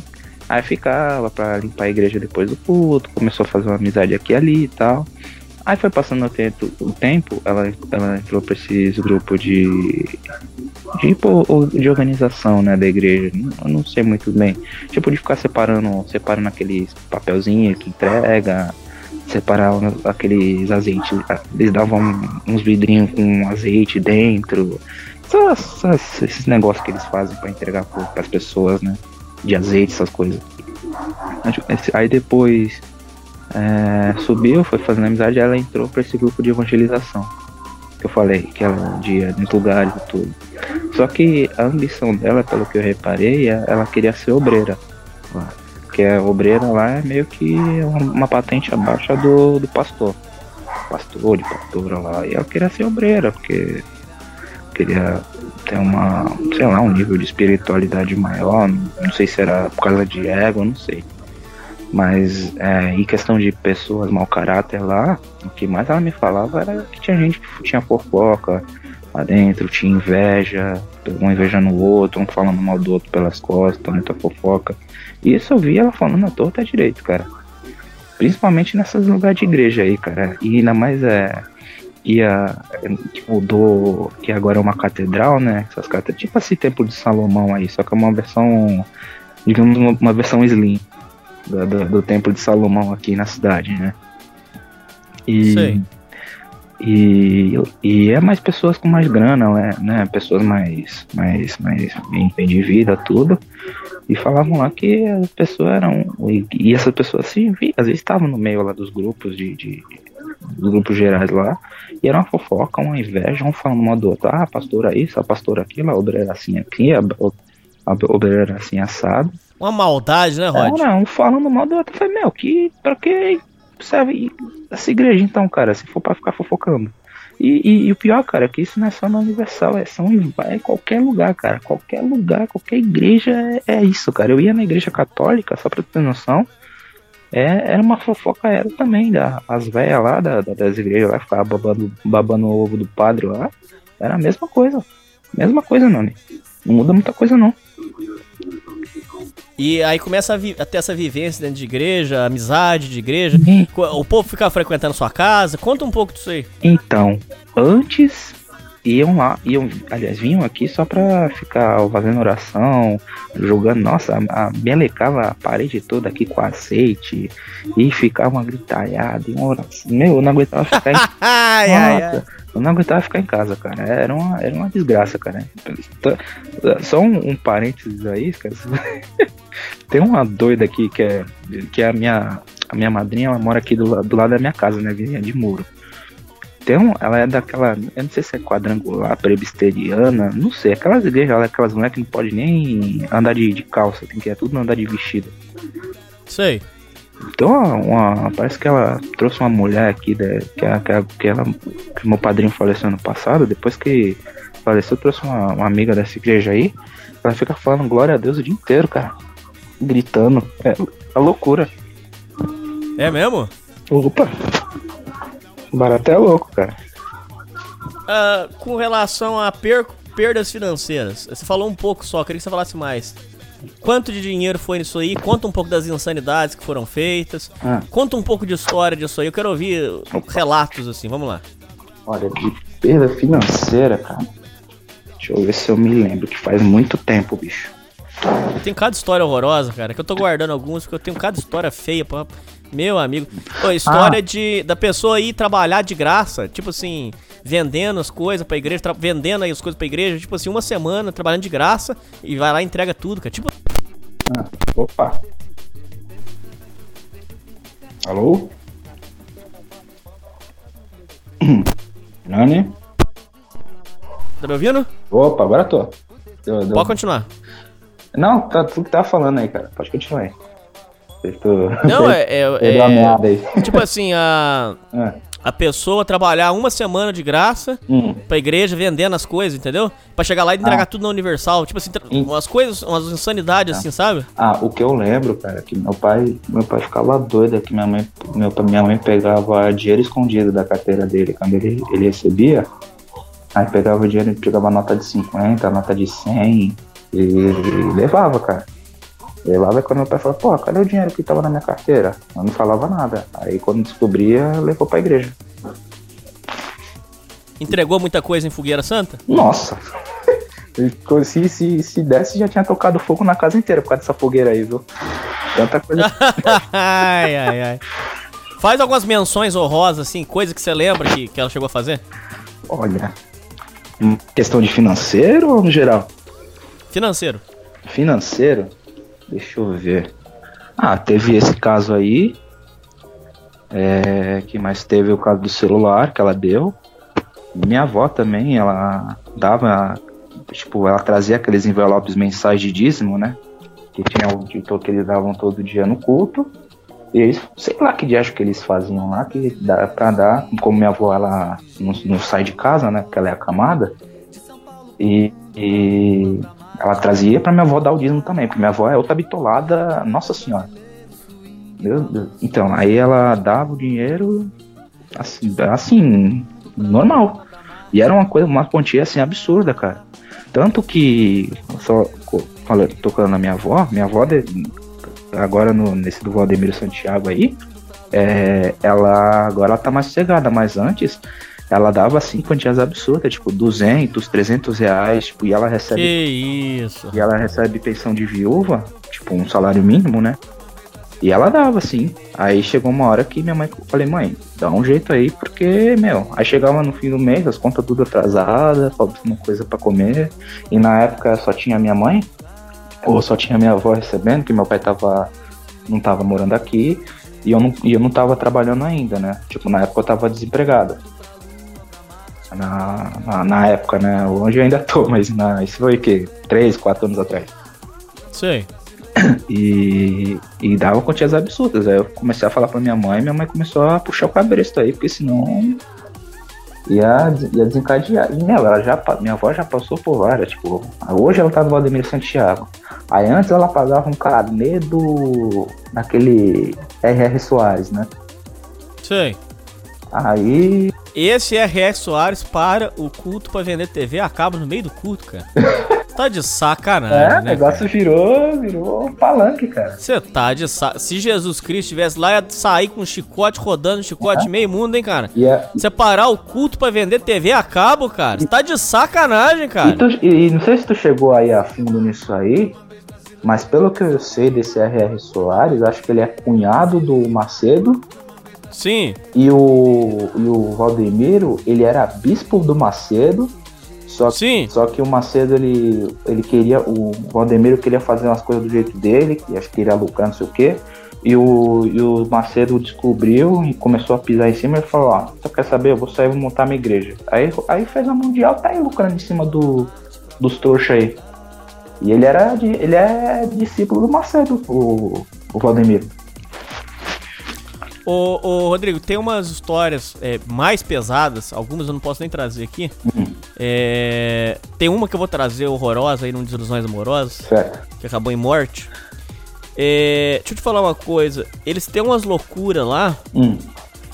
Speaker 6: aí ficava pra limpar a igreja depois do culto, começou a fazer uma amizade aqui e ali e tal. Aí foi passando o tempo, ela, ela entrou pra esses grupos de. de, pô, de organização, né, da igreja. Eu não sei muito bem. Tipo, de ficar separando, separando aqueles papelzinhos que entrega, separar aqueles azeites. Eles davam uns vidrinhos com azeite dentro. Essas- essas- esses negócios que eles fazem pra entregar para as pessoas, né? De azeite, essas coisas. Aí depois é, subiu, foi fazendo amizade, ela entrou pra esse grupo de evangelização. Que eu falei, que ela dia nos lugares e tudo. Só que a ambição dela, pelo que eu reparei, é- ela queria ser obreira. Porque a obreira lá é meio que uma, uma patente abaixo do, do pastor. Pastor, de pastora lá. E ela queria ser obreira, porque queria ter uma, sei lá, um nível de espiritualidade maior, não, sei se era por causa de ego, não sei. Mas é, em questão de pessoas mau caráter lá, o que mais ela me falava era que tinha gente que tinha fofoca lá dentro, tinha inveja, um invejando o outro, um falando mal do outro pelas costas, muita fofoca. E isso eu vi ela falando à torta direito, cara. Principalmente nesses lugares de igreja aí, cara. E ainda mais é. Ia. Que mudou. Que agora é uma catedral, né? Essas catedrais. Tipo esse Templo de Salomão aí, só que é uma versão. Digamos, uma, uma versão slim do, do, do Templo de Salomão aqui na cidade, né? E.
Speaker 9: Sei.
Speaker 6: E, e é mais pessoas com mais grana, né? né? Pessoas mais, mais, mais bem, de vida, tudo. E falavam lá que as pessoas eram. E, e essas pessoas vi- às vezes estavam no meio lá dos grupos de, de- dos grupos gerais lá. E era uma fofoca, uma inveja, um falando mal do outro. Ah, a pastora isso, a pastora aquilo, a obreira assim aqui, a, a obreira assim assado.
Speaker 9: Uma maldade, né, Rod?
Speaker 6: Era um falando mal do outro. Eu falei, meu, que, pra que serve essa igreja então, cara, se for pra ficar fofocando? E, e- e o pior, cara, é que isso não é só na Universal, é, são em, é qualquer lugar, cara. Qualquer lugar, qualquer igreja é, é isso, cara. Eu ia na igreja católica, só pra ter noção. É, era uma fofoca era também, da, as velhas lá da, da- das igrejas lá, ficavam babando, babando o ovo do padre lá. Era a mesma coisa. Mesma coisa, Nani. Não muda muita coisa, não.
Speaker 9: E aí começa a, ter essa vivência dentro de igreja, amizade de igreja. Co- O povo fica frequentando sua casa. Conta um pouco disso aí.
Speaker 6: Então, antes iam lá, iam, aliás, vinham aqui só pra ficar fazendo oração, jogando, nossa, a, melecava a parede toda aqui com azeite e ficava uma gritalhada e uma oração. Meu, eu não aguentava ficar em *laughs*
Speaker 9: Ai, ai.
Speaker 6: Nossa, eu não aguentava ficar em casa, cara. Era uma, era uma desgraça, cara. Só um, um parênteses aí, cara. *laughs* Tem uma doida aqui que é, que é a minha, a minha madrinha, ela mora aqui do, do lado da minha casa, né? Vizinha de muro. Um, ela é daquela, eu não sei se é quadrangular, presbiteriana, não sei, aquelas igrejas lá, aquelas mulheres que não pode nem andar de, de calça, tem que é tudo andar de vestido.
Speaker 9: Sei.
Speaker 6: Então, uma, parece que ela trouxe uma mulher aqui, né, que, a- que, a- que, ela, que meu padrinho faleceu ano passado. Depois que faleceu, trouxe uma, uma amiga dessa igreja aí. Ela fica falando glória a Deus o dia inteiro, cara. Gritando. É, é loucura.
Speaker 9: É mesmo?
Speaker 6: Opa! O barato é louco, cara.
Speaker 9: Ah, com relação a per- perdas financeiras, você falou um pouco só, queria que você falasse mais. Quanto de dinheiro foi nisso aí? Conta um pouco das insanidades que foram feitas.
Speaker 6: Ah.
Speaker 9: Conta um pouco de história disso aí. Eu quero ouvir relatos assim. Vamos lá.
Speaker 6: Olha, de perda financeira, cara. Deixa eu ver se eu me lembro, que faz muito tempo, bicho.
Speaker 9: Eu tenho cada história horrorosa, cara, que eu tô guardando alguns, porque eu tenho cada história feia, pra... meu amigo. Pô, história
Speaker 6: Ah.
Speaker 9: de da pessoa ir trabalhar de graça, tipo assim, vendendo as coisas pra igreja, vendendo aí as coisas pra igreja, tipo assim, uma semana trabalhando de graça e vai lá e entrega tudo, cara. Tipo,
Speaker 6: Ah, opa. Alô? *clears throat* Nani?
Speaker 9: tá me ouvindo?
Speaker 6: Opa, agora tô. Deu- deu-
Speaker 9: Pode continuar.
Speaker 6: Não, tá tudo que tá falando aí, cara. Pode continuar aí.
Speaker 9: Não, é. é, *laughs* é tipo assim, a. *laughs*
Speaker 6: É.
Speaker 9: A pessoa trabalhar uma semana de graça
Speaker 6: Hum.
Speaker 9: pra igreja vendendo as coisas, entendeu? Pra chegar lá e entregar
Speaker 6: Ah.
Speaker 9: tudo na Universal. Tipo assim, umas coisas, umas insanidades assim, sabe?
Speaker 6: Ah, o que eu lembro, cara, que meu pai, meu pai ficava doido, é que minha mãe, meu, minha mãe pegava dinheiro escondido da carteira dele quando ele, ele recebia. Aí pegava o dinheiro, pegava nota de 50, nota de 100 e, e levava, cara. E quando meu pai falava, pô, cadê o dinheiro que tava na minha carteira? Eu não falava nada. Aí quando descobria, levou pra igreja.
Speaker 9: Entregou muita coisa em Fogueira Santa?
Speaker 6: Nossa! *laughs* Se, se, se desse, já tinha tocado fogo na casa inteira por causa dessa fogueira aí, viu? Tanta coisa. *laughs*
Speaker 9: ai, ai, ai. Faz algumas menções honrosas, assim, coisa que você lembra que, que ela chegou a fazer?
Speaker 6: Olha. Hum, Questão de financeiro ou no geral?
Speaker 9: Financeiro.
Speaker 6: Financeiro? Deixa eu ver. Ah, teve esse caso aí. É, que mais teve o caso do celular que ela deu. Minha avó também, ela dava. Tipo, ela trazia aqueles envelopes mensais de dízimo, né? Que tinha o título que eles davam todo dia no culto. E eles, sei lá que diacho que eles faziam lá, que dá pra dar. Como minha avó ela não, não sai de casa, né? Porque ela é acamada. E, e ela trazia pra minha avó dar o dízimo também, porque minha avó é outra bitolada, nossa senhora. Então, aí ela dava o dinheiro assim, assim, normal. E era uma coisa, uma quantia assim absurda, cara. Tanto que, só falando, tocando na minha avó, minha avó, agora no, nesse do Valdemiro Santiago aí, é, ela agora ela tá mais sossegada, mas antes ela dava assim quantias absurdas, tipo 200, 300 reais, tipo, e ela recebe
Speaker 9: Que isso.
Speaker 6: e ela recebe pensão de viúva, tipo um salário mínimo, né? E ela dava, assim. Aí chegou uma hora que minha mãe, falei, mãe, dá um jeito aí, porque, meu, aí chegava no fim do mês, as contas tudo atrasadas, faltando coisa pra comer. E na época só tinha minha mãe, ou só tinha minha avó recebendo, que meu pai tava, não tava morando aqui, e eu não, e eu não tava trabalhando ainda, né? Tipo, na época eu tava desempregado. Na, na, na época, né? Hoje eu ainda tô, *laughs* mas na, isso foi o quê? Três, quatro anos atrás.
Speaker 9: Sei.
Speaker 6: E, e dava quantias absurdas. Aí eu comecei a falar pra minha mãe, minha mãe começou a puxar o cabresto aí, porque senão ia, ia desencadear. E meu, ela já, minha avó já passou por várias, tipo, hoje ela tá no Valdemiro Santiago. Aí antes ela pagava um carnê do. daquele R.R. Soares, né?
Speaker 9: Sei.
Speaker 6: Aí.
Speaker 9: Esse é R.R. Soares para o culto pra vender TV acaba no meio do culto, cara. *laughs* tá de sacanagem,
Speaker 6: É, o
Speaker 9: né?
Speaker 6: negócio virou, virou um palanque, cara.
Speaker 9: Você tá de sa... Se Jesus Cristo estivesse lá, ia sair com um chicote rodando, um chicote meio mundo, hein, cara?
Speaker 6: E, é-
Speaker 9: Separar o culto pra vender TV a cabo, cara. Você tá de sacanagem,
Speaker 6: E,
Speaker 9: cara.
Speaker 6: tu- e- e não sei se tu chegou aí a fundo nisso aí, mas pelo que eu sei desse R.R. Soares, acho que ele é cunhado do Macedo
Speaker 9: Sim.
Speaker 6: e o, e o Valdemiro, ele era bispo do Macedo, só,
Speaker 9: Sim.
Speaker 6: só que o Macedo, ele, ele queria, o Valdemiro queria fazer umas coisas do jeito dele, que acho que ele ia lucrar, não sei o quê, e o, e o Macedo descobriu e começou a pisar em cima e falou, ó, você quer saber, eu vou sair e vou montar minha igreja. Aí, aí fez a mundial, tá aí lucrando em cima do, dos trouxas aí. E ele era de- ele é discípulo do Macedo, o, o Valdemiro.
Speaker 9: Ô, ô, Rodrigo, tem umas histórias é, mais pesadas, algumas eu não posso nem trazer aqui. É, tem uma que eu vou trazer horrorosa aí num Desilusões Amorosas,
Speaker 6: Certo.
Speaker 9: que acabou em morte. É, deixa eu te falar uma coisa, eles têm umas loucuras lá,
Speaker 6: Hum.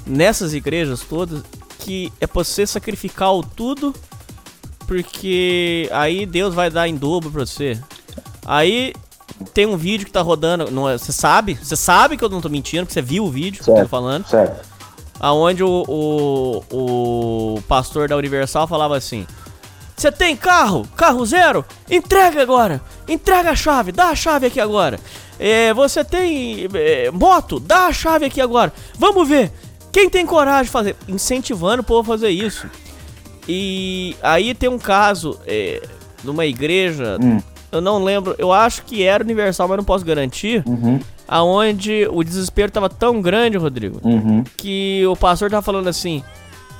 Speaker 9: nessas igrejas todas, que é pra você sacrificar o tudo, porque aí Deus vai dar em dobro pra você. Aí tem um vídeo que tá rodando, não é- você sabe, você sabe que eu não tô mentindo, porque você viu o vídeo que eu tô
Speaker 6: Certo.
Speaker 9: falando.
Speaker 6: Certo.
Speaker 9: Aonde o, o, o pastor da Universal falava assim: Você tem carro? Carro zero? Entrega agora! Entrega a chave, dá a chave aqui agora. É, você tem é, moto? Dá a chave aqui agora. Vamos ver. Quem tem coragem de fazer? Incentivando o povo a fazer isso. E aí tem um caso é, numa igreja,
Speaker 6: Hum.
Speaker 9: Eu não lembro, eu acho que era Universal, mas não posso garantir.
Speaker 6: Uhum.
Speaker 9: Aonde o desespero tava tão grande, Rodrigo,
Speaker 6: Uhum.
Speaker 9: que o pastor tava falando assim: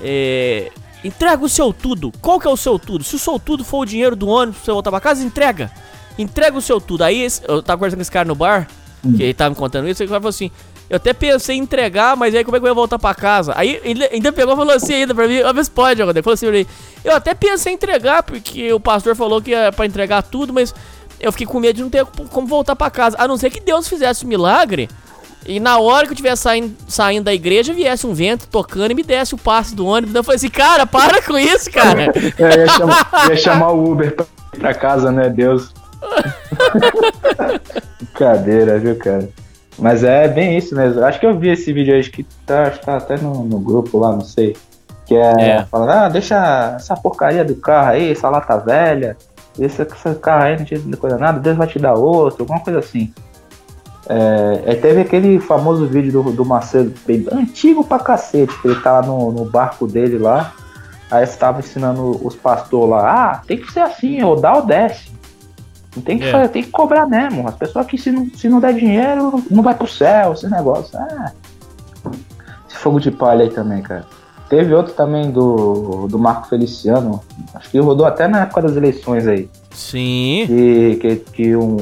Speaker 9: é, entrega o seu tudo. Qual que é o seu tudo? Se o seu tudo for o dinheiro do ônibus pra você voltar pra casa, entrega. Entrega o seu tudo. Aí eu tava conversando com esse cara no bar, que ele tava me contando isso, e ele falou assim: Eu até pensei em entregar, mas aí como é que eu ia voltar pra casa? Aí ele ainda pegou e falou assim ainda pra mim, vê se pode, Rodrigo. Falou assim pra mim, eu até pensei em entregar, porque o pastor falou que ia pra entregar tudo, mas eu fiquei com medo de não ter como voltar pra casa. A não ser que Deus fizesse um milagre e na hora que eu estivesse saindo, saindo da igreja, viesse um vento tocando e me desse o passe do ônibus. Eu falei assim, cara, para com isso, cara. *laughs*
Speaker 6: É, ia, chamar, ia chamar o Uber pra, pra casa, né? Deus. *laughs* Brincadeira, viu, cara? Mas é bem isso mesmo. Acho que eu vi esse vídeo aí, que tá, tá até no, no grupo lá, não sei. Que é,
Speaker 9: É.
Speaker 6: falando, ah, deixa essa porcaria do carro aí, essa lata velha, esse, esse carro aí não dá coisa nada, Deus vai te dar outro, alguma coisa assim. É, aí teve aquele famoso vídeo do, do Macedo, bem antigo pra cacete, que ele tá lá no, no barco dele lá, aí estava ensinando os pastores lá, ah, tem que ser assim, ou dá ou desce. Tem que,
Speaker 9: É.
Speaker 6: fazer, tem que cobrar mesmo. As pessoas que se não, se não der dinheiro, não vai pro céu, esse negócio. Ah, esse fogo de palha aí também, cara. Teve outro também do, do Marco Feliciano, acho que rodou até na época das eleições aí
Speaker 9: Sim.
Speaker 6: que, que, que um,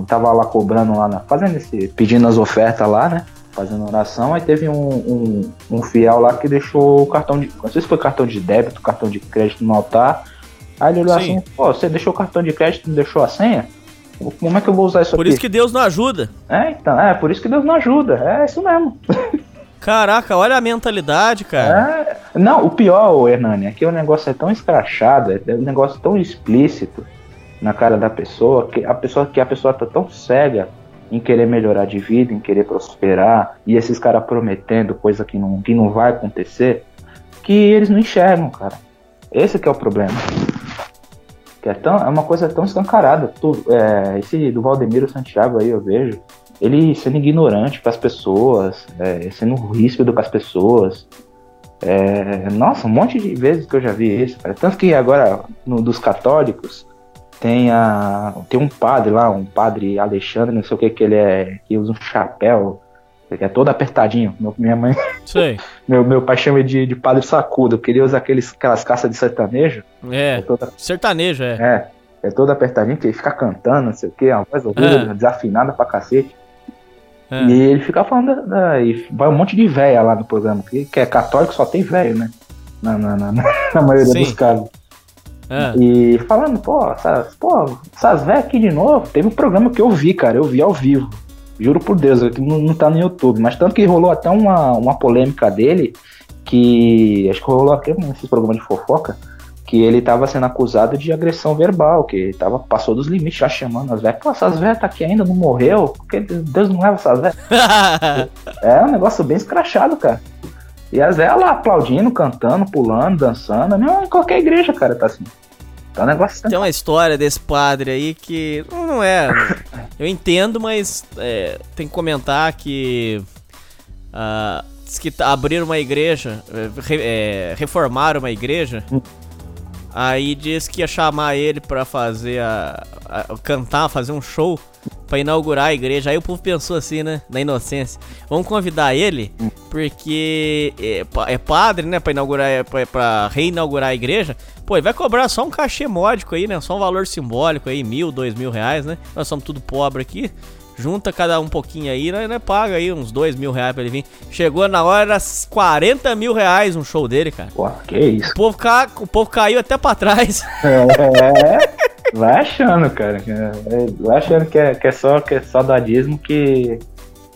Speaker 6: um tava lá cobrando lá, na, fazendo esse, pedindo as ofertas lá, né? Fazendo oração, aí teve um, um, um fiel lá que deixou o cartão de. Não sei se foi cartão de débito, cartão de crédito no altar. Aí ele olhou
Speaker 9: Sim.
Speaker 6: assim, pô, você deixou o cartão de crédito e não deixou a senha? Como é que eu vou usar isso
Speaker 9: Por
Speaker 6: aqui?
Speaker 9: isso que Deus não ajuda.
Speaker 6: É, então, é, por isso que Deus não ajuda. É isso mesmo. *laughs*
Speaker 9: Caraca, olha a mentalidade, cara.
Speaker 6: É, não, o pior, Hernani, é que o negócio é tão escrachado, é um negócio tão explícito na cara da pessoa, que a pessoa que a pessoa tá tão cega em querer melhorar de vida, em querer prosperar, e esses caras prometendo coisa que não, que não vai acontecer, que eles não enxergam, cara. Esse que é o problema. Que é, tão, é uma coisa tão escancarada. Tu, é, esse do Valdemiro Santiago aí eu vejo, ele sendo ignorante com as pessoas, é, sendo ríspido com as pessoas. É, nossa, um monte de vezes que eu já vi isso, cara. Tanto que agora, no, dos católicos, tem, a, tem um padre lá, um padre Alexandre, não sei o que, que ele é, que usa um chapéu, que é todo apertadinho. Meu, minha mãe,
Speaker 9: Sei. *laughs*
Speaker 6: meu, meu pai chama de, de padre sacudo, porque ele usa aqueles, aquelas caças de sertanejo.
Speaker 9: É,
Speaker 6: toda,
Speaker 9: sertanejo, é.
Speaker 6: é, é todo apertadinho, que ele fica cantando, não sei o que, uma voz horrível,
Speaker 9: É.
Speaker 6: desafinada pra cacete.
Speaker 9: É.
Speaker 6: E ele fica falando, da, e vai um monte de véia lá no programa, que, que é católico, só tem velho, né? Na, na, na, *laughs* na maioria
Speaker 9: Sim.
Speaker 6: dos casos.
Speaker 9: É.
Speaker 6: E falando, pô, essas, pô, essas velhas aqui de novo, teve um programa que eu vi, cara, eu vi ao vivo. Juro por Deus, eu- não, não tá no YouTube, mas tanto que rolou até uma, uma polêmica dele, que acho que rolou aqui nesse programa de fofoca, que ele tava sendo acusado de agressão verbal, que ele tava, passou dos limites já chamando as velhas. Pô, essas velhas tá aqui ainda, não morreu? Porque Deus não leva essas velhas. *laughs* É um negócio bem escrachado, cara. E as velhas lá aplaudindo, cantando, pulando, dançando. Não, em qualquer igreja, cara, tá assim. Tá um negócio
Speaker 9: Tem uma história desse padre aí que não é. *laughs* Eu entendo, mas é, tem que comentar que. ah, diz que tá- abriram uma igreja, re- é, reformaram uma igreja. Aí diz que ia chamar ele pra fazer a, a- cantar, fazer um show pra inaugurar a igreja. Aí o povo pensou assim, né? Na inocência. Vamos convidar ele, porque é, é padre, né? Pra inaugurar, é, pra, pra reinaugurar a igreja. Pô, ele vai cobrar só um cachê módico aí, né? Só um valor simbólico aí, mil, dois mil reais, né? Nós somos tudo pobre aqui. Junta cada um pouquinho aí, né? né, Paga aí uns dois mil reais pra ele vir. Chegou na hora, era 40 mil reais um show dele, cara.
Speaker 6: Pô, que isso.
Speaker 9: O povo, ca... o povo caiu até pra trás.
Speaker 6: É, vai achando, cara. É, Vai achando que é, que é só que é só dadismo que,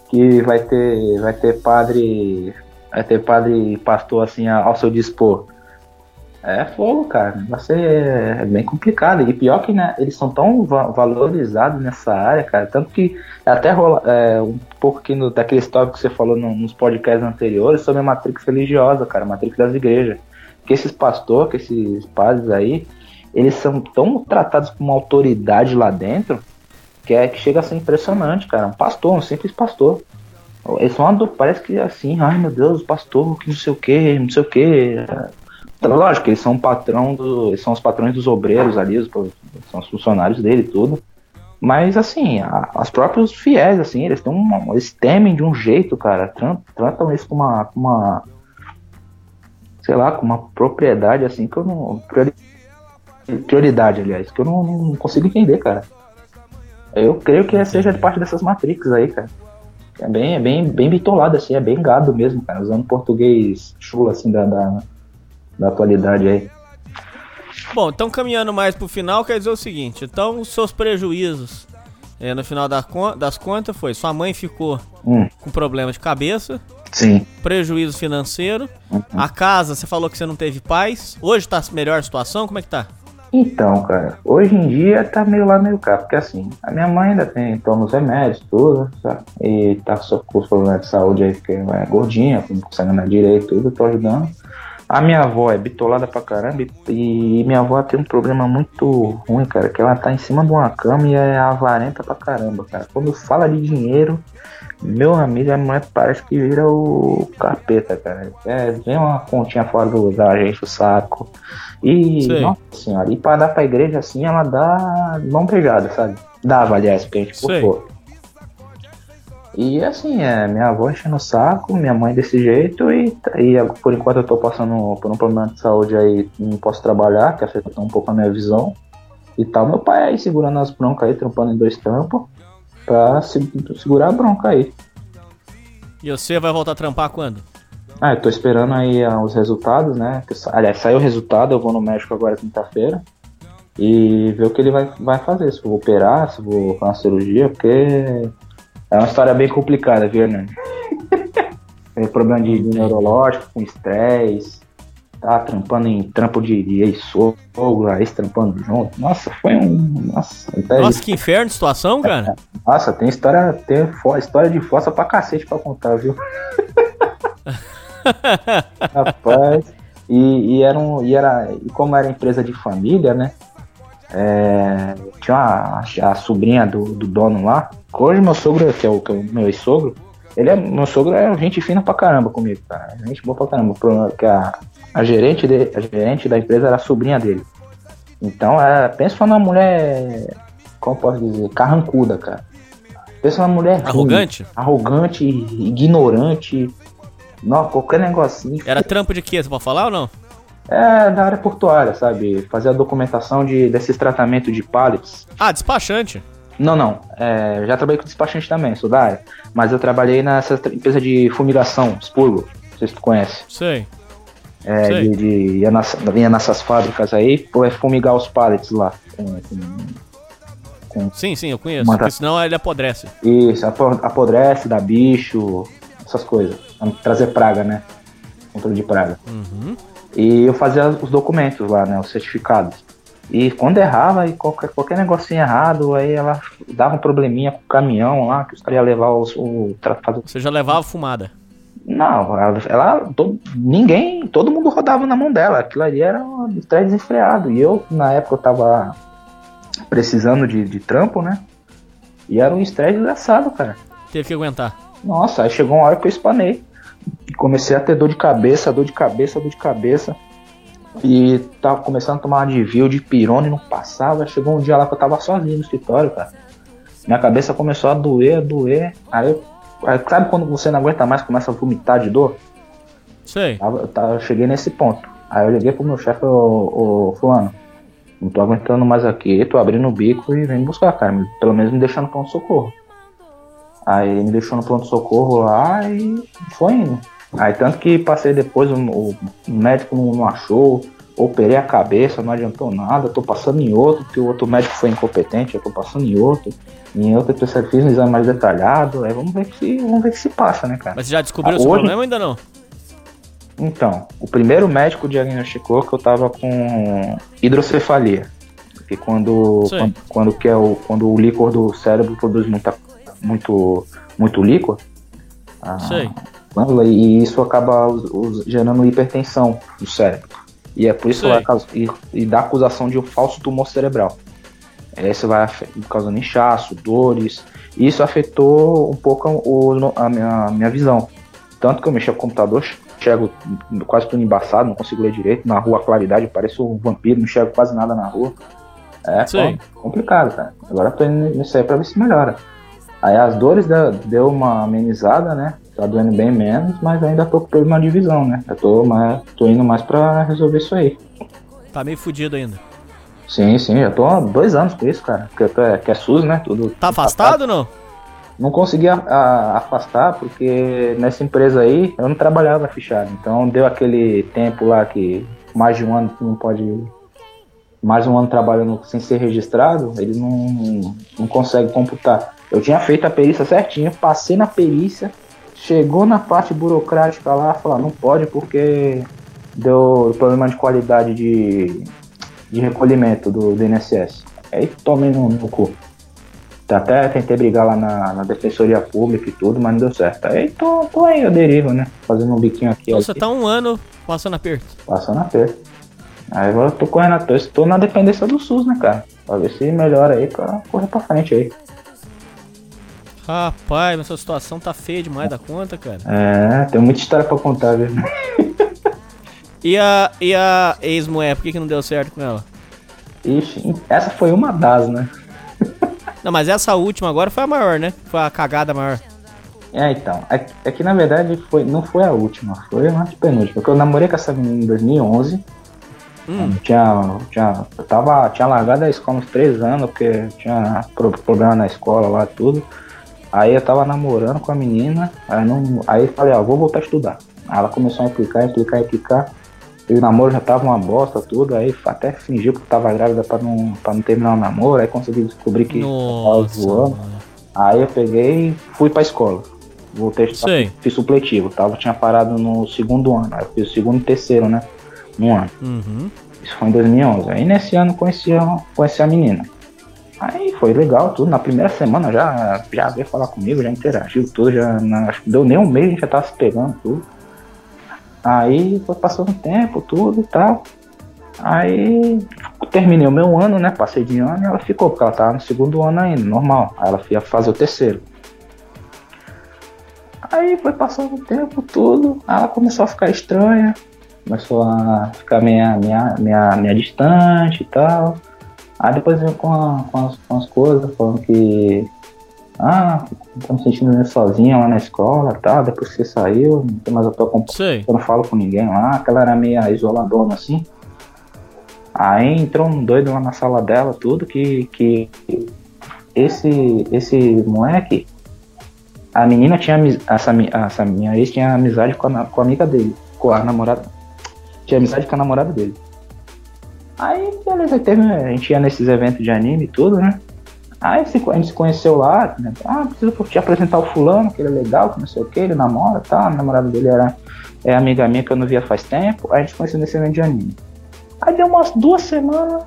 Speaker 6: que vai ter vai ter padre vai ter padre e pastor assim ao seu dispor. É fogo, cara. Vai ser é bem complicado. E pior que né, eles são tão va- valorizados nessa área, cara. Tanto que até rola é, um pouco aqui no, daquele tópico que você falou no- nos podcasts anteriores sobre a matrix religiosa, cara, a matrix das igrejas. Que esses pastores, que esses padres aí, eles são tão tratados como autoridade lá dentro que é que chega a ser impressionante, cara. Um pastor, um simples pastor. Eles são uma parece que assim, ai meu Deus, pastor, que não sei o que, não sei o que. Lógico, eles são patrão do, eles são os patrões dos obreiros ali, os, são os funcionários dele e tudo. Mas assim, a, os próprios fiéis, assim, eles têm eles temem de um jeito, cara. Tra- Tratam isso com uma, com uma sei lá, com uma propriedade assim que eu não. priori- prioridade, aliás, que eu não, não consigo entender, cara. Eu creio que seja parte dessas matrix aí, cara. É bem, é bem, bem bitolado, assim, é bem gado mesmo, cara, usando português chulo, assim, da, da, da atualidade aí.
Speaker 9: Bom, então caminhando mais pro final, quer dizer o seguinte: então os seus prejuízos é, no final da con- das contas foi: sua mãe ficou
Speaker 6: Hum.
Speaker 9: com problema de cabeça,
Speaker 6: Sim.
Speaker 9: prejuízo financeiro, a casa, você falou que você não teve paz, hoje tá melhor a situação, como é que tá?
Speaker 6: Então, cara, hoje em dia tá meio lá, meio cá, porque assim, a minha mãe ainda tem, toma os remédios, tudo, sabe? E tá só com os problemas de saúde aí, porque é gordinha, não consegue andar direito, tudo, tô ajudando. A minha avó é bitolada pra caramba e, e minha avó tem um problema muito ruim, cara, que ela tá em cima de uma cama e é avarenta pra caramba, cara. Quando fala de dinheiro, meu amigo, a mulher parece que vira o capeta, cara. É, vem uma continha fora do lugar, gente, o saco. E,
Speaker 9: Sei.
Speaker 6: nossa senhora, e pra dar pra igreja assim, ela dá mão beijada, sabe? Dava, aliás, porque a gente
Speaker 9: Sei.
Speaker 6: E assim, é, minha avó enchendo o saco, minha mãe desse jeito, e, e por enquanto eu tô passando por um problema de saúde aí, não posso trabalhar, que afetou um pouco a minha visão. E tal, meu pai aí segurando as broncas aí, trampando em dois trampos, pra se- segurar a bronca aí.
Speaker 9: E você vai voltar a trampar quando?
Speaker 6: Ah, eu tô esperando aí ah, os resultados, né? Aliás, saiu o resultado, eu vou no médico agora quinta-feira. e ver o que ele vai, vai fazer, se eu vou operar, se eu vou fazer uma cirurgia, porque é uma história bem complicada, viu, Hernani? *laughs* Tem problema de, de neurológico, com estresse, tá trampando em trampo de, de ex-sogro, ex trampando junto. Nossa, foi um. Nossa,
Speaker 9: Nossa, que inferno de situação, cara.
Speaker 6: Nossa, tem história, tem fo- história de fossa pra cacete pra contar, viu? *laughs* Rapaz. E, e era um, e era e como era empresa de família, né? É, tinha a, a sobrinha do, do dono lá. que Hoje meu sogro, que é o, que é o meu ex-sogro, ele é meu sogro é gente fina pra caramba comigo, cara. Gente boa pra caramba. O problema é Que a, a gerente de, a gerente da empresa era a sobrinha dele. Então, é, pensa numa mulher, como posso dizer, carrancuda, cara. Pensa numa mulher ruim,
Speaker 9: Arrogante?
Speaker 6: arrogante, ignorante. Não, qualquer negocinho.
Speaker 9: Era trampo de quê? Você pode falar ou não?
Speaker 6: É da área portuária, sabe? Fazer a documentação de, desses tratamentos de pallets.
Speaker 9: Ah, despachante.
Speaker 6: Não, não. É, já trabalhei com despachante também, sou da área. Mas eu trabalhei nessa empresa de fumigação, Spurgo. Não sei se tu conhece.
Speaker 9: Sei.
Speaker 6: É,
Speaker 9: Sei.
Speaker 6: de, de ia, nas, ia nessas fábricas aí, pô, é fumigar os pallets lá. Com, com,
Speaker 9: Sim, sim, eu conheço.
Speaker 6: Manda-
Speaker 9: Porque senão ele apodrece.
Speaker 6: Isso, apo- apodrece, dá bicho, essas coisas. Trazer praga, né? Controle de praga.
Speaker 9: Uhum.
Speaker 6: E eu fazia os documentos lá, né? Os certificados. E quando errava, e qualquer, qualquer negocinho errado, aí ela dava um probleminha com o caminhão lá, que os caras iam levar os, o. tra- fazer-
Speaker 9: Você já levava fumada.
Speaker 6: Não, ela, ela- ninguém, todo mundo rodava na mão dela. Aquilo ali era um estresse desenfreado. E eu, na época, eu tava precisando de, de trampo, né? E era um estresse desgraçado, cara.
Speaker 9: Teve que aguentar.
Speaker 6: Nossa, aí chegou uma hora que eu espanei. Comecei a ter dor de cabeça, dor de cabeça, dor de cabeça. E tava começando a tomar Advil de pirona e não passava. Chegou um dia lá que eu tava sozinho no escritório, cara. Minha cabeça começou a doer, a doer. Aí, eu- aí sabe quando você não aguenta mais, começa a vomitar de dor?
Speaker 9: Sei.
Speaker 6: Eu, tava- eu cheguei nesse ponto. Aí eu liguei pro meu chefe, ô, ô fulano, não tô aguentando mais aqui, tô abrindo o bico e vem buscar, cara. Pelo menos me deixar no pronto-socorro. Aí ele me deixou no pronto-socorro lá e foi indo. Aí tanto que passei depois, o, o médico não, não achou, operei a cabeça, não adiantou nada, tô passando em outro, porque o outro médico foi incompetente, eu tô passando em outro, em outro eu fiz um exame mais detalhado, aí vamos ver que vamos ver que se passa, né, cara?
Speaker 9: Mas você já descobriu
Speaker 6: Ah,
Speaker 9: o seu
Speaker 6: hoje-
Speaker 9: problema ainda não?
Speaker 6: Então, o primeiro médico diagnosticou que eu tava com hidrocefalia. Que quando, quando, quando, que é o, quando o líquor do cérebro produz muita, muito, muito líquor, a
Speaker 9: Sei.
Speaker 6: glândula, e isso acaba us- gerando hipertensão no cérebro. E é por isso que vai e, e dá acusação de um falso tumor cerebral. Isso vai causando inchaço, dores. E isso afetou um pouco o- no- a, minha, a minha visão. Tanto que eu mexia com o computador, enxergo quase tudo embaçado, não consigo ler direito. Na rua, a claridade, pareço um vampiro, não enxergo quase nada na rua. É
Speaker 9: Sei.
Speaker 6: com- complicado, cara. Agora eu tô indo nisso aí pra ver se melhora. Aí as dores da- deu uma amenizada, né? Tá doendo bem menos, mas ainda tô com problema de visão, né? Eu tô, mais, tô indo mais pra resolver isso aí.
Speaker 9: Tá meio fudido ainda.
Speaker 6: Sim, sim, já tô há dois anos com isso, cara. Porque eu tô- é, que é SUS, né? Tudo,
Speaker 9: Tá afastado ou não?
Speaker 6: Não consegui a- a- afastar porque nessa empresa aí eu não trabalhava fichado. Então deu aquele tempo lá que mais de um ano não pode. Mais um ano trabalhando sem ser registrado, ele não, não consegue computar. Eu tinha feito a perícia certinha, passei na perícia, chegou na parte burocrática lá, falar não pode porque deu problema de qualidade de, de recolhimento do, do INSS. Aí tomei no, no cu. Até tentei brigar lá na, na defensoria pública e tudo, mas não deu certo. Aí tô, tô aí, eu derivo, né? Fazendo um biquinho aqui,
Speaker 9: Então você tá um ano passando aperto.
Speaker 6: passando a perto. Aí agora eu tô correndo atrás, tô na dependência do SUS, né, cara? Pra ver se melhora aí pra correr pra frente aí.
Speaker 9: Rapaz, mas sua situação tá feia demais da conta, cara.
Speaker 6: É, tem muita história pra contar, viu?
Speaker 9: E a, e a ex-mulher, por que, que não deu certo com ela?
Speaker 6: Ixi, essa foi uma das, né?
Speaker 9: Não, mas essa última agora foi a maior, né? Foi a cagada maior.
Speaker 6: É, então. É, é que na verdade foi, não foi a última, foi de penúltima. Porque eu namorei com essa menina em 2011.
Speaker 9: Hum.
Speaker 6: Eu Tinha, tinha, eu tava, tinha largado a escola uns três anos, porque tinha pro- problema na escola lá tudo. Aí eu tava namorando com a menina, aí, não, aí falei, ó, vou voltar a estudar. Aí ela começou a implicar, implicar, implicar. E o namoro já tava uma bosta, tudo. Aí até fingiu que tava grávida pra não, pra não terminar o namoro. Aí consegui descobrir que tava
Speaker 9: Nossa.
Speaker 6: zoando. Aí eu peguei e fui pra escola. Voltei a estudar,
Speaker 9: Sei.
Speaker 6: fiz supletivo. Tava, tinha parado no segundo ano. Aí eu fiz o segundo e terceiro, né? Um ano.
Speaker 9: Uhum.
Speaker 6: Isso foi em 2011. Aí nesse ano conheci a, conheci a menina. Aí foi legal tudo. Na primeira semana já, já veio falar comigo, já interagiu tudo. Já, deu nem um mês, a gente já tava se pegando tudo. Aí foi passando o tempo, tudo e tal. Aí terminei o meu ano, né? Passei de ano e ela ficou, porque ela tava no segundo ano ainda, normal. Aí ela ia fazer o terceiro. Aí foi passando o tempo, tudo. Ela começou a ficar estranha. Começou a ficar meia, meia, meia, meia distante e tal. Aí depois veio com, a- com, as, com as coisas, falando que. Ah, tô me sentindo sozinha lá na escola e tal. Depois que você saiu, não tem mais a tua companhia. Eu não falo com ninguém lá. Aquela era meio isoladona assim. Aí entrou um doido lá na sala dela, tudo, que, que esse, esse moleque, a menina tinha essa, essa minha ex tinha amizade com a, com a amiga dele, com a namorada. Tinha amizade com a namorada dele. Aí, beleza, teve, a gente ia nesses eventos de anime e tudo, né? Aí a gente se conheceu lá, né? ah, preciso te apresentar o fulano, que ele é legal, que não sei o que, ele namora tal. A namorada dele era é amiga minha que eu não via faz tempo. Aí a gente se conheceu nesse evento de anime. Aí deu umas duas semanas,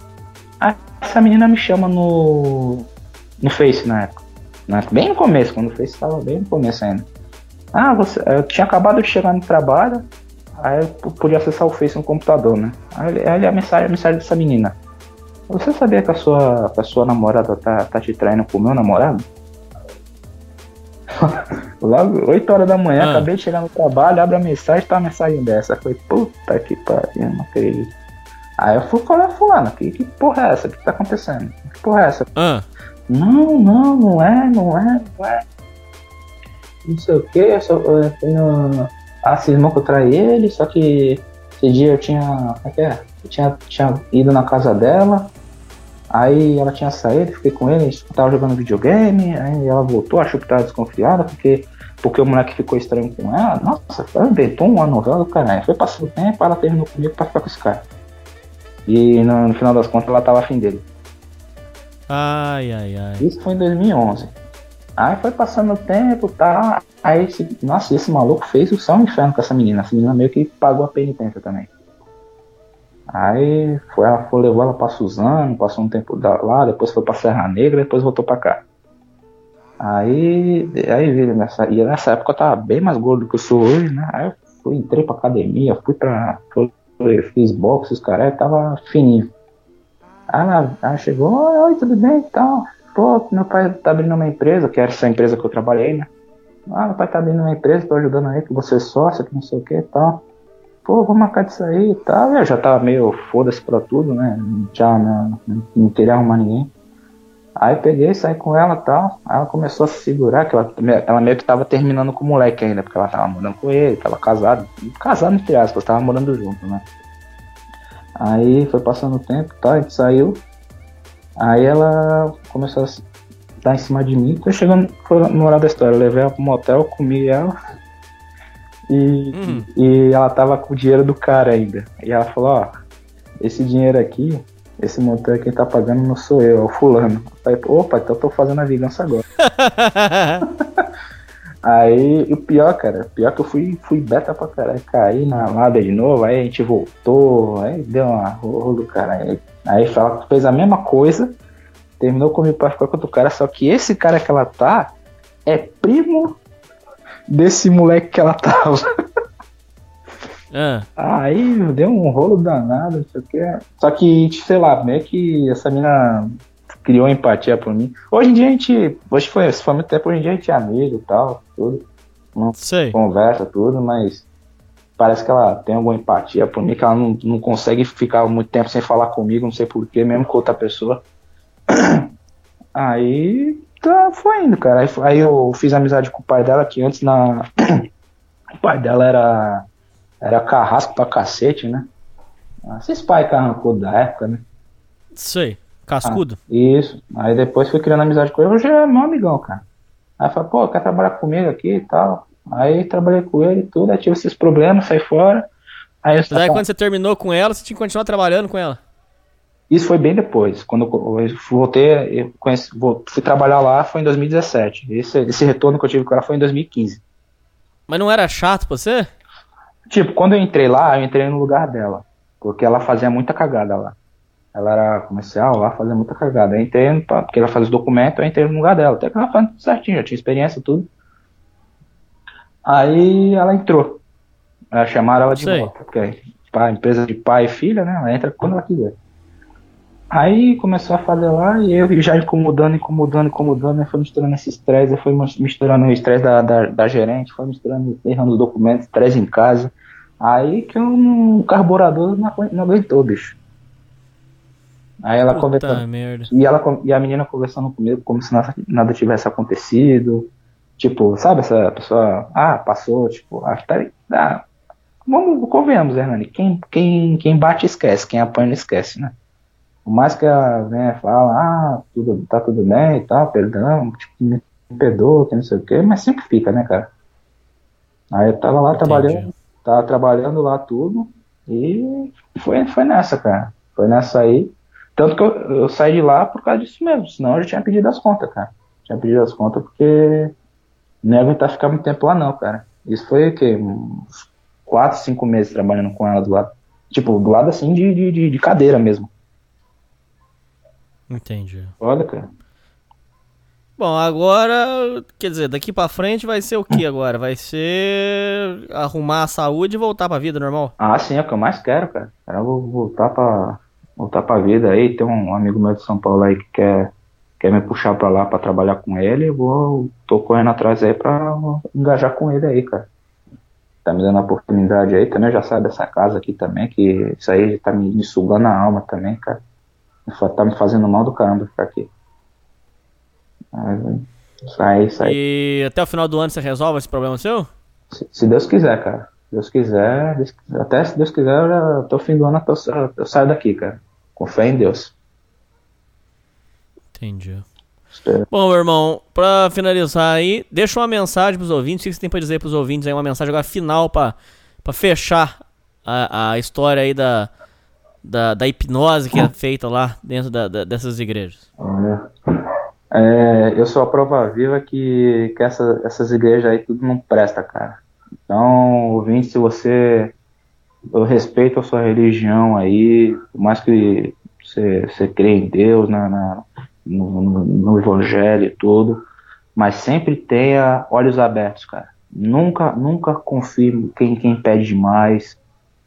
Speaker 6: essa menina me chama no, no Face na época. Bem no começo, quando o Face estava bem no começo ainda. Ah, você, eu tinha acabado de chegar no trabalho, aí eu podia acessar o Face no computador, né? Aí, aí a mensagem, a mensagem dessa menina. Você sabia que a sua, que a sua namorada tá, tá te traindo com o meu namorado? *laughs* Logo, 8 horas da manhã,
Speaker 9: Ah.
Speaker 6: acabei de chegar no trabalho, abre a mensagem, tá a mensagem dessa. Eu falei, puta que pariu, não acredito. Aí eu fui falar, fulano, que, que porra é essa? O que tá acontecendo? Que porra é essa?
Speaker 9: Ah.
Speaker 6: Não, não, não é, não é, não é. Não sei o que, eu só eu tenho. Ah, cismou que eu traí ele, só que esse dia eu tinha. Como é que é? Eu tinha, tinha ido na casa dela, aí ela tinha saído, fiquei com ele, tava jogando videogame, aí ela voltou, achou que tava desconfiada, porque, porque o moleque ficou estranho com ela. Nossa, ela inventou uma novela do caralho. Foi passando o tempo, ela terminou comigo pra ficar com esse cara. E no, no final das contas ela tava afim dele.
Speaker 9: Ai, ai, ai.
Speaker 6: Isso foi em 2011. Aí foi passando o tempo, tá? Aí, esse, nossa, esse maluco fez o céu inferno com essa menina. Essa menina meio que pagou a penitência também. Aí foi, ela foi, levou ela pra Suzano, passou um tempo lá, depois foi pra Serra Negra, depois voltou pra cá. Aí, aí nessa, e nessa época eu tava bem mais gordo do que eu sou hoje, né? Aí eu fui, entrei pra academia, fui pra. Fui, fiz boxe, os caras, tava fininho. Aí ela, ela chegou, oi, tudo bem e tal. Pô, meu pai tá abrindo uma empresa, que era essa empresa que eu trabalhei, né? Ah, meu pai tá abrindo uma empresa, tô ajudando aí, que você é sócio, que não sei o que e tal. Pô, vou marcar disso aí e tal. Eu já tava meio foda-se pra tudo, né? Já não, não queria arrumar ninguém. Aí peguei, saí com ela e tal. Aí ela começou a se segurar, que ela, ela meio que tava terminando com o moleque ainda, porque ela tava morando com ele, tava casado. Casado entre aspas, tava morando junto, né? Aí foi passando o tempo e tal, a gente saiu. Aí ela começou a dar em cima de mim. Tô chegando, foi no moral da história. Eu levei ela pro motel, comi ela. *laughs* E, e ela tava com o dinheiro do cara ainda. E ela falou, ó, esse dinheiro aqui, esse motel quem tá pagando não sou eu, é o fulano. Eu falei, opa, então eu tô fazendo a vingança agora. *laughs* Aí, o pior, cara, pior que eu fui, fui beta pra caralho, caí na lada de novo, aí a gente voltou, aí deu uma rolo do caralho. Aí ela fez a mesma coisa, terminou comigo pra ficar com outro cara, só que esse cara que ela tá é primo desse moleque que ela tava.
Speaker 9: Ah.
Speaker 6: Aí deu um rolo danado, não sei o que. Só que, sei lá, meio que essa mina criou empatia por mim. Hoje em dia a gente. Hoje foi, foi muito tempo, hoje em dia a gente é amigo e tal, tudo. Não
Speaker 9: Sei.
Speaker 6: conversa, tudo, mas parece que ela tem alguma empatia por mim, que ela não, não consegue ficar muito tempo sem falar comigo, não sei porquê, mesmo com outra pessoa. *clears throat* Aí tá, foi indo, cara. Aí, aí eu fiz amizade com o pai dela, que antes na. *clears throat* o pai dela era. Era carrasco pra cacete, né? Esses pais carrancudos da época, né?
Speaker 9: Sei. Cascudo.
Speaker 6: Ah, isso. Aí depois fui criando amizade com ele. Hoje é meu amigão, cara. Aí falei, pô, quer trabalhar comigo aqui e tal. Aí trabalhei com ele e tudo. Aí tive esses problemas, saí fora. Aí eu
Speaker 9: Mas aí quando você terminou com ela, você tinha que continuar trabalhando com ela.
Speaker 6: Isso foi bem depois. Quando eu voltei, eu conheci, fui trabalhar lá, foi em 2017. Esse, esse retorno que eu tive com ela foi em 2015.
Speaker 9: Mas não era chato pra você?
Speaker 6: Tipo, quando eu entrei lá, eu entrei no lugar dela. Porque ela fazia muita cagada lá. Ela era comercial lá, fazia muita cagada. Eu entrei, pra- porque ela fazia os documentos, eu entrei no lugar dela. Até que ela fazia tudo certinho, já tinha experiência, tudo. Aí ela entrou. Ela chamaram ela de
Speaker 9: Sei.
Speaker 6: volta. Porque pai, empresa de pai e filha, né? Ela entra quando ela quiser. Aí começou a fazer lá e eu já incomodando, incomodando, incomodando, aí foi misturando esse estresse, foi misturando o estresse da, da, da gerente, foi misturando, errando os documentos, estresse em casa. Aí que o carburador não, não aguentou, bicho. Aí ela
Speaker 9: Puta
Speaker 6: conversando.
Speaker 9: merda.
Speaker 6: E, ela, e a menina conversando comigo como se nada, nada tivesse acontecido. Tipo, sabe essa pessoa, ah, passou, tipo, ah, tá, ah, vamos, convenhamos, Hernani, quem, quem, quem bate esquece, quem apanha não esquece, né? Por mais que ela né, fala, ah, tudo, tá tudo bem e tal, perdão, tipo, me perdoa, que não sei o quê, mas sempre fica, né, cara? Aí eu tava lá
Speaker 9: Entendi.
Speaker 6: trabalhando, tava trabalhando lá tudo e foi, foi nessa, cara. Foi nessa aí. Tanto que eu, eu saí de lá por causa disso mesmo, senão eu já tinha pedido as contas, cara. Tinha pedido as contas porque não ia aguentar ficar muito tempo lá não, cara. Isso foi o quê? Uns 4, 5 meses trabalhando com ela do lado. Tipo, do lado assim de, de, de- de cadeira mesmo.
Speaker 9: Entendi.
Speaker 6: Olha, cara.
Speaker 9: Bom, agora, quer dizer, daqui pra frente vai ser o que agora? Vai ser arrumar a saúde e voltar pra vida normal?
Speaker 6: Ah, sim, é o que eu mais quero, cara. Eu vou voltar pra, voltar pra vida aí. Tem um amigo meu de São Paulo aí que quer, quer me puxar pra lá pra trabalhar com ele. Eu vou, tô correndo atrás aí pra engajar com ele aí, cara. Tá me dando a oportunidade aí também. Já sabe dessa casa aqui também, que isso aí tá me, me sugando a alma também, cara. Tá me fazendo mal do caramba ficar aqui. Isso aí, isso aí.
Speaker 9: E até o final do ano você resolve esse problema seu?
Speaker 6: Se, se Deus quiser, cara. Se Deus quiser, Deus até se Deus quiser, até o fim do ano eu, eu- eu saio daqui, cara. Com fé em Deus.
Speaker 9: Entendi. Bom, meu irmão, pra finalizar aí, deixa uma mensagem pros ouvintes. O que você tem pra dizer pros ouvintes aí? Uma mensagem agora final pra, pra fechar a, a história aí da, da, da hipnose que é feita lá dentro da- da- dessas igrejas.
Speaker 6: Olha. É, eu sou a prova viva que, que essa- essas igrejas aí tudo não presta, cara. Então, ouvinte, se você. Eu respeito a sua religião aí, por mais que você, você crê em Deus, na, na- no, no- Evangelho e tudo, mas sempre tenha olhos abertos, cara. Nunca, nunca confie em quem, quem pede demais,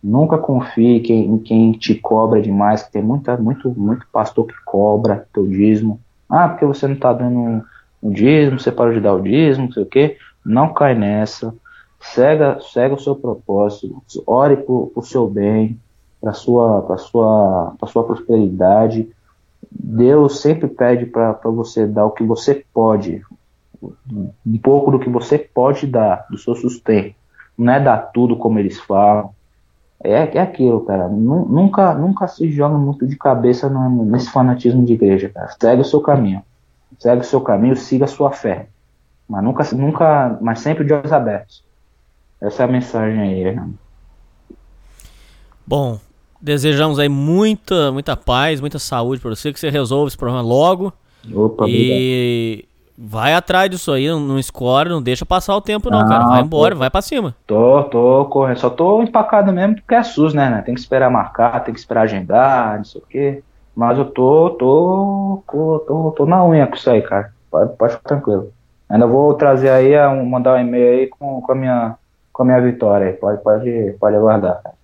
Speaker 6: Nunca confie em quem, em quem te cobra demais, que tem muita, muito, muito pastor que cobra teu dízimo. Ah, porque você não tá dando o dízimo, você parou de dar o dízimo, não sei o quê. Não cai nessa. Cega, cega o seu propósito. Ore por, seu bem, para sua, para sua, para sua prosperidade. Deus sempre pede para você dar o que você pode, um pouco do que você pode dar, do seu sustento. Não é dar tudo como eles falam. É, é aquilo, cara. Nu- Nunca, nunca se joga muito de cabeça no- nesse fanatismo de igreja, cara. Segue o seu caminho. Segue o seu caminho, siga a sua fé. Mas nunca, nunca, mas sempre de olhos abertos. Essa é a mensagem aí.
Speaker 9: Bom, desejamos aí muita, muita paz, muita saúde pra você, que você resolva esse problema logo.
Speaker 6: Opa,
Speaker 9: e vai atrás disso aí, não, não escore, não deixa passar o tempo não,
Speaker 6: Não,
Speaker 9: cara. Vai embora, vai pra cima.
Speaker 6: Tô, tô correndo. Só tô empacado mesmo porque é SUS, né, né? Tem que esperar marcar, tem que esperar agendar, não sei o quê. Mas eu tô, tô, tô, tô, tô na unha com isso aí, cara. Pode, pode ficar tranquilo. Ainda vou trazer aí, mandar um e-mail aí com, com, a minha, com a minha vitória aí. Pode, pode, pode aguardar, cara.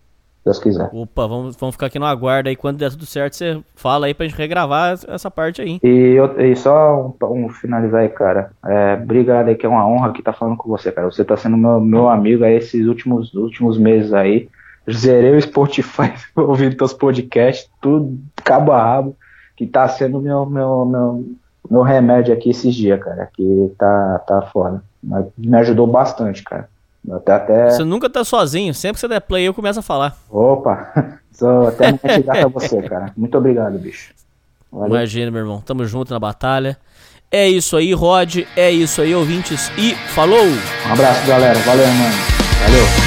Speaker 6: Deus quiser.
Speaker 9: Opa, vamos, vamos ficar aqui no aguardo aí. Quando der tudo certo, você fala aí pra gente regravar essa- parte aí.
Speaker 6: E, eu- e só um, um finalizar aí, cara. É, obrigado aí, que é uma honra aqui estar falando com você, cara. Você tá sendo meu, meu amigo aí esses últimos, últimos meses aí. Zerei o Spotify *laughs* ouvindo teus podcasts, tudo cabo a rabo, que tá sendo meu, meu, meu, meu remédio aqui esses dias, cara. Que tá, tá foda. Mas Me ajudou bastante, cara. Até, até...
Speaker 9: Você nunca tá sozinho, sempre que você der play eu começo a falar.
Speaker 6: Opa, *laughs* sou até *laughs* muito grato a você, cara. Muito obrigado, bicho. Valeu.
Speaker 9: Imagina, meu irmão. Tamo junto na batalha. É isso aí, Rod. É isso aí, ouvintes. E falou!
Speaker 6: Um abraço, galera. Valeu, mano. Valeu.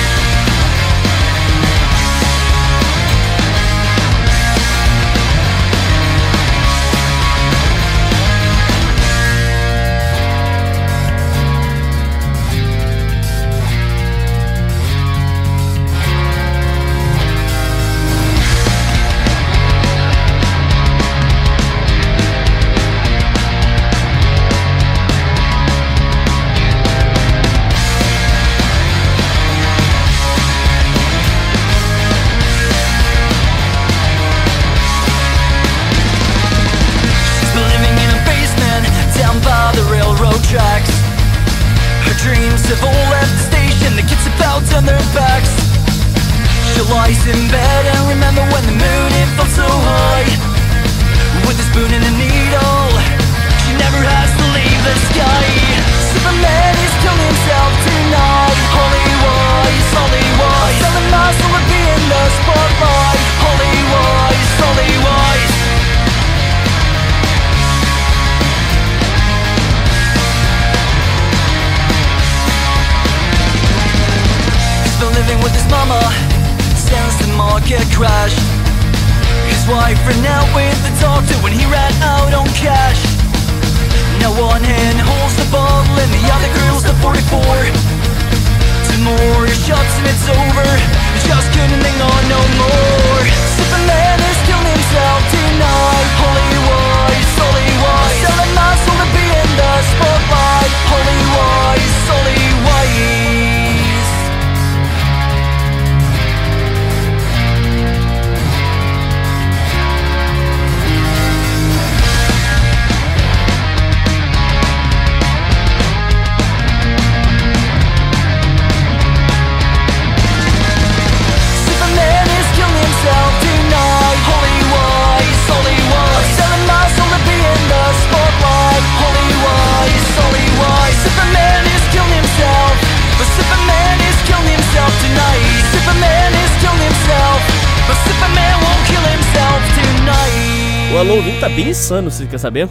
Speaker 9: Quer saber?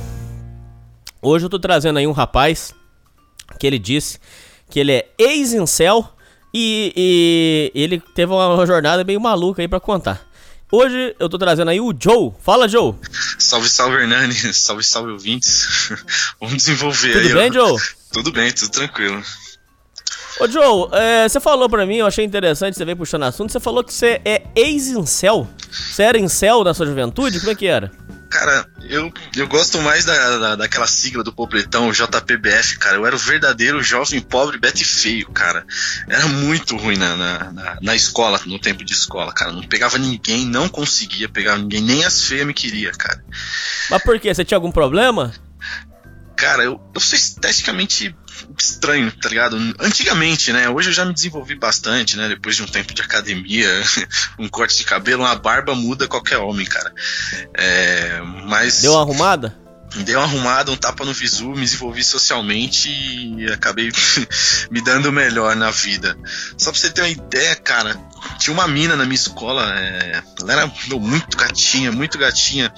Speaker 9: Hoje eu tô trazendo aí um rapaz que ele disse que ele é ex-incel e, e ele teve uma jornada meio maluca aí pra contar. Hoje eu tô trazendo aí o Joe. Fala, Joe.
Speaker 13: Salve, salve, Hernani. *laughs* Salve, salve, ouvintes. *laughs* Vamos desenvolver
Speaker 9: Tudo
Speaker 13: aí.
Speaker 9: bem,
Speaker 13: ó.
Speaker 9: Joe?
Speaker 13: Tudo bem, tudo tranquilo.
Speaker 9: Ô, Joe, é, você falou pra mim, eu achei interessante, você veio puxando assunto, você falou que você é ex-incel. Você era incel na sua juventude? Como é que era?
Speaker 13: Cara, eu, eu gosto mais da, da, daquela sigla do pobretão, JPBF, cara. Eu era o verdadeiro jovem pobre bete feio, cara. Era muito ruim na, na, na, na escola, no tempo de escola, cara. Não pegava ninguém, não conseguia pegar ninguém, nem as feias me queria, cara.
Speaker 9: Mas por quê? Você tinha algum problema?
Speaker 13: Cara, eu, eu sou esteticamente estranho, tá ligado? Antigamente, né? Hoje eu já me desenvolvi bastante, né? Depois de um tempo de academia, *laughs* um corte de cabelo, uma barba muda qualquer homem, cara. É, mas.
Speaker 9: Deu uma arrumada?
Speaker 13: Dei uma arrumada, um tapa no visu, me desenvolvi socialmente e acabei *laughs* me dando melhor na vida. Só pra você ter uma ideia, cara, tinha uma mina na minha escola, é, ela era meu, muito gatinha, muito gatinha,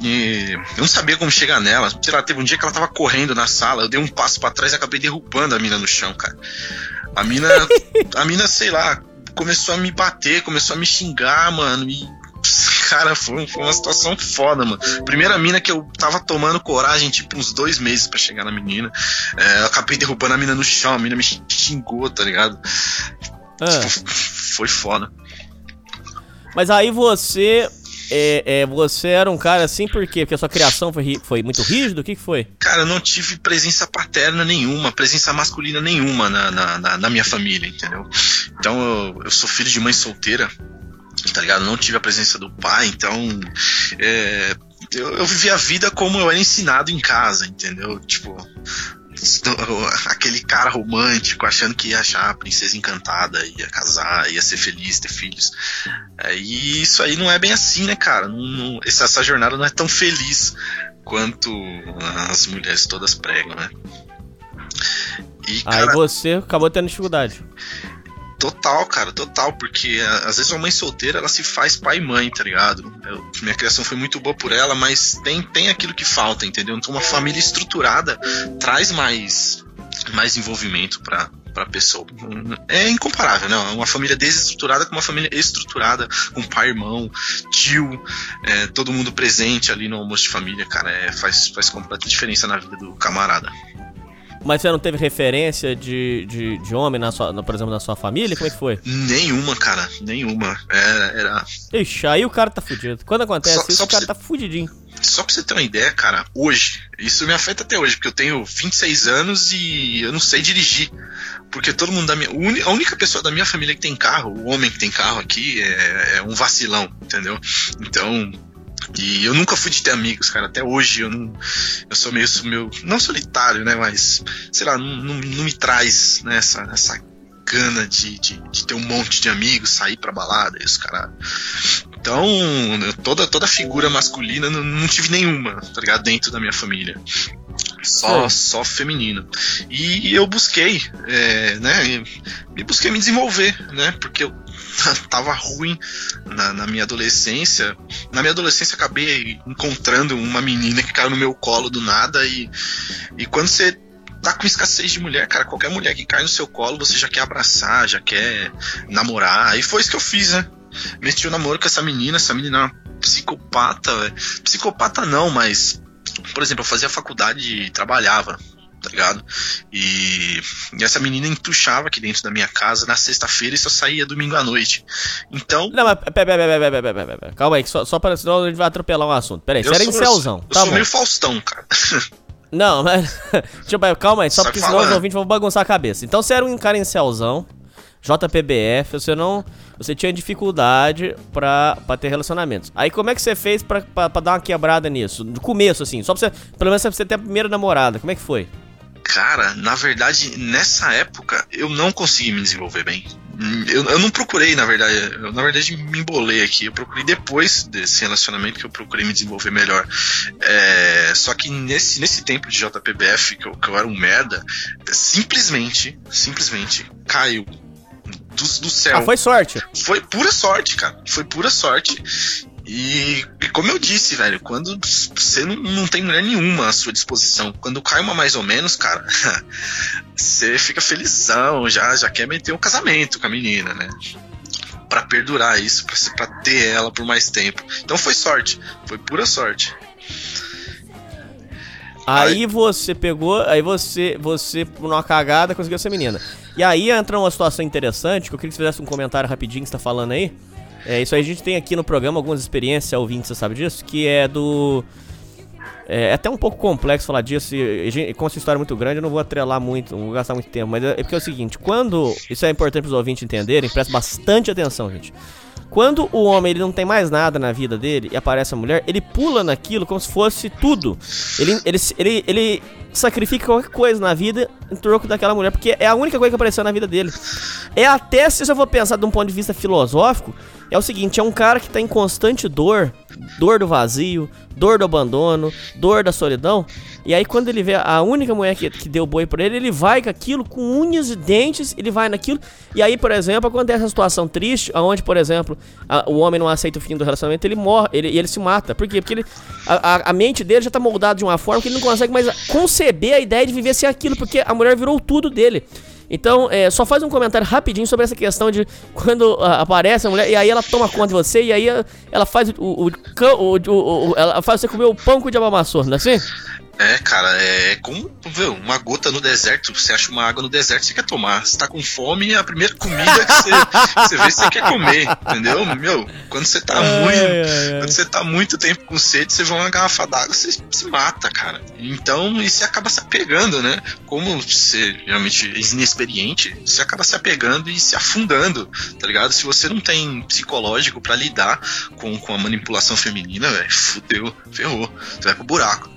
Speaker 13: e eu não sabia como chegar nela. Sei lá, teve um dia que ela tava correndo na sala, eu dei um passo pra trás e acabei derrubando a mina no chão, cara. A mina, *laughs* a mina, sei lá, começou a me bater, começou a me xingar, mano, e Cara, foi, foi uma situação foda, mano. Primeira mina que eu tava tomando coragem, tipo, uns dois meses pra chegar na menina. É, eu acabei derrubando a mina no chão, a mina me xingou, tá ligado?
Speaker 9: Ah.
Speaker 13: Tipo, foi foda.
Speaker 9: Mas aí você. É, é, você era um cara assim por quê? Porque a sua criação foi, foi muito rígida? O que, que foi?
Speaker 13: Cara, eu não tive presença paterna nenhuma, presença masculina nenhuma na, na, na- na minha família, entendeu? Então eu, eu sou filho de mãe solteira, tá ligado? Não tive a presença do pai, então é, eu, eu vivi a vida como eu era ensinado em casa, entendeu? Tipo, *laughs* aquele cara romântico achando que ia achar a princesa encantada, ia casar, ia ser feliz, ter filhos. É, e isso aí não é bem assim, né, cara? Não- não- essa, essa jornada não é tão feliz quanto as mulheres todas pregam, né? E,
Speaker 9: Aí
Speaker 13: cara,
Speaker 9: você acabou tendo dificuldade.
Speaker 13: Total, cara, total, porque a- às vezes uma mãe solteira ela se faz pai e mãe, tá ligado? Eu- minha criação foi muito boa por ela, mas tem, tem aquilo que falta, entendeu? Então uma família estruturada traz mais, mais envolvimento pra, pra pessoa. É incomparável, né? Uma família desestruturada com uma família estruturada, com pai, irmão, tio, é, todo mundo presente ali no almoço de família, cara, é, faz, faz completa diferença na vida do camarada.
Speaker 9: Mas você não teve referência de, de, de homem, na sua, por exemplo, na sua família? Como é que foi?
Speaker 13: Nenhuma, cara, nenhuma. Era, era,
Speaker 9: Ixi, aí o cara tá fudido. Quando acontece
Speaker 13: Só-
Speaker 9: isso,
Speaker 13: só
Speaker 9: o cara
Speaker 13: pra
Speaker 9: tá fudidinho.
Speaker 13: Só pra você ter uma ideia, cara, hoje, isso me afeta até hoje, porque eu tenho 26 anos e eu não sei dirigir. Porque todo mundo da minha. A única pessoa da minha família que tem carro, o homem que tem carro aqui, é, é um vacilão, entendeu? Então, E eu nunca fui de ter amigos, cara. Até hoje eu não. Eu sou meio. meio não solitário, né? Mas, sei lá, não, não, não me traz né, essa, essa gana de, de, de, ter um monte de amigos, sair pra balada e os caras. Então, toda, toda figura masculina não, não tive nenhuma, tá ligado? Dentro da minha família. Só, só feminino. E eu busquei, é, né? Me busquei me desenvolver, né? Porque eu *laughs* tava ruim na, na, minha adolescência. Na minha adolescência acabei encontrando uma menina que caiu no meu colo do nada e, e quando você tá com escassez de mulher, cara, qualquer mulher que cai no seu colo, você já quer abraçar, já quer namorar. E foi isso que eu fiz, né? Um namoro com essa menina, essa menina é uma psicopata, véio. psicopata não, mas por exemplo, eu fazia faculdade e trabalhava, tá ligado? E, e, essa menina entuchava aqui dentro da minha casa na sexta-feira e só saía domingo à noite. Então.
Speaker 9: Não, mas pera, pera, pera, pera, pera, calma aí, só, só para senão a gente vai atropelar um assunto. Pera aí, você era incelzão.
Speaker 13: Eu
Speaker 9: tá
Speaker 13: sou
Speaker 9: bom.
Speaker 13: meio Faustão, cara. *laughs*
Speaker 9: Não, mas. *laughs* Deixa eu, calma aí, só
Speaker 13: Sai
Speaker 9: porque senão
Speaker 13: falando.
Speaker 9: os ouvintes vão bagunçar a cabeça. Então você era um cara incelzão, JPBF, você não. Você tinha dificuldade pra, pra ter relacionamentos. Aí como é que você fez pra, pra, pra dar uma quebrada nisso? Do começo, assim, só pra você. Pelo menos pra você ter a primeira namorada. Como é que foi?
Speaker 13: Cara, na verdade, nessa época eu não consegui me desenvolver bem. Eu, eu não procurei, na verdade. Eu, na verdade, me embolei aqui. Eu procurei depois desse relacionamento que eu procurei me desenvolver melhor. É, só que nesse, nesse tempo de JPBF, que eu, que eu era um merda, simplesmente, simplesmente caiu do, do céu.
Speaker 9: Ah, foi sorte.
Speaker 13: Foi pura sorte, cara. Foi pura sorte. E, e como eu disse, velho, quando você não, não tem mulher nenhuma à sua disposição, quando cai uma mais ou menos, cara, *laughs* você fica felizão, já, já quer meter um casamento com a menina, né? Pra perdurar isso, pra, pra ter ela por mais tempo. Então foi sorte, foi pura sorte.
Speaker 9: Aí você pegou, aí você, você, por uma cagada, conseguiu essa menina. E aí entra uma situação interessante, que eu queria que você fizesse um comentário rapidinho que você tá falando aí. É, isso aí a gente tem aqui no programa algumas experiências, ouvintes, você sabe disso, que é do... É, é até um pouco complexo falar disso, e, e, com essa história muito grande eu não vou atrelar muito, não vou gastar muito tempo, mas é, é porque é o seguinte, quando... Isso é importante para os ouvintes entenderem, presta bastante atenção, gente. Quando o homem ele não tem mais nada na vida dele e aparece a mulher, ele pula naquilo como se fosse tudo. Ele, ele, ele, ele sacrifica qualquer coisa na vida em troco daquela mulher, porque é a única coisa que apareceu na vida dele. É até, se eu for pensar de um ponto de vista filosófico, é o seguinte, é um cara que tá em constante dor, dor do vazio, dor do abandono, dor da solidão, e aí quando ele vê a única mulher que, que deu boi por ele, ele vai com aquilo, com unhas e dentes, ele vai naquilo, e aí, por exemplo, acontece essa situação triste, onde, por exemplo, a, o homem não aceita o fim do relacionamento, ele morre, ele, ele se mata. Por quê? Porque ele, a, a mente dele já tá moldada de uma forma que ele não consegue mais conceber a ideia de viver sem aquilo, porque a mulher virou tudo dele. Então, é, só faz um comentário rapidinho sobre essa questão de quando uh, aparece a mulher e aí ela toma conta de você e aí ela faz o, o, o, o, ela faz você comer o pão que o diabo amassou, não é assim?
Speaker 13: É, cara, é como viu, uma gota no deserto. Você acha uma água no deserto, você quer tomar. Você tá com fome, a primeira comida que você, *laughs* você vê, você quer comer, entendeu? Meu, quando você tá
Speaker 9: Ai,
Speaker 13: muito.
Speaker 9: ai, ai.
Speaker 13: Quando você tá muito tempo com sede, você vê uma garrafa d'água, você se mata, cara. Então, e você acaba se apegando, né? Como você realmente é inexperiente, você acaba se apegando e se afundando, tá ligado? Se você não tem psicológico pra lidar com, com a manipulação feminina, velho, fudeu, ferrou. Você vai pro buraco.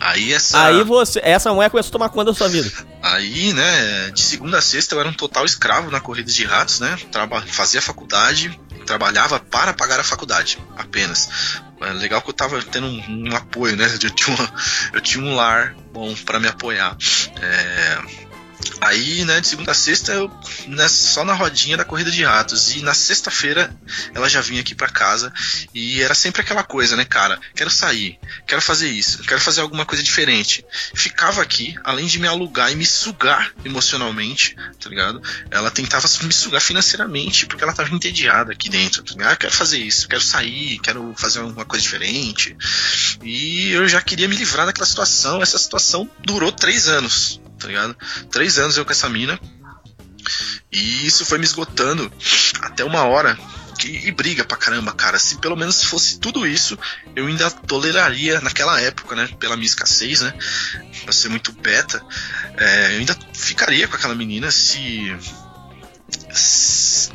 Speaker 13: Aí essa.
Speaker 9: Aí você, essa mulher começou a tomar conta da sua vida.
Speaker 13: Aí, né, de segunda a sexta eu era um total escravo na corrida de ratos, né? Traba fazia faculdade, trabalhava para pagar a faculdade, apenas. É legal que eu tava tendo um, um apoio, né? *laughs* Eu tinha, uma, eu tinha um lar bom para me apoiar. É, Aí, né, de segunda a sexta, eu né, só na rodinha da corrida de ratos. E na sexta-feira ela já vinha aqui pra casa. E era sempre aquela coisa, né, cara? Quero sair, quero fazer isso, quero fazer alguma coisa diferente. Ficava aqui, além de me alugar e me sugar emocionalmente, tá ligado? Ela tentava me sugar financeiramente, porque ela tava entediada aqui dentro. Tá ah, quero fazer isso, quero sair, quero fazer alguma coisa diferente. E eu já queria me livrar daquela situação. Essa situação durou três anos tá ligado? Três anos eu com essa mina. E isso foi me esgotando até uma hora. Que, e briga pra caramba, cara. Se pelo menos fosse tudo isso, eu ainda toleraria naquela época, né? Pela minha escassez, né? Pra ser muito beta. É, eu ainda ficaria com aquela menina se. se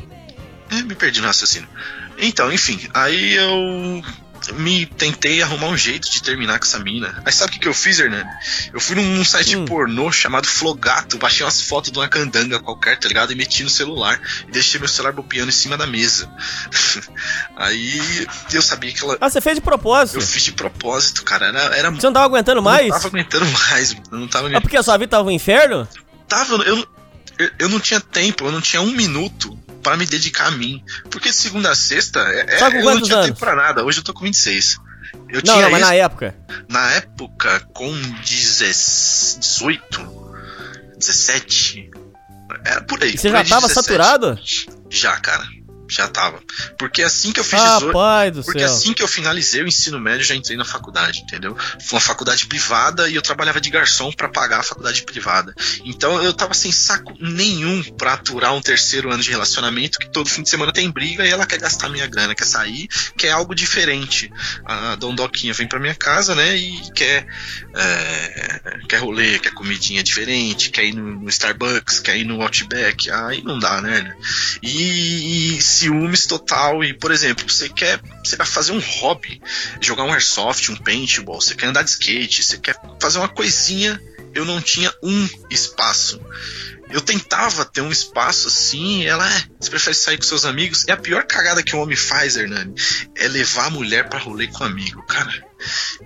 Speaker 13: É, me perdi no raciocínio. Então, enfim, aí eu me tentei arrumar um jeito de terminar com essa mina. Aí sabe o que, que eu fiz, Hernani? Eu fui num site pornô chamado Flogato, baixei umas fotos de uma candanga qualquer, tá ligado? E meti no celular. E deixei meu celular bobeando em cima da mesa. *laughs* Aí eu sabia que ela.
Speaker 9: Ah, você fez de propósito?
Speaker 13: Eu fiz de propósito, cara. Era, era...
Speaker 9: Você não tava aguentando mais?
Speaker 13: Eu não tava aguentando mais, mano. Eu não tava
Speaker 9: É porque a sua vida tava um inferno?
Speaker 13: Tava, eu, eu, eu não tinha tempo, eu não tinha um minuto para me dedicar a mim. Porque de segunda a sexta, é,
Speaker 9: Sabe com
Speaker 13: eu não tinha
Speaker 9: anos?
Speaker 13: tempo pra nada. Hoje eu tô com 26. Eu
Speaker 9: Não,
Speaker 13: tinha
Speaker 9: não, mas
Speaker 13: isso-
Speaker 9: na época.
Speaker 13: na época, com 10 18, 17, era por aí.
Speaker 9: E você
Speaker 13: por
Speaker 9: já
Speaker 13: aí
Speaker 9: tava
Speaker 13: 17.
Speaker 9: saturado?
Speaker 13: Já, cara. Já tava. Porque assim que eu fiz 18.
Speaker 9: Rapaz do
Speaker 13: Porque
Speaker 9: céu.
Speaker 13: assim que eu finalizei o ensino médio, já entrei na faculdade, entendeu? Foi uma faculdade privada e eu trabalhava de garçom pra pagar a faculdade privada. Então eu tava sem saco nenhum pra aturar um terceiro ano de relacionamento que todo fim de semana tem briga e ela quer gastar minha grana, quer sair, quer algo diferente. A Dondoquinha vem pra minha casa, né? E quer. é, quer rolê, quer comidinha diferente, quer ir no, no Starbucks, quer ir no Outback. Aí não dá, né? E, e ciúmes total. E, por exemplo, você quer. Você vai fazer um hobby, jogar um airsoft, um paintball, você quer andar de skate, você quer fazer uma coisinha. Eu não tinha um espaço. Eu tentava ter um espaço assim, ela é. Você prefere sair com seus amigos? É a pior cagada que um homem faz, Hernani. É levar a mulher pra rolê com amigo, cara.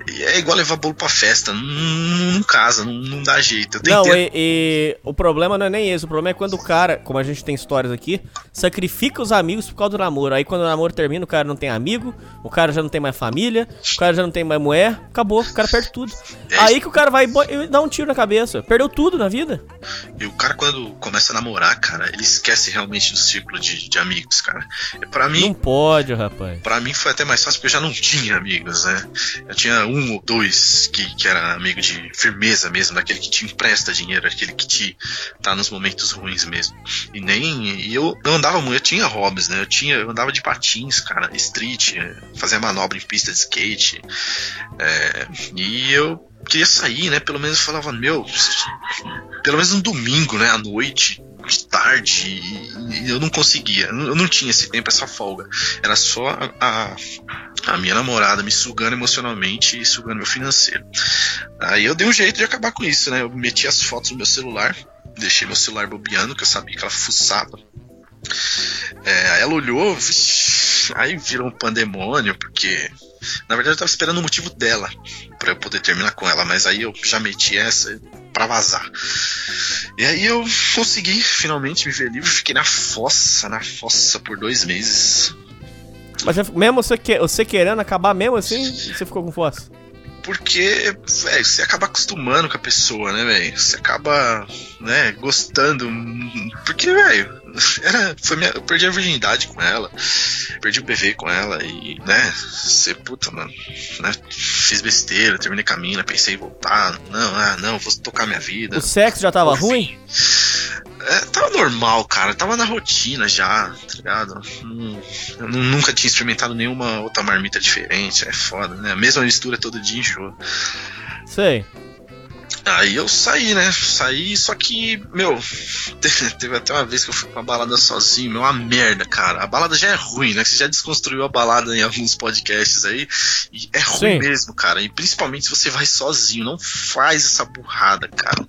Speaker 13: É igual levar bolo pra festa. Não, não, casa, não, não dá jeito.
Speaker 9: Não, e, e o problema não é nem esse. O problema é quando o cara, como a gente tem histórias aqui, sacrifica os amigos por causa do namoro. Aí quando o namoro termina, o cara não tem amigo, o cara já não tem mais família, o cara já não tem mais mulher, acabou, o cara perde tudo. Aí que o cara vai e dá um tiro na cabeça. Perdeu tudo na vida.
Speaker 13: E o cara, quando começa a namorar, cara, ele esquece realmente do círculo de, de amigos, cara. Pra mim.
Speaker 9: Não pode, rapaz.
Speaker 13: Pra mim foi até mais fácil porque eu já não tinha amigos, né? Eu tinha um ou dois que, que era amigo de firmeza mesmo, daquele que te empresta dinheiro, aquele que te tá nos momentos ruins mesmo. E nem. E eu, andava muito, eu tinha hobbies, né? Eu tinha. Eu andava de patins, cara, street, eh, fazia manobra em pista de skate. é, e eu queria sair, né? Pelo menos falava, meu, pelo menos um domingo, né? À noite, de tarde, e, eu não conseguia. Eu não tinha esse tempo, essa folga. Era só a, a, minha namorada me sugando emocionalmente e sugando meu financeiro. Aí eu dei um jeito de acabar com isso, né? Eu meti as fotos no meu celular, deixei meu celular bobeando, que eu sabia que ela fuçava. É, ela olhou, aí virou um pandemônio, porque na verdade eu tava esperando o motivo dela pra eu poder terminar com ela, mas aí eu já meti essa pra vazar. E aí eu consegui finalmente me ver livre, fiquei na fossa, na fossa por dois meses.
Speaker 9: Mas mesmo você, que- você querendo acabar mesmo assim, você ficou com fossa.
Speaker 13: Porque, velho, você acaba acostumando com a pessoa, né, velho? Você acaba, né, gostando. Porque, velho, *laughs* era, foi minha, eu perdi a virgindade com ela, perdi o PV com ela e, né, você, puta, mano, né, fiz besteira, terminei mina, pensei em voltar. Não, ah, não, vou tocar minha vida.
Speaker 9: O sexo já tava ruim?
Speaker 13: É, tava normal, cara. Tava na rotina já, tá ligado? Hum, eu nu- nunca tinha experimentado nenhuma outra marmita diferente. É foda, né? A mesma mistura todo dia enjoa.
Speaker 9: Sei.
Speaker 13: Aí eu saí, né? Saí, só que, meu, te- *laughs* teve até uma vez que eu fui pra balada sozinho, meu, uma merda, cara. A balada já é ruim, né? Você já desconstruiu a balada em alguns podcasts aí. E é ruim
Speaker 9: Sim.
Speaker 13: mesmo, cara. E principalmente se você vai sozinho, não faz essa burrada, cara.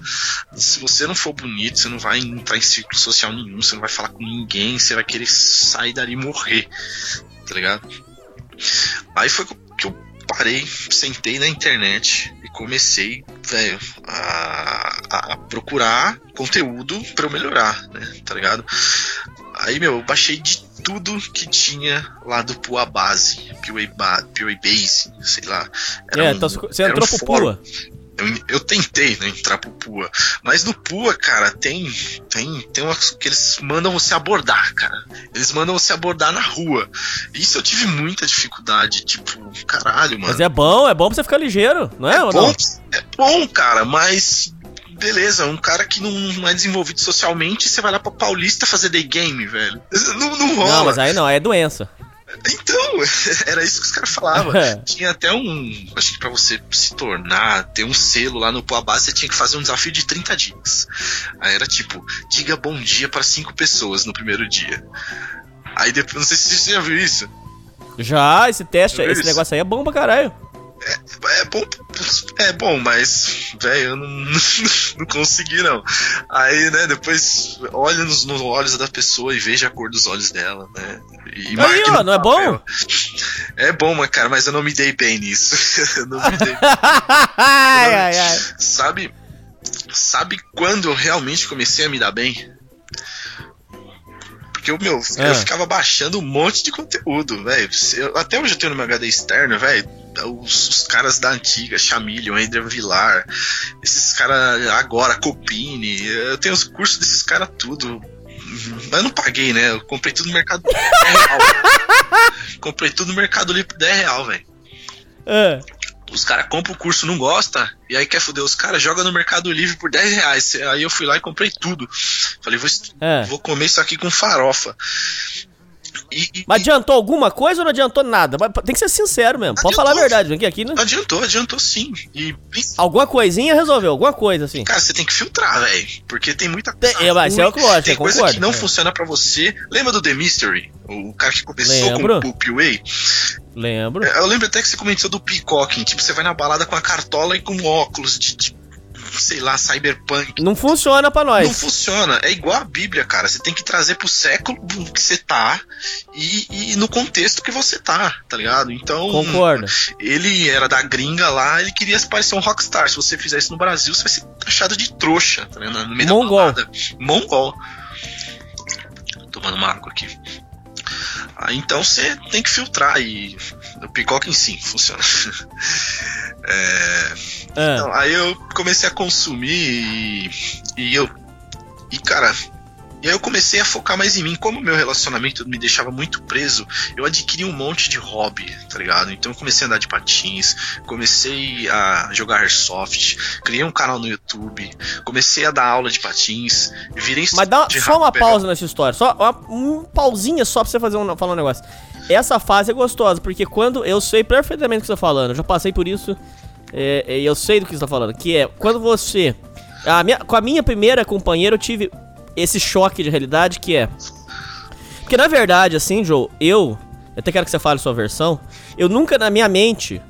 Speaker 13: Se você não for bonito, você não vai entrar em círculo social nenhum, você não vai falar com ninguém, você vai querer sair dali e morrer, tá ligado? Aí foi que eu parei, sentei na internet e comecei, velho, a, a procurar conteúdo pra eu melhorar, né? Tá ligado? Aí, meu, eu baixei de tudo que tinha lá do Pua Base, PUA, ba PUA Base, sei lá.
Speaker 9: É, então você
Speaker 13: era
Speaker 9: entrou pro
Speaker 13: fórum.
Speaker 9: Pua.
Speaker 13: Eu, eu tentei, né, entrar pro Pua. Mas no Pua, cara, tem. Tem, tem umas que eles mandam você abordar, cara. Eles mandam você abordar na rua. Isso eu tive muita dificuldade. Tipo, caralho, mano.
Speaker 9: Mas é bom, é bom pra você ficar ligeiro, não é? ou
Speaker 13: bom,
Speaker 9: não?
Speaker 13: é bom, cara, mas. Beleza, um cara que não, não é desenvolvido socialmente, você vai lá pra Paulista fazer day game, velho. *laughs* Não, não rola.
Speaker 9: Não, mas aí não, aí é doença.
Speaker 13: Então, *laughs* era isso que os caras falavam.
Speaker 9: É.
Speaker 13: tinha até um. Acho que pra você se tornar, ter um selo lá no Base, você tinha que fazer um desafio de 30 dias. Aí era tipo, diga bom dia para cinco pessoas no primeiro dia. Aí depois, não sei se você já viu isso.
Speaker 9: Já, esse teste, esse
Speaker 13: isso?
Speaker 9: negócio aí é bom pra caralho.
Speaker 13: É bom, é bom, mas, velho, eu não, *laughs* não consegui não. Aí, né, depois olha nos, nos olhos da pessoa e veja a cor dos olhos dela, né? E
Speaker 9: Aí, ó, não é bom?
Speaker 13: papel. É bom, mas, cara, mas eu não me dei bem nisso. *laughs* eu não me dei *laughs*
Speaker 9: ai, ai, ai.
Speaker 13: Sabe, sabe quando eu realmente comecei a me dar bem? Porque meu,
Speaker 9: Ah.
Speaker 13: eu ficava baixando um monte de conteúdo, velho. Até hoje eu tenho no meu HD externo, velho. Os, os caras da antiga, Chameleon, Adrian Vilar, esses caras agora, Copini. Eu tenho os cursos desses caras tudo. Mas eu não paguei, né? Eu comprei tudo no Mercado Livre por 10 real. comprei tudo no Mercado Livre por 10 real, velho.
Speaker 9: Ah,
Speaker 13: Os caras compram o curso, não gosta, e aí quer foder os caras, joga no Mercado Livre por 10 reais. Aí eu fui lá e comprei tudo. Falei, vou,
Speaker 9: É.
Speaker 13: vou comer isso aqui com farofa. E,
Speaker 9: Mas adiantou alguma coisa ou não adiantou nada? Mas Tem que ser sincero mesmo. Pode falar a verdade, aqui, aqui, né?
Speaker 13: adiantou, adiantou sim. E,
Speaker 9: Alguma coisinha resolveu, alguma coisa assim.
Speaker 13: cara, você tem que filtrar, velho. Porque tem muita coisa.
Speaker 9: Tem- é, mas é
Speaker 13: ruim,
Speaker 9: lógico,
Speaker 13: tem coisa
Speaker 9: concordo,
Speaker 13: que não
Speaker 9: é.
Speaker 13: funciona pra você. Lembra do The Mystery? O cara que começou
Speaker 9: Lembro.
Speaker 13: com o P-Way?
Speaker 9: Lembro.
Speaker 13: Eu lembro até que você comentou do Peacocking. Tipo, você vai na balada com a cartola e com óculos de, de sei lá, cyberpunk.
Speaker 9: Não funciona pra nós.
Speaker 13: Não funciona. É igual a Bíblia, cara. Você tem que trazer pro século que você tá e, e no contexto que você tá, tá ligado? Então.
Speaker 9: Concordo.
Speaker 13: Ele era da gringa lá, ele queria parecer um rockstar. Se você fizer isso no Brasil, você vai ser taxado de trouxa, tá ligado? No meio da
Speaker 9: Mongol.
Speaker 13: balada. Mongol. Tomando uma água aqui. Ah, então você tem que filtrar e o picoca em si funciona. *laughs* É,
Speaker 9: Ah.
Speaker 13: então, aí eu comecei a consumir e, e eu. E cara. E aí eu comecei a focar mais em mim. Como o meu relacionamento me deixava muito preso, eu adquiri um monte de hobby, tá ligado? Então eu comecei a andar de patins, comecei a jogar airsoft, criei um canal no YouTube, comecei a dar aula de patins, virei
Speaker 9: Mas dá só uma pausa nessa história. Só uma, um pausinha só pra você fazer um, falar um negócio. Essa fase é gostosa, porque quando. Eu sei perfeitamente o que você tá falando, eu já passei por isso. é, E eu sei do que você tá falando. Que é quando você. a minha- com a minha primeira companheira, eu tive esse choque de realidade que é. Porque na verdade, assim, Joe, eu. Eu até quero que você fale sua versão. Eu nunca, na minha mente.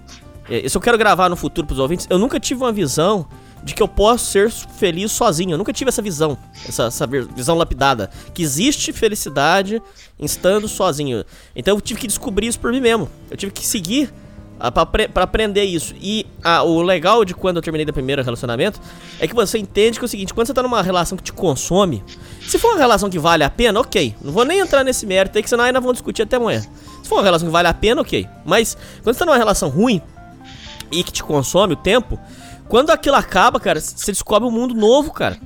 Speaker 9: é, Isso eu quero gravar no futuro pros ouvintes. Eu nunca tive uma visão de que eu posso ser feliz sozinho. Eu nunca tive essa visão. Essa, essa visão lapidada. Que existe felicidade estando sozinho. Então eu tive que descobrir isso por mim mesmo. Eu tive que seguir ah, pra aprender isso. E ah, o legal de quando eu terminei do primeiro relacionamento é que você entende que é o seguinte: quando você tá numa relação que te consome, se for uma relação que vale a pena, ok. Não vou nem entrar nesse mérito aí, que senão ainda vamos discutir até amanhã. Se for uma relação que vale a pena, ok. Mas quando você tá numa relação ruim e que te consome o tempo, quando aquilo acaba, cara, você descobre um mundo novo, cara.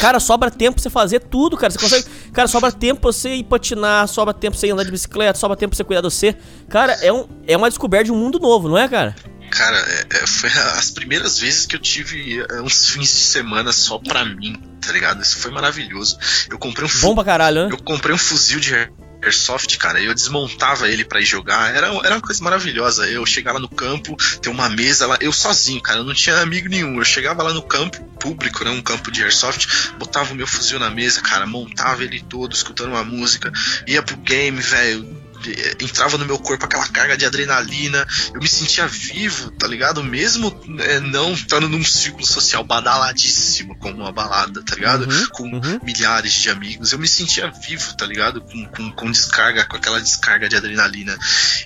Speaker 9: Cara, sobra tempo pra você fazer tudo, cara. Você consegue. Cara, sobra tempo pra você ir patinar, sobra tempo pra você ir andar de bicicleta, sobra tempo pra você cuidar de você. Cara, é, um, é uma descoberta de um mundo novo, não é, cara?
Speaker 13: Cara, é- é- foi as primeiras vezes que eu tive é, uns fins de semana só pra mim, tá ligado? Isso foi maravilhoso. Eu comprei um
Speaker 9: Bom pra caralho, né?
Speaker 13: Eu comprei um fuzil de airsoft, cara, eu desmontava ele pra ir jogar. Era, era uma coisa maravilhosa. Eu chegava no campo, tem uma mesa lá, eu sozinho, cara, eu não tinha amigo nenhum. Eu chegava lá no campo público, né, um campo de airsoft, botava o meu fuzil na mesa, cara, montava ele todo, escutando uma música, ia pro game, velho. Eh, Entrava no meu corpo aquela carga de adrenalina, eu me sentia vivo, tá ligado? Mesmo eh, não estando num círculo social badaladíssimo como uma balada, tá ligado? com milhares de amigos, eu me sentia vivo, tá ligado? Com, com, com descarga, com aquela descarga de adrenalina.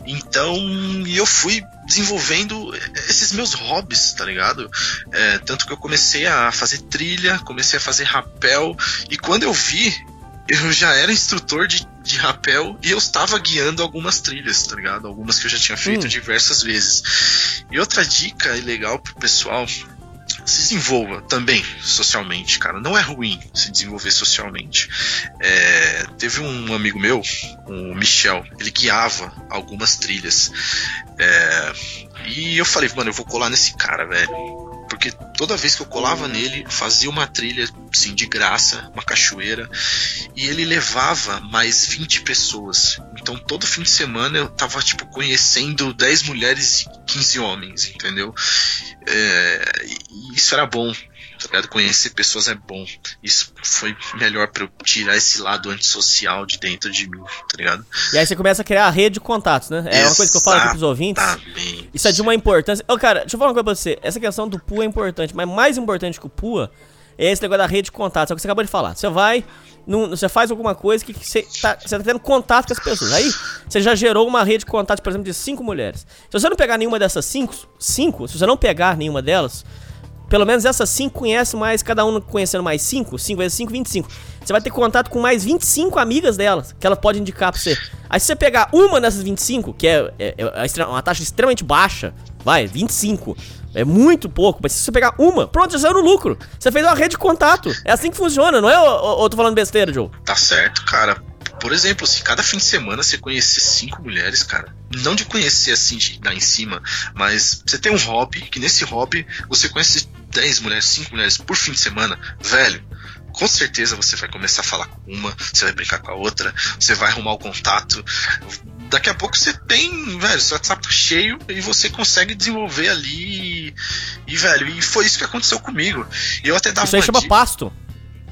Speaker 13: Então, eu fui desenvolvendo esses meus hobbies, tá ligado? É, tanto que eu comecei a fazer trilha, comecei a fazer rapel, e quando eu vi, eu já era instrutor de, de rapel e eu estava guiando algumas trilhas, tá ligado? Algumas que eu já tinha feito
Speaker 9: Hum.
Speaker 13: diversas vezes. E outra dica legal pro pessoal se desenvolva também socialmente, cara. Não é ruim se desenvolver socialmente. É, teve um amigo meu, o Michel, ele guiava algumas trilhas. É, e eu falei, mano, eu vou colar nesse cara, velho. Porque toda vez que eu colava nele, fazia uma trilha, assim, de graça, uma cachoeira, e ele levava mais 20 pessoas. Então todo fim de semana eu tava, tipo, conhecendo 10 mulheres e 15 homens, entendeu? É, e isso era bom, tá ligado? Conhecer pessoas é bom. Isso foi melhor pra eu tirar esse lado antissocial de dentro de mim, tá ligado?
Speaker 9: E aí você começa a criar a rede de contatos, né? É uma coisa que eu falo aqui pros ouvintes. Isso é de uma importância. Ô, cara, deixa eu falar uma coisa pra você. Essa questão do PUA é importante, mas mais importante que o PUA é esse negócio da rede de contatos. É o que você acabou de falar. Você vai, num- você faz alguma coisa que que você tá, você tá tendo contato com as pessoas. Aí você já gerou uma rede de contatos, por exemplo, de cinco mulheres. Se você não pegar nenhuma dessas cinco, cinco, se você não pegar nenhuma delas, pelo menos essas cinco conhece mais, cada um conhecendo mais cinco, 5 vezes 5, 25. Você vai ter contato com mais 25 amigas delas, que ela pode indicar pra você. Aí se você pegar uma dessas 25, que é, é- é uma taxa extremamente baixa, vai, 25. É muito pouco, mas se você pegar uma, pronto, já saiu no lucro. Você fez uma rede de contato. É assim que funciona, não é? Eu tô falando besteira, Joe?
Speaker 13: Tá certo, cara. Por exemplo, se cada fim de semana você conhecer cinco mulheres, cara, não de conhecer assim, de dar em cima, mas você tem um hobby, que nesse hobby você conhece 10 mulheres, 5 mulheres por fim de semana, velho. Com certeza você vai começar a falar com uma, você vai brincar com a outra, você vai arrumar o contato. Daqui a pouco você tem, velho, seu WhatsApp tá cheio e você consegue desenvolver ali. E, velho, e foi isso que aconteceu comigo. E eu até dava
Speaker 9: Isso aí chama
Speaker 13: dica-
Speaker 9: pasto.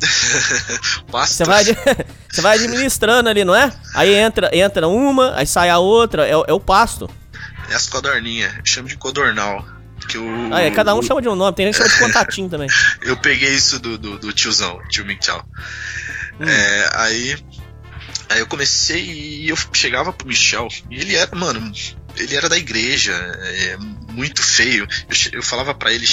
Speaker 9: *laughs*
Speaker 13: Pasto.
Speaker 9: Você vai, *laughs* você vai administrando ali, não é? Aí entra, entra uma, aí sai a outra, é, o- é o pasto.
Speaker 13: É as codorninhas, eu chamo de codornal. Que eu,
Speaker 9: Ah, é, cada um chama de um nome, tem gente que chama de *laughs* contatinho também.
Speaker 13: Eu peguei isso do, do, do tiozão, tio Michel. É, aí, aí eu comecei e eu chegava pro Michel, e ele era, mano, ele era da igreja, é, muito feio. Eu, eu falava pra ele,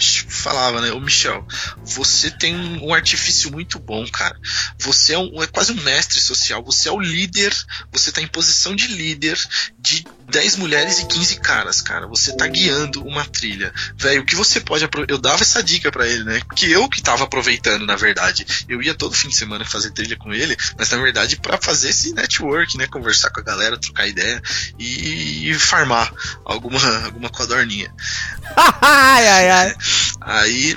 Speaker 13: falava, né, ô Michel, você tem um, um artifício muito bom, cara. Você é, um, é quase um mestre social, você é o líder, você tá em posição de líder de 10 mulheres e 15 caras, cara. Você tá guiando uma trilha. Velho, o que você pode Eu dava essa dica pra ele, né? Que eu que tava aproveitando, na verdade. Eu ia todo fim de semana fazer trilha com ele, mas na verdade pra fazer esse network, né? Conversar com a galera, trocar ideia e, e farmar alguma, alguma codorninha. *laughs*
Speaker 9: ai, ai, ai.
Speaker 13: Aí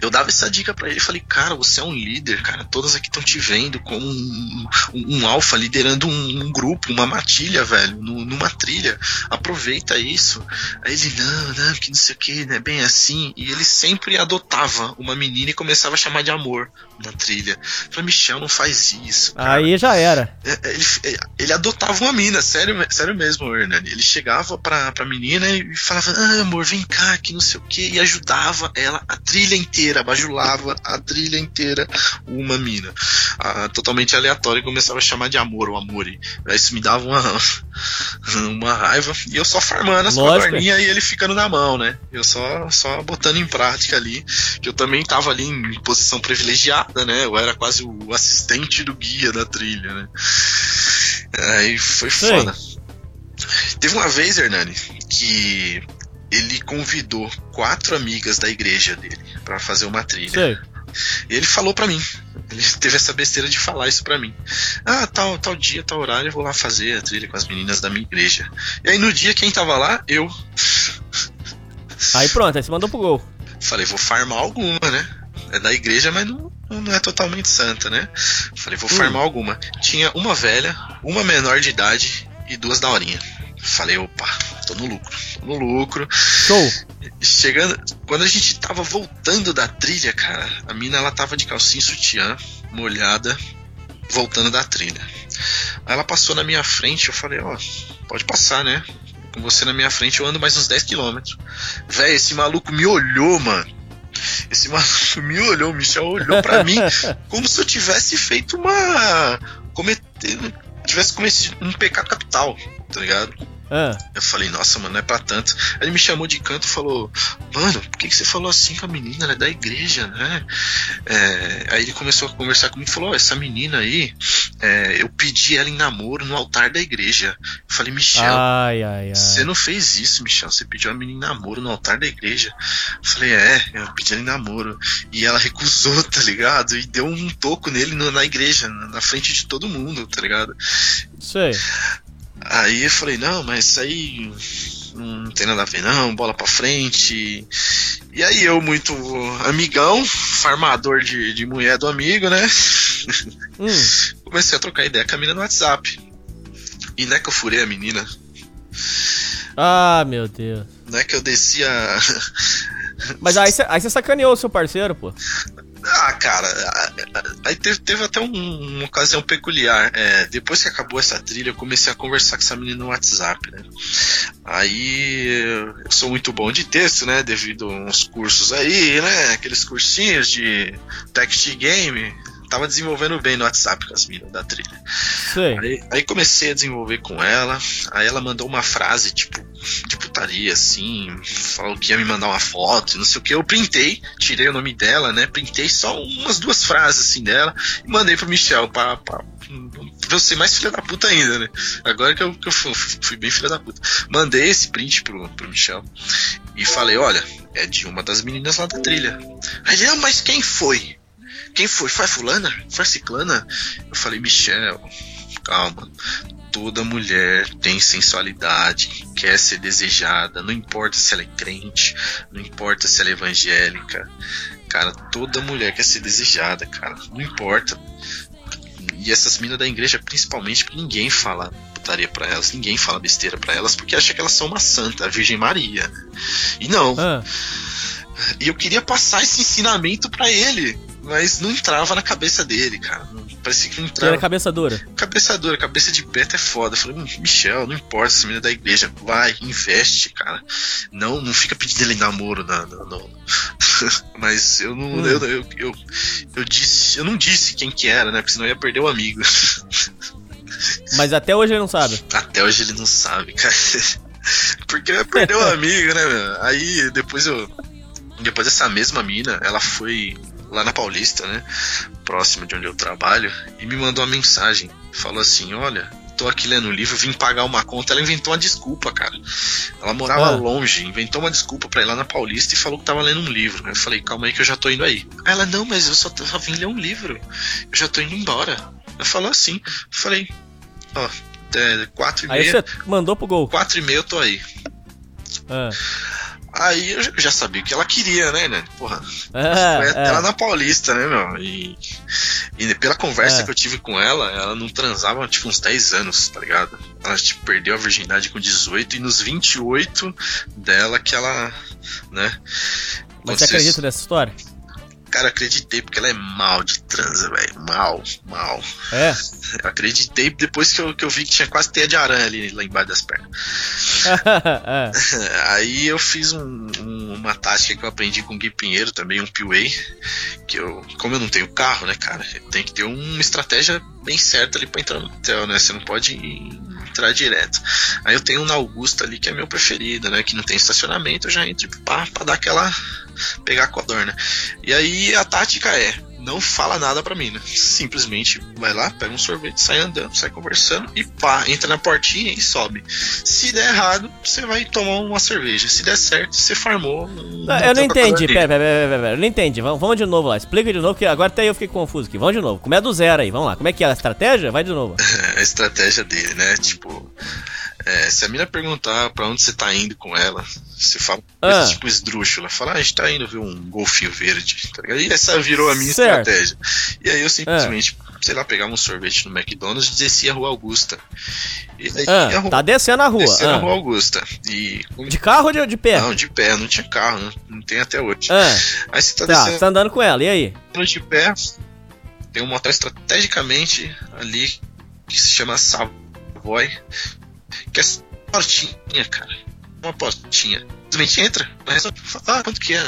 Speaker 13: eu dava essa dica pra ele, falei, cara, você é um líder, cara, todas aqui estão te vendo como um, um, um alfa liderando um, um grupo, uma matilha, velho, nu- numa trilha, aproveita isso. Aí ele, não, não, que não sei o que, não é bem assim, e ele sempre adotava uma menina e começava a chamar de amor na trilha. Eu falei, Michel, não faz isso.
Speaker 9: Aí já era.
Speaker 13: É, é, Ele, é, ele adotava uma mina, sério, sério mesmo, Hernani. Ele chegava pra, pra menina e falava, ah, amor, vem cá, que não sei o que, e ajudava ela a trilha inteira, bajulava a trilha inteira uma mina. Ah, totalmente aleatório e começava a chamar de amor ou amore. Isso me dava uma, *laughs* uma raiva. E eu só farmando as codorninhas e ele ficando na mão, né? Eu só, só botando em prática ali. Que eu também tava ali em posição privilegiada, né? Eu era quase o assistente do guia da trilha, né? Aí foi
Speaker 9: Sei.
Speaker 13: foda. Teve uma vez, Hernani, que ele convidou quatro amigas da igreja dele pra fazer uma trilha.
Speaker 9: Sei.
Speaker 13: E ele falou pra mim. Ele *laughs* teve essa besteira de falar isso pra mim. Ah, tal, tal dia, tal horário, eu vou lá fazer a trilha com as meninas da minha igreja. E aí no dia quem tava lá, eu *laughs*
Speaker 9: Aí pronto, aí você mandou pro gol.
Speaker 13: falei, vou farmar alguma, né? É da igreja, mas não, não é totalmente santa, né? Falei, vou farmar alguma. Tinha uma velha, uma menor de idade e duas daorinha. Falei, opa, tô no lucro, tô no lucro.
Speaker 9: Show.
Speaker 13: Chegando, quando a gente tava voltando da trilha, cara, a mina ela tava de calcinha e sutiã, molhada, voltando da trilha. Aí ela passou na minha frente, eu falei, ó, pode passar, né? Com você na minha frente eu ando mais uns 10 quilômetros. Véi, esse maluco me olhou, mano. Esse *laughs* maluco me olhou, o Michel olhou pra mim *laughs* como se eu tivesse feito uma. cometendo. Tivesse cometido um pecado capital, tá ligado?
Speaker 9: Ah.
Speaker 13: Eu falei, nossa, mano, não é pra tanto. Aí ele me chamou de canto e falou, mano, por que, que você falou assim com a menina? Ela é da igreja, né? É, aí ele começou a conversar comigo e falou, ó, essa menina aí, é, eu pedi ela em namoro no altar da igreja. Eu falei, Michel,
Speaker 9: Ai, ai, ai.
Speaker 13: você não fez isso, Michel. Você pediu a menina em namoro no altar da igreja. Eu falei, é, eu pedi ela em namoro. E ela recusou, *laughs* tá ligado? E deu um toco nele na igreja, na na frente de todo mundo, tá ligado?
Speaker 9: Sei.
Speaker 13: Aí eu falei, não, mas isso aí não tem nada a ver não, bola pra frente. E aí eu, muito amigão, farmador de, de mulher do amigo, né?
Speaker 9: Hum. *laughs*
Speaker 13: Comecei a trocar ideia com a menina no WhatsApp. E não é que eu furei a menina,
Speaker 9: Ah, meu Deus.
Speaker 13: não é que eu desci a,
Speaker 9: Mas aí você sacaneou o seu parceiro, pô. *laughs*
Speaker 13: Ah, cara, aí teve, teve até um- uma ocasião peculiar. É, depois que acabou essa trilha, eu comecei a conversar com essa menina no WhatsApp, né? Aí eu sou muito bom de texto, né? Devido a uns cursos aí, né? Aqueles cursinhos de text game. Tava desenvolvendo bem no WhatsApp com as meninas da trilha.
Speaker 9: Sei.
Speaker 13: Aí, aí comecei a desenvolver com ela. Aí ela mandou uma frase, tipo, de putaria, assim. Falou que ia me mandar uma foto, não sei o que. Eu printei, tirei o nome dela, né? Printei só umas duas frases, assim, dela. E mandei pro Michel, pra, pra, pra eu ser mais filha da puta ainda, né? Agora que eu, que eu fui, fui bem filha da puta. Mandei esse print pro, pro Michel. E falei, olha, é de uma das meninas lá da trilha. Aí ele, não, mas quem foi? Quem foi? Foi a fulana? Foi a ciclana? Eu falei, Michel, calma. Toda mulher tem sensualidade, quer ser desejada, não importa se ela é crente, não importa se ela é evangélica. Cara, toda mulher quer ser desejada, cara, não importa. E essas minas da igreja, principalmente, porque ninguém fala putaria pra elas, ninguém fala besteira pra elas, porque acha que elas são uma santa, a Virgem Maria. E não.
Speaker 9: Ah.
Speaker 13: E eu queria passar esse ensinamento pra ele, mas não entrava na cabeça dele, cara. Parecia que não
Speaker 9: Era
Speaker 13: entrava.
Speaker 9: cabeça dura.
Speaker 13: Cabeça dura, cabeça de beta é foda. Eu falei, "Hum, Michel, não importa, essa menina é da igreja, vai, investe, cara. Não, não fica pedindo ele namoro, não, não, não. *laughs* Mas eu não.
Speaker 9: Hum.
Speaker 13: Eu, eu, eu, eu disse. Eu não disse quem que era, né? Porque senão eu ia perder o amigo. *laughs*
Speaker 9: Mas até hoje ele não sabe.
Speaker 13: Até hoje ele não sabe, cara. *laughs* Porque eu ia perder o amigo, né, meu? Aí depois eu. Depois essa mesma mina, ela foi lá na Paulista, né? Próximo de onde eu trabalho, e me mandou uma mensagem. Falou assim: Olha, tô aqui lendo o livro, vim pagar uma conta. Ela inventou uma desculpa, cara. Ela morava
Speaker 9: Ah.
Speaker 13: longe, inventou uma desculpa pra ir lá na Paulista e falou que tava lendo um livro. Eu falei: Calma aí que eu já tô indo aí. Aí ela: Não, mas eu só, só vim ler um livro. Eu já tô indo embora. Ela falou assim. Eu falei: Ó, é, quatro e
Speaker 9: Aí
Speaker 13: meia.
Speaker 9: você mandou pro gol.
Speaker 13: Quatro e meia eu tô aí.
Speaker 9: Ah.
Speaker 13: Aí eu já- sabia o que ela queria, né, né? Porra.
Speaker 9: Ah,
Speaker 13: foi
Speaker 9: é.
Speaker 13: ela na Paulista, né, meu? E, e pela conversa
Speaker 9: É.
Speaker 13: que eu tive com ela, ela não transava tipo uns 10 anos, tá ligado? Ela tipo, perdeu a virgindade com 18 e nos 28 dela que ela, né?
Speaker 9: Mas você acredita
Speaker 13: isso.
Speaker 9: nessa história?
Speaker 13: Cara, acreditei porque ela é mal de transa, velho. Mal, mal.
Speaker 9: É.
Speaker 13: Eu acreditei depois que eu, que eu vi que tinha quase teia de aranha ali lá embaixo das pernas. *laughs*
Speaker 9: É. *laughs*
Speaker 13: Aí eu fiz um- um- uma tática que eu aprendi com o Gui Pinheiro também, um PUA, que eu, como eu não tenho carro, né, cara, tem que ter uma estratégia bem certa ali pra entrar no hotel, né, você não pode entrar direto. Aí eu tenho um na Augusta ali que é meu preferido, né, que não tem estacionamento, eu já entro pá, pra dar aquela, pegar a codorna. E aí a tática é, não fala nada pra mim, né, simplesmente vai lá, pega um sorvete, sai andando, sai conversando e pá, entra na portinha e sobe. Se der errado, você vai tomar uma cerveja. Se der certo, você farmou.
Speaker 9: Não, eu não entendi, pera, pera, pera, pera, pera, eu não entendi. Vamos, vamos de novo lá, explica de novo, que agora até eu fiquei confuso aqui. Vamos de novo, começa do zero aí, vamos lá. Como é que é a estratégia? Vai de novo. *laughs*
Speaker 13: a estratégia dele, né? Tipo, é, se a mina perguntar pra onde você tá indo com ela, você fala
Speaker 9: Ah.
Speaker 13: tipo esdrúxula, fala, ah, a gente tá indo ver um golfinho verde, tá ligado? E essa virou a minha
Speaker 9: Certo.
Speaker 13: estratégia. E aí eu simplesmente, sei lá, pegava um sorvete no McDonald's e descia a rua Augusta. E aí,
Speaker 9: Ah,
Speaker 13: a rua-
Speaker 9: tá descendo a rua.
Speaker 13: descia a
Speaker 9: ah.
Speaker 13: rua Augusta. E,
Speaker 9: De carro ou de, de pé?
Speaker 13: Não, de pé, não tinha carro, não, não tem até hoje.
Speaker 9: Ah.
Speaker 13: Aí você tá,
Speaker 9: Tá,
Speaker 13: descendo
Speaker 9: você tá andando com ela, e aí?
Speaker 13: de pé, tem um motel estrategicamente ali que se chama Savoy, que é só portinha, cara. Uma portinha. Simplesmente entra, mas fala, ah, quanto que é?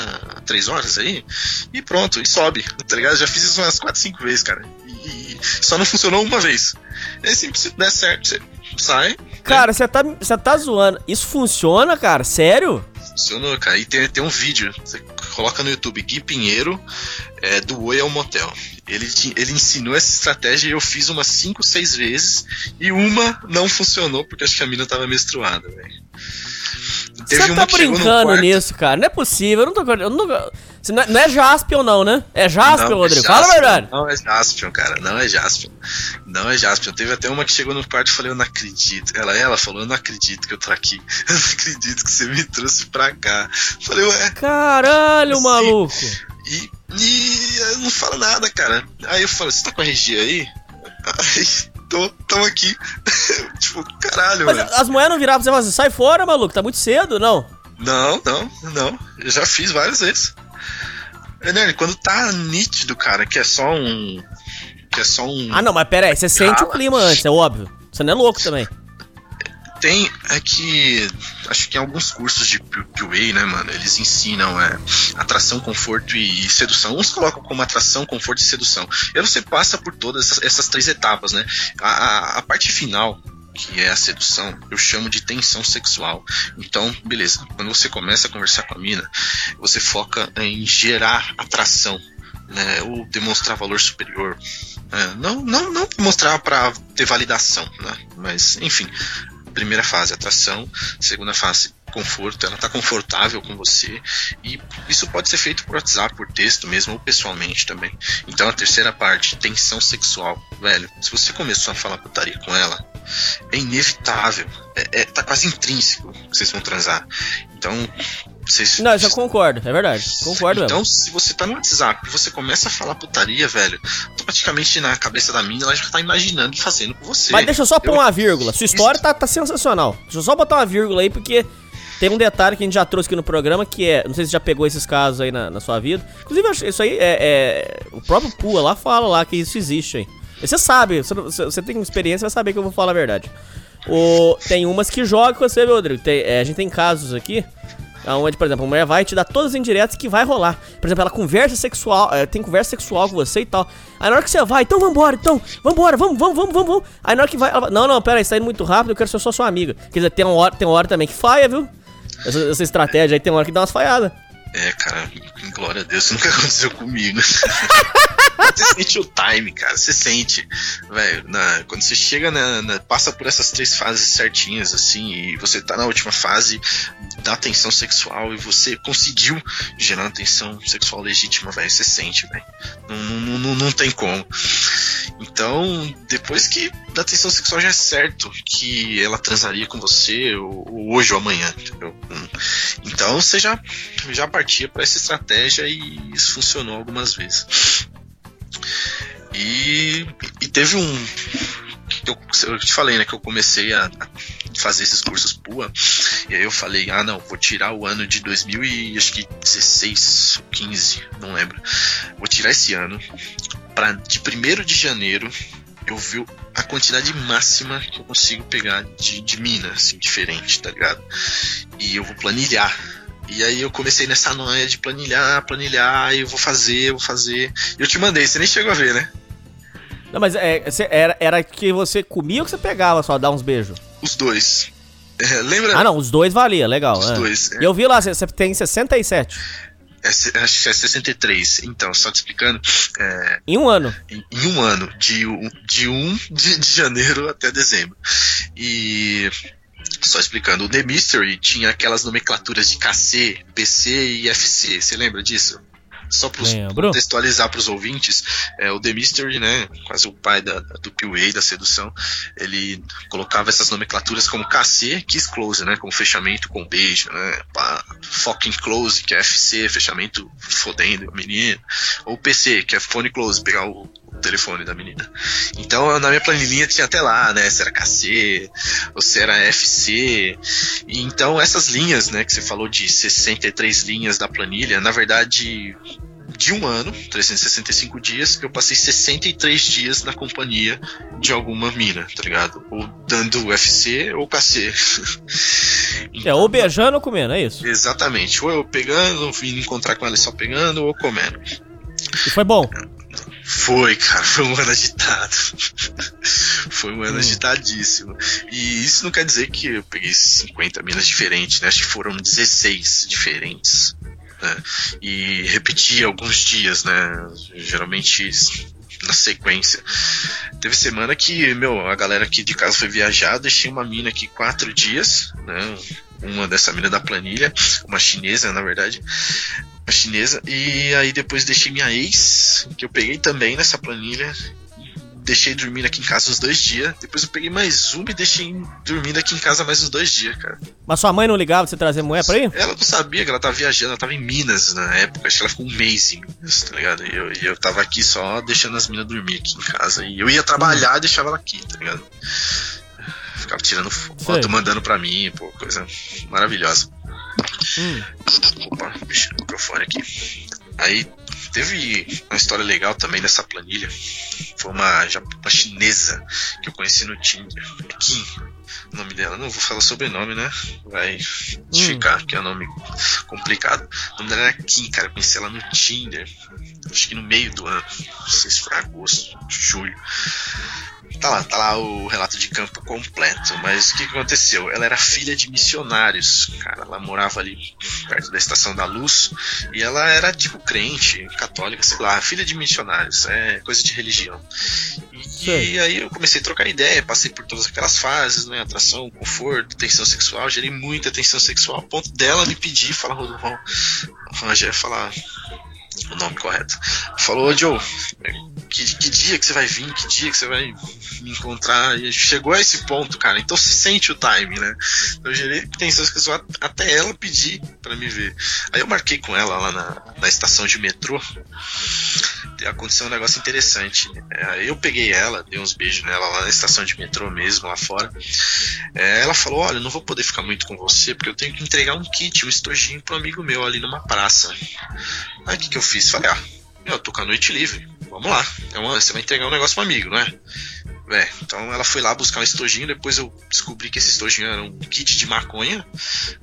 Speaker 13: Três horas aí? E pronto, e sobe, tá ligado? Já fiz isso umas 4, 5 vezes, cara. E, só não funcionou uma vez. E aí, se der certo, você sai,
Speaker 9: Cara, você tá, você tá zoando. Isso funciona, cara? Sério?
Speaker 13: Funcionou, cara. E tem, tem um vídeo, você coloca no YouTube, Gui Pinheiro, é, do Oi ao Motel. Ele, ele ensinou essa estratégia e eu fiz umas 5, 6 vezes. E uma não funcionou, porque acho que a mina tava menstruada, velho.
Speaker 9: Você tá brincando
Speaker 13: quarto-
Speaker 9: nisso, cara. Não é possível. Eu não tô. Eu não, você não, é, não é Jaspion, não, né? É Jaspion,
Speaker 13: Não, é
Speaker 9: Rodrigo. Fala a
Speaker 13: Jaspion,
Speaker 9: verdade.
Speaker 13: Não é Jaspion, cara. Não é Jaspion. Não é Jaspion. Teve até uma que chegou no quarto e falei, eu não acredito. Ela, ela falou, eu não acredito que eu tô aqui. *laughs* Eu não acredito que você me trouxe pra cá. Falei, ué.
Speaker 9: Caralho,
Speaker 13: Sim.
Speaker 9: maluco.
Speaker 13: E, e eu não fala nada, cara. Aí eu falo, você tá com a RG aí? Aí, tô, tamo aqui. *laughs* tipo, caralho,
Speaker 9: Mas
Speaker 13: mano.
Speaker 9: as mulheres não viravam pra você e falavam assim, sai fora, maluco, tá muito cedo, não.
Speaker 13: Não, não, não. Eu já fiz várias vezes. Hernani, quando tá nítido, cara, que é só um. Que é só um.
Speaker 9: Ah, não, mas pera aí, você sente o clima antes, é óbvio. Você não é louco também.
Speaker 13: Tem. É que. Acho que em alguns cursos de PWA, né, mano? Eles ensinam é, atração, conforto e sedução. Uns colocam como atração, conforto e sedução. E aí você passa por todas essas, essas três etapas, né? A, a, a parte final, que é a sedução, eu chamo de tensão sexual. Então, beleza, quando você começa a conversar com a mina, você foca em gerar atração, né, ou demonstrar valor superior. né, não, não, não mostrar para ter validação, né, mas enfim. Primeira fase, atração. Segunda fase, conforto. Ela está confortável com você. E isso pode ser feito por WhatsApp, por texto mesmo, ou pessoalmente também. Então a terceira parte, tensão sexual. Velho, se você começou a falar putaria com ela, é inevitável. É, é, tá quase intrínseco que vocês vão transar. Então, vocês.
Speaker 9: Não, isso eu concordo, é verdade. Concordo
Speaker 13: Então,
Speaker 9: mesmo.
Speaker 13: se você tá no WhatsApp e você começa a falar putaria, velho, automaticamente na cabeça da mina ela já tá imaginando e fazendo com você.
Speaker 9: Mas deixa eu só pôr
Speaker 13: Eu-
Speaker 9: uma vírgula. Sua história tá, tá sensacional. Deixa eu só botar uma vírgula aí, porque tem um detalhe que a gente já trouxe aqui no programa, que é. Não sei se já pegou esses casos aí na, na sua vida. Inclusive, isso aí é, é- O próprio Pua lá fala lá que isso existe aí. Você sabe, você, você- tem experiência, vai saber que eu vou falar a verdade. O, tem umas que jogam com você, viu, Rodrigo? Tem- é, a gente tem casos aqui. Onde, por exemplo, a mulher vai te dar todas as indiretas que vai rolar. Por exemplo, ela conversa sexual, é, tem conversa sexual com você e tal. Aí na hora que você vai, então vambora, então, vambora, vamos, vamos, vamos, vamos, vamos. Aí na hora que vai, ela vai, não, não, pera aí, você tá indo muito rápido, eu quero ser só sua amiga. Quer dizer, tem uma hora, tem uma hora também que falha, viu? Essa, essa estratégia aí tem uma hora que dá umas falhadas.
Speaker 13: É, cara, glória a Deus, isso nunca *laughs* aconteceu comigo. *laughs* você sente o time, cara, você sente. Velho, quando você chega na, na- passa por essas três fases certinhas, assim, e você tá na última fase da tensão sexual e você conseguiu gerar uma tensão sexual legítima, velho, você sente, velho. Não, não, não, não tem como. Então, depois que da tensão sexual já é certo que ela transaria com você ou, ou hoje ou amanhã, entendeu? Então você já, já partia para essa estratégia e isso funcionou algumas vezes. E, e teve um. Eu, eu te falei, né, que eu comecei a, a fazer esses cursos PUA, e aí eu falei, ah não, vou tirar o ano de 2016 ou 15, não lembro. Vou tirar esse ano, para de 1 de janeiro eu vi a quantidade máxima que eu consigo pegar de, de mina, assim, diferente, tá ligado? E eu vou planilhar. E aí eu comecei nessa noia de planilhar, planilhar, e eu vou fazer, eu vou fazer. Eu te mandei, você nem chegou a ver, né?
Speaker 9: Não, mas é, era, era que você comia ou que você pegava só, dar uns beijos?
Speaker 13: Os dois. É, lembra?
Speaker 9: Ah, não, os dois valia, legal.
Speaker 13: Os
Speaker 9: é.
Speaker 13: dois, é.
Speaker 9: E eu vi lá, você tem 67.
Speaker 13: É, acho que é 63. Então, só te explicando. é,
Speaker 9: Em um ano.
Speaker 13: em, em um ano, de, um- de 1 de, de janeiro até dezembro. E. Só explicando, o The Mystery tinha aquelas nomenclaturas de KC, PC e FC. Você lembra disso? Só para contextualizar para os ouvintes, é, o The Mystery, né, quase o pai da, do PUA, da sedução, ele colocava essas nomenclaturas como KC, Kiss Close, né, como fechamento com beijo, né, pá, Fucking Close, que é FC, fechamento fodendo a menina, ou PC, que é Phone Close, pegar o, o telefone da menina. Então, na minha planilhinha tinha até lá, né, se era KC, ou se era FC, então essas linhas, né, que você falou de 63 linhas da planilha, na verdade, de um ano, 365 dias, eu passei 63 dias na companhia de alguma mina, tá ligado? Ou dando UFC ou KC. *laughs*
Speaker 9: É, ou beijando ou comendo, é isso.
Speaker 13: Exatamente. Ou eu pegando, vim encontrar com ela só pegando, ou comendo.
Speaker 9: E foi bom.
Speaker 13: Foi, cara, foi um ano agitado. *laughs* foi um ano agitadíssimo. E isso não quer dizer que eu peguei 50 minas diferentes, né? Acho que foram 16 diferentes. né? E repeti alguns dias, né? Geralmente na sequência. Teve semana que, meu, a galera aqui de casa foi viajar, deixei uma mina aqui quatro dias, né? Uma dessa mina da planilha, uma chinesa, na verdade a chinesa. E aí depois deixei minha ex, que eu peguei também nessa planilha. Deixei dormindo aqui em casa uns dois dias. Depois eu peguei mais uma e deixei dormindo aqui em casa mais uns dois dias, cara.
Speaker 9: Mas sua mãe não ligava pra você trazer mulher pra ir?
Speaker 13: Ela não sabia que ela tava viajando, ela tava em Minas na época. Acho que ela ficou um mês em Minas, tá ligado? E eu, e eu tava aqui só deixando as minas dormir aqui em casa. E eu ia trabalhar e deixava ela aqui, tá ligado? Ficava tirando foto,
Speaker 9: Sei.
Speaker 13: mandando pra mim, pô, coisa maravilhosa. Opa, mexi no microfone aqui. Aí teve uma história legal também dessa planilha. Foi uma, uma chinesa que eu conheci no Tinder. Kim, o nome dela. Não vou falar sobrenome, né? Vai justificar, porque é um nome complicado. O nome dela era Kim, cara. Eu conheci ela no Tinder. Acho que no meio do ano. Não sei se foi agosto, julho. Tá lá, tá lá o relato de campo completo. Mas o que aconteceu? Ela era filha de missionários, cara. Ela morava ali perto da Estação da Luz e ela era tipo crente, católica, sei lá, filha de missionários, é coisa de religião. E, e aí eu comecei a trocar ideia, passei por todas aquelas fases, né? Atração, conforto, tensão sexual, gerei muita tensão sexual, a ponto dela me pedir, falar, Rodolfo, Rangel, falar o nome correto. Falou, Joe, que, que dia que você vai vir, que dia que você vai me encontrar. E chegou a esse ponto, cara. Então se sente o time, né? Eu gerei tensão sexual até ela pedir pra me ver. Aí eu marquei com ela lá na, na estação de metrô. Aconteceu um negócio interessante. É, eu peguei ela, dei uns beijos nela lá na estação de metrô mesmo, lá fora. É, ela falou: Olha, eu não vou poder ficar muito com você porque eu tenho que entregar um kit, um estojinho pro amigo meu ali numa praça. Aí o que, que eu fiz? Falei: Ah, eu tô com a noite livre, vamos lá. É uma- você vai entregar um negócio pro amigo, não é? É, então ela foi lá buscar um estojinho, depois eu descobri que esse estojinho era um kit de maconha.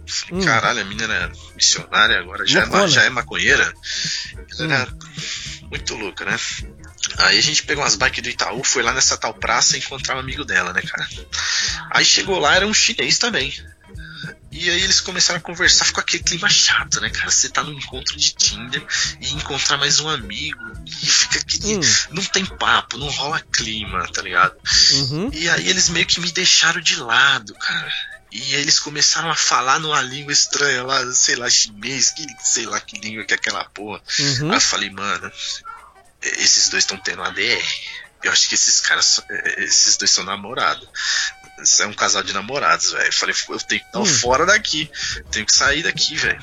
Speaker 13: Falei, caralho, a menina era missionária, agora já é, já é maconheira. Ela era muito louca, né? Aí a gente pegou umas bikes do Itaú, foi lá nessa tal praça encontrar um amigo dela, né, cara? Aí chegou lá, era um chinês também. E aí eles começaram a conversar, ficou aquele clima chato, né, cara? Você tá no encontro de Tinder e encontrar mais um amigo. E fica aquele. Não tem papo, não rola clima, tá ligado? E aí eles meio que me deixaram de lado, cara. E eles começaram a falar numa língua estranha lá, sei lá, chinês, que sei lá que língua que é aquela porra.
Speaker 9: Uhum.
Speaker 13: Aí eu falei, mano, esses dois estão tendo ADR. Eu acho que esses caras, são- eh, esses dois são namorados. É um casal de namorados, velho. Eu falei, eu tenho que estar
Speaker 9: Hum.
Speaker 13: fora daqui. Tenho que sair daqui, velho.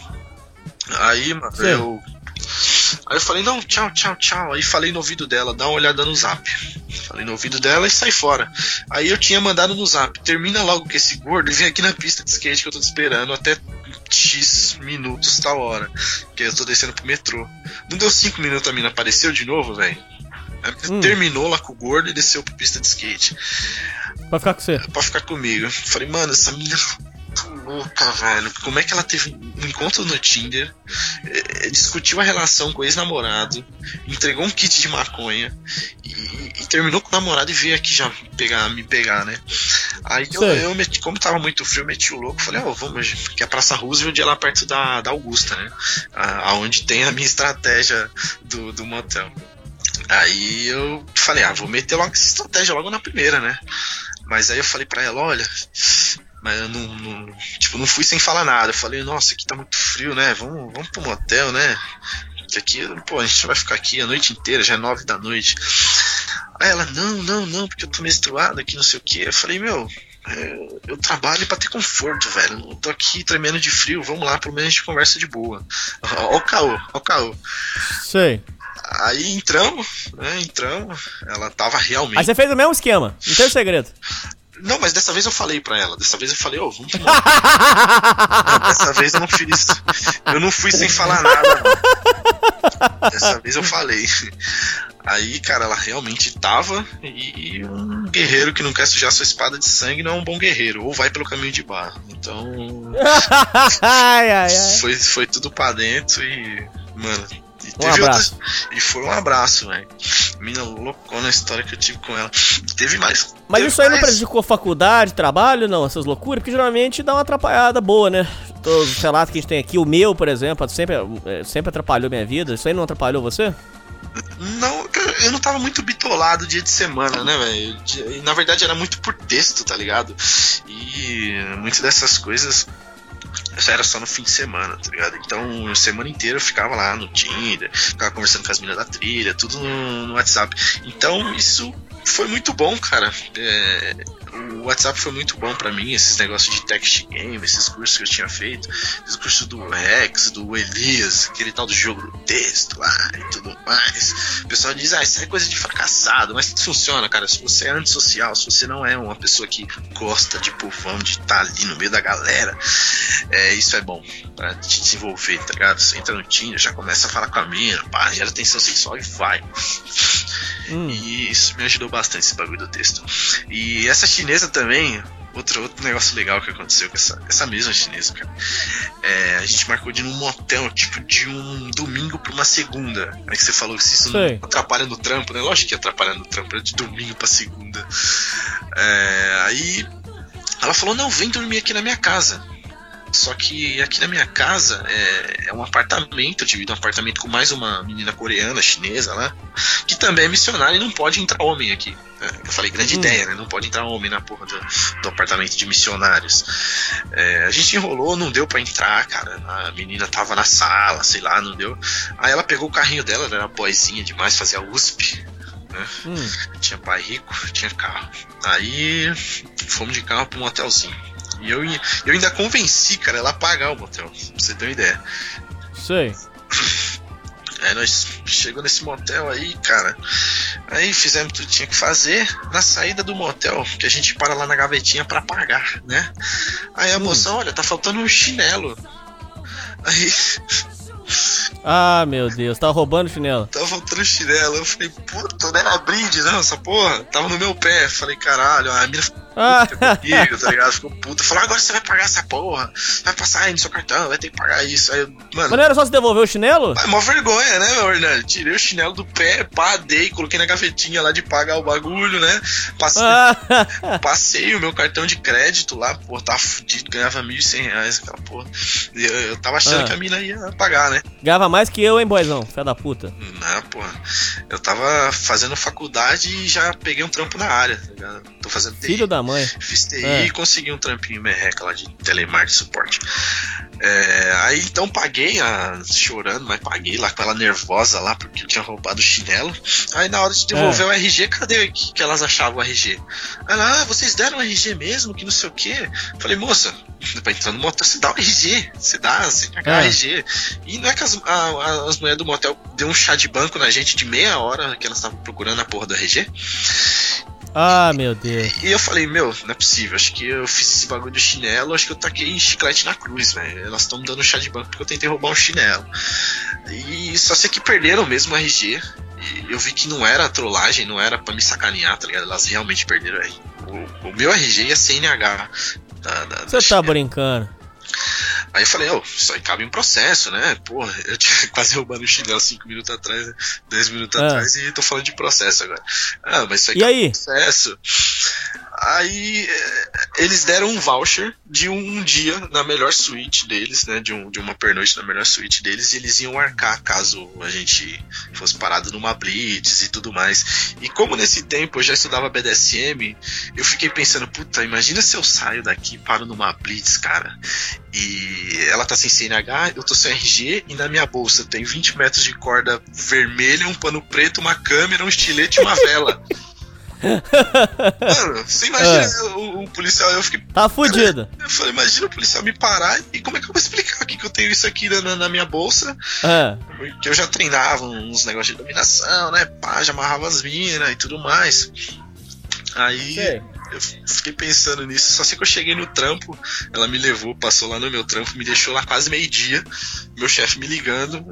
Speaker 13: Aí, mano,
Speaker 9: Sim.
Speaker 13: eu. Aí eu falei, não, tchau, tchau, tchau. Aí falei no ouvido dela, dá uma olhada no zap. Falei no ouvido dela e sai fora. Aí eu tinha mandado no zap, termina logo com esse gordo e vem aqui na pista de skate que eu tô te esperando até X minutos tal hora. Que eu tô descendo pro metrô. Não deu 5 minutos a mina apareceu de novo, velho. Aí Terminou lá com o gordo e desceu pra pista de skate.
Speaker 9: Pra ficar com você.
Speaker 13: Pra ficar comigo. Falei, mano, essa menina é louca, velho. Como é que ela teve um encontro no Tinder, eh, discutiu a relação com o ex-namorado, entregou um kit de maconha e, e terminou com o namorado e veio aqui já pegar, me pegar, né? Aí eu, eu meti, como tava muito frio, eu meti o louco, falei, ó, vamos, porque a Praça Roosevelt é lá perto da, da Augusta, né? Aonde tem a minha estratégia do, do motel. Aí eu falei, ah, vou meter logo essa estratégia logo na primeira, né? Mas aí eu falei pra ela, olha, mas eu não, não- tipo, não fui sem falar nada. Eu falei, nossa, aqui tá muito frio, né? Vamos, vamos pro motel, né? Que aqui, pô, a gente vai ficar aqui a noite inteira, já é nove da noite. Aí ela, não, não, não, porque eu tô menstruada aqui, não sei o que. Eu falei, meu, é, eu trabalho pra ter conforto, velho. Eu tô aqui tremendo de frio, vamos lá, pelo menos a gente conversa de boa. Ó o caô, ó o caô.
Speaker 9: Sei.
Speaker 13: Aí entramos, né? Entramos. Ela tava realmente.
Speaker 9: Aí você fez o mesmo esquema. Não tem segredo.
Speaker 13: Não, mas dessa vez eu falei pra ela. Dessa vez eu falei, ô, vamos pro motel. *laughs* Não, Dessa vez eu não fiz. Eu não fui sem falar nada, não. Dessa vez eu falei. Aí, cara, ela realmente tava. E um guerreiro que não quer sujar sua espada de sangue não é um bom guerreiro. Ou vai pelo caminho de barro. Então. *laughs*
Speaker 9: ai, ai, ai.
Speaker 13: Foi, foi tudo pra dentro e. Mano. E,
Speaker 9: Um abraço.
Speaker 13: outras- e foi um abraço, velho. Mina loucona a história que eu tive com ela. Teve mais.
Speaker 9: Mas
Speaker 13: teve
Speaker 9: isso aí não prejudicou faculdade, trabalho, não, essas loucuras, porque geralmente dá uma atrapalhada boa, né? Todos os relatos que a gente tem aqui, o meu, por exemplo, sempre, é, sempre atrapalhou minha vida. Isso aí não atrapalhou você?
Speaker 13: Não, eu não tava muito bitolado dia de semana, né, velho? Na verdade era muito por texto, tá ligado? E muitas dessas coisas era só no fim de semana, tá ligado? Então, semana inteira eu ficava lá no Tinder, ficava conversando com as meninas da trilha, tudo no, no WhatsApp. Então, isso foi muito bom, cara. É, o WhatsApp foi muito bom pra mim, esses negócios de text game, esses cursos que eu tinha feito, esses cursos do Rex, do Elias, aquele tal do jogo do texto lá e tudo mais. O pessoal diz, ah, isso é coisa de fracassado, mas funciona, cara. Se você é antissocial, se você não é uma pessoa que gosta de povão, de estar ali no meio da galera, é, isso é bom pra te desenvolver, tá ligado? Você entra no Tinder, já começa a falar com a mina, pá, gera tensão sexual e vai. E isso me ajudou bastante esse bagulho do texto. E essa chinesa também, outro, outro negócio legal que aconteceu com essa, essa mesma chinesa, cara. É, a gente marcou de ir num motel, tipo, de um domingo pra uma segunda. É que você falou que se isso
Speaker 9: Sei.
Speaker 13: não atrapalha no trampo, né? Lógico que atrapalha no trampo, é de domingo pra segunda. É, aí ela falou, não, vem dormir aqui na minha casa. Só que aqui na minha casa é, é um apartamento, eu divido um apartamento com mais uma menina coreana, chinesa lá, que também é missionária e não pode entrar homem aqui. né? Eu falei, grande
Speaker 9: Hum.
Speaker 13: ideia, né? Não pode entrar homem na porra do, do apartamento de missionários. É, a gente enrolou, não deu pra entrar, cara. A menina tava na sala, sei lá, não deu. Aí ela pegou o carrinho dela, ela era boizinha demais, fazia USP. Né?
Speaker 9: Hum.
Speaker 13: Tinha pai rico, tinha carro. Aí fomos de carro pra um motelzinho. E eu, eu ainda convenci, cara, ela a pagar o motel, pra você ter uma ideia.
Speaker 9: Sei.
Speaker 13: Aí *laughs* nós chegou nesse motel aí, cara. Aí fizemos tudo que tinha que fazer. Na saída do motel, que a gente para lá na gavetinha pra pagar, né? Aí a moça, olha, tá faltando um chinelo. Aí
Speaker 9: Ah, meu Deus, tá roubando chinelo.
Speaker 13: tava faltando chinelo. Eu falei, puta, não era brinde, não, essa porra. Tava no meu pé. Falei, caralho, a mina ficou
Speaker 9: Ah,
Speaker 13: comigo, tá ligado? Ficou puta. Falou, agora você vai pagar essa porra. Vai passar aí no seu cartão, vai ter que pagar isso. Aí, mano.
Speaker 9: mas não era só você devolver o chinelo?
Speaker 13: É mó vergonha, né, meu? Tirei o chinelo do pé, pá, dei, coloquei na gavetinha lá de pagar o bagulho, né? Passei,
Speaker 9: Ah, *laughs*
Speaker 13: passei o meu cartão de crédito lá, pô, tava fudido, ganhava 1.100 reais aquela porra. Eu, eu tava achando
Speaker 9: Ah.
Speaker 13: que a mina ia pagar, né?
Speaker 9: Ganhava mais que eu, hein, boizão? Fé da puta.
Speaker 13: Não, porra. Eu tava fazendo faculdade e já peguei um trampo na área, tá ligado? Tô fazendo TI.
Speaker 9: Filho da mãe.
Speaker 13: Fiz TI
Speaker 9: É.
Speaker 13: e consegui um trampinho merreca lá de telemarketing suporte. É, aí então paguei, a, chorando, mas paguei lá com ela nervosa lá, porque eu tinha roubado o chinelo. Aí na hora de devolver
Speaker 9: É.
Speaker 13: o RG, cadê que, que elas achavam o RG? Ela, ah, vocês deram o RG mesmo, que não sei o quê. Falei, moça, pra entrar no motel, você dá o RG, você dá, você paga
Speaker 9: É.
Speaker 13: o RG. E não é que as, a- as mulheres do motel deu um chá de banco na gente de meia hora que elas estavam procurando a porra do RG?
Speaker 9: Ah, meu Deus.
Speaker 13: E eu falei, meu, não é possível, acho que eu fiz esse bagulho do chinelo, acho que eu taquei chiclete na cruz, velho. Elas estão dando chá de banco porque eu tentei roubar um chinelo. E só sei que perderam mesmo o RG. E eu vi que não era trollagem, não era pra me sacanear, tá ligado? Elas realmente perderam o RG. O, o meu RG e a CNH. Da, da,
Speaker 9: Você tá brincando.
Speaker 13: Aí eu falei, ô, isso aí cabe em processo, né? Porra, eu tinha quase roubando o chinelo 5 minutos atrás, né? 10 minutos
Speaker 9: Ah.
Speaker 13: atrás e tô falando de processo agora. Ah, mas isso aí
Speaker 9: E
Speaker 13: cabe
Speaker 9: aí?
Speaker 13: em processo. Aí eh, eles deram um voucher de um dia na melhor suíte deles, né? De, um, de uma pernoite na melhor suíte deles, e eles iam arcar caso a gente fosse parado numa blitz e tudo mais. E como nesse tempo eu já estudava BDSM, eu fiquei pensando, puta, imagina se eu saio daqui e paro numa blitz, cara. E ela tá sem CNH, eu tô sem RG, e na minha bolsa tem 20 metros de corda vermelha, um pano preto, uma câmera, um estilete e uma vela. Mano, você imagina
Speaker 9: É.
Speaker 13: o, o policial, eu fiquei.
Speaker 9: Tá fudido.
Speaker 13: Eu falei, imagina o policial me parar e como é que eu vou explicar aqui que eu tenho isso aqui na, na minha bolsa?
Speaker 9: É.
Speaker 13: Porque eu já treinava uns negócios de dominação, né? Pá, já amarrava as minas e tudo mais. Aí
Speaker 9: Sei.
Speaker 13: Eu fiquei pensando nisso. Só sei que eu cheguei no trampo, ela me levou, passou lá no meu trampo, me deixou lá quase meio-dia. Meu chefe me ligando.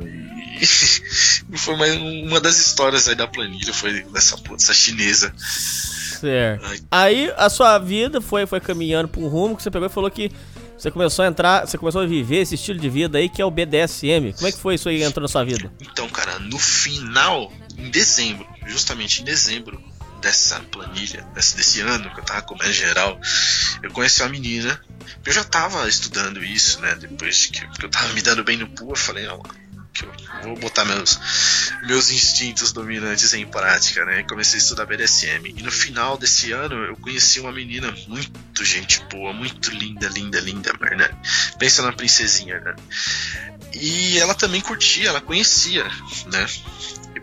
Speaker 13: E *laughs* foi mais uma das histórias aí da planilha, foi dessa, dessa chinesa.
Speaker 9: Certo. Aí a sua vida foi, foi caminhando pra um rumo que você pegou e falou que você começou a entrar, você começou a viver esse estilo de vida aí que é o BDSM. Como é que foi isso aí que entrou na sua vida?
Speaker 13: Então, cara, no final, em dezembro, justamente em dezembro dessa planilha, desse, desse ano que eu tava comendo geral, eu conheci uma menina. Eu já tava estudando isso, né? Depois que, eu tava me dando bem no pool, eu falei, não, que eu vou botar meus, meus instintos dominantes em prática, né? Comecei a estudar BDSM. E no final desse ano eu conheci uma menina muito gente boa, muito linda, linda, linda, né? Pensa na princesinha, né? E ela também curtia, ela conhecia, né?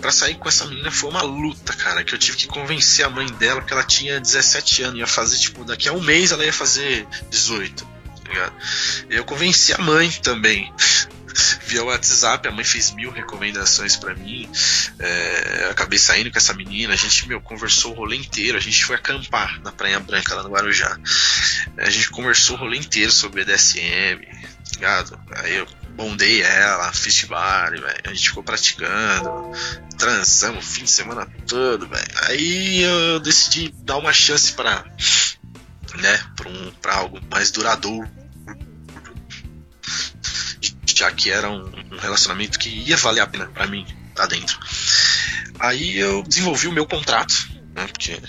Speaker 13: Pra sair com essa menina foi uma luta, cara. Que eu tive que convencer a mãe dela, porque ela tinha 17 anos, ia fazer, tipo, daqui a um mês ela ia fazer 18, tá ligado? Eu convenci a mãe também. *laughs* Via WhatsApp, a mãe fez mil recomendações pra mim. É, acabei saindo com essa menina, a gente, meu, conversou o rolê inteiro. A gente foi acampar na Praia Branca, lá no Guarujá. A gente conversou o rolê inteiro sobre BDSM, tá ligado? Aí eu bondei ela, fiz bar. A gente ficou praticando, transamos o fim de semana todo, velho. Aí eu decidi dar uma chance pra, né, pra, um, pra algo mais duradouro. Já que era um, um relacionamento que ia valer a pena pra mim tá dentro. Aí eu desenvolvi o meu contrato, né, porque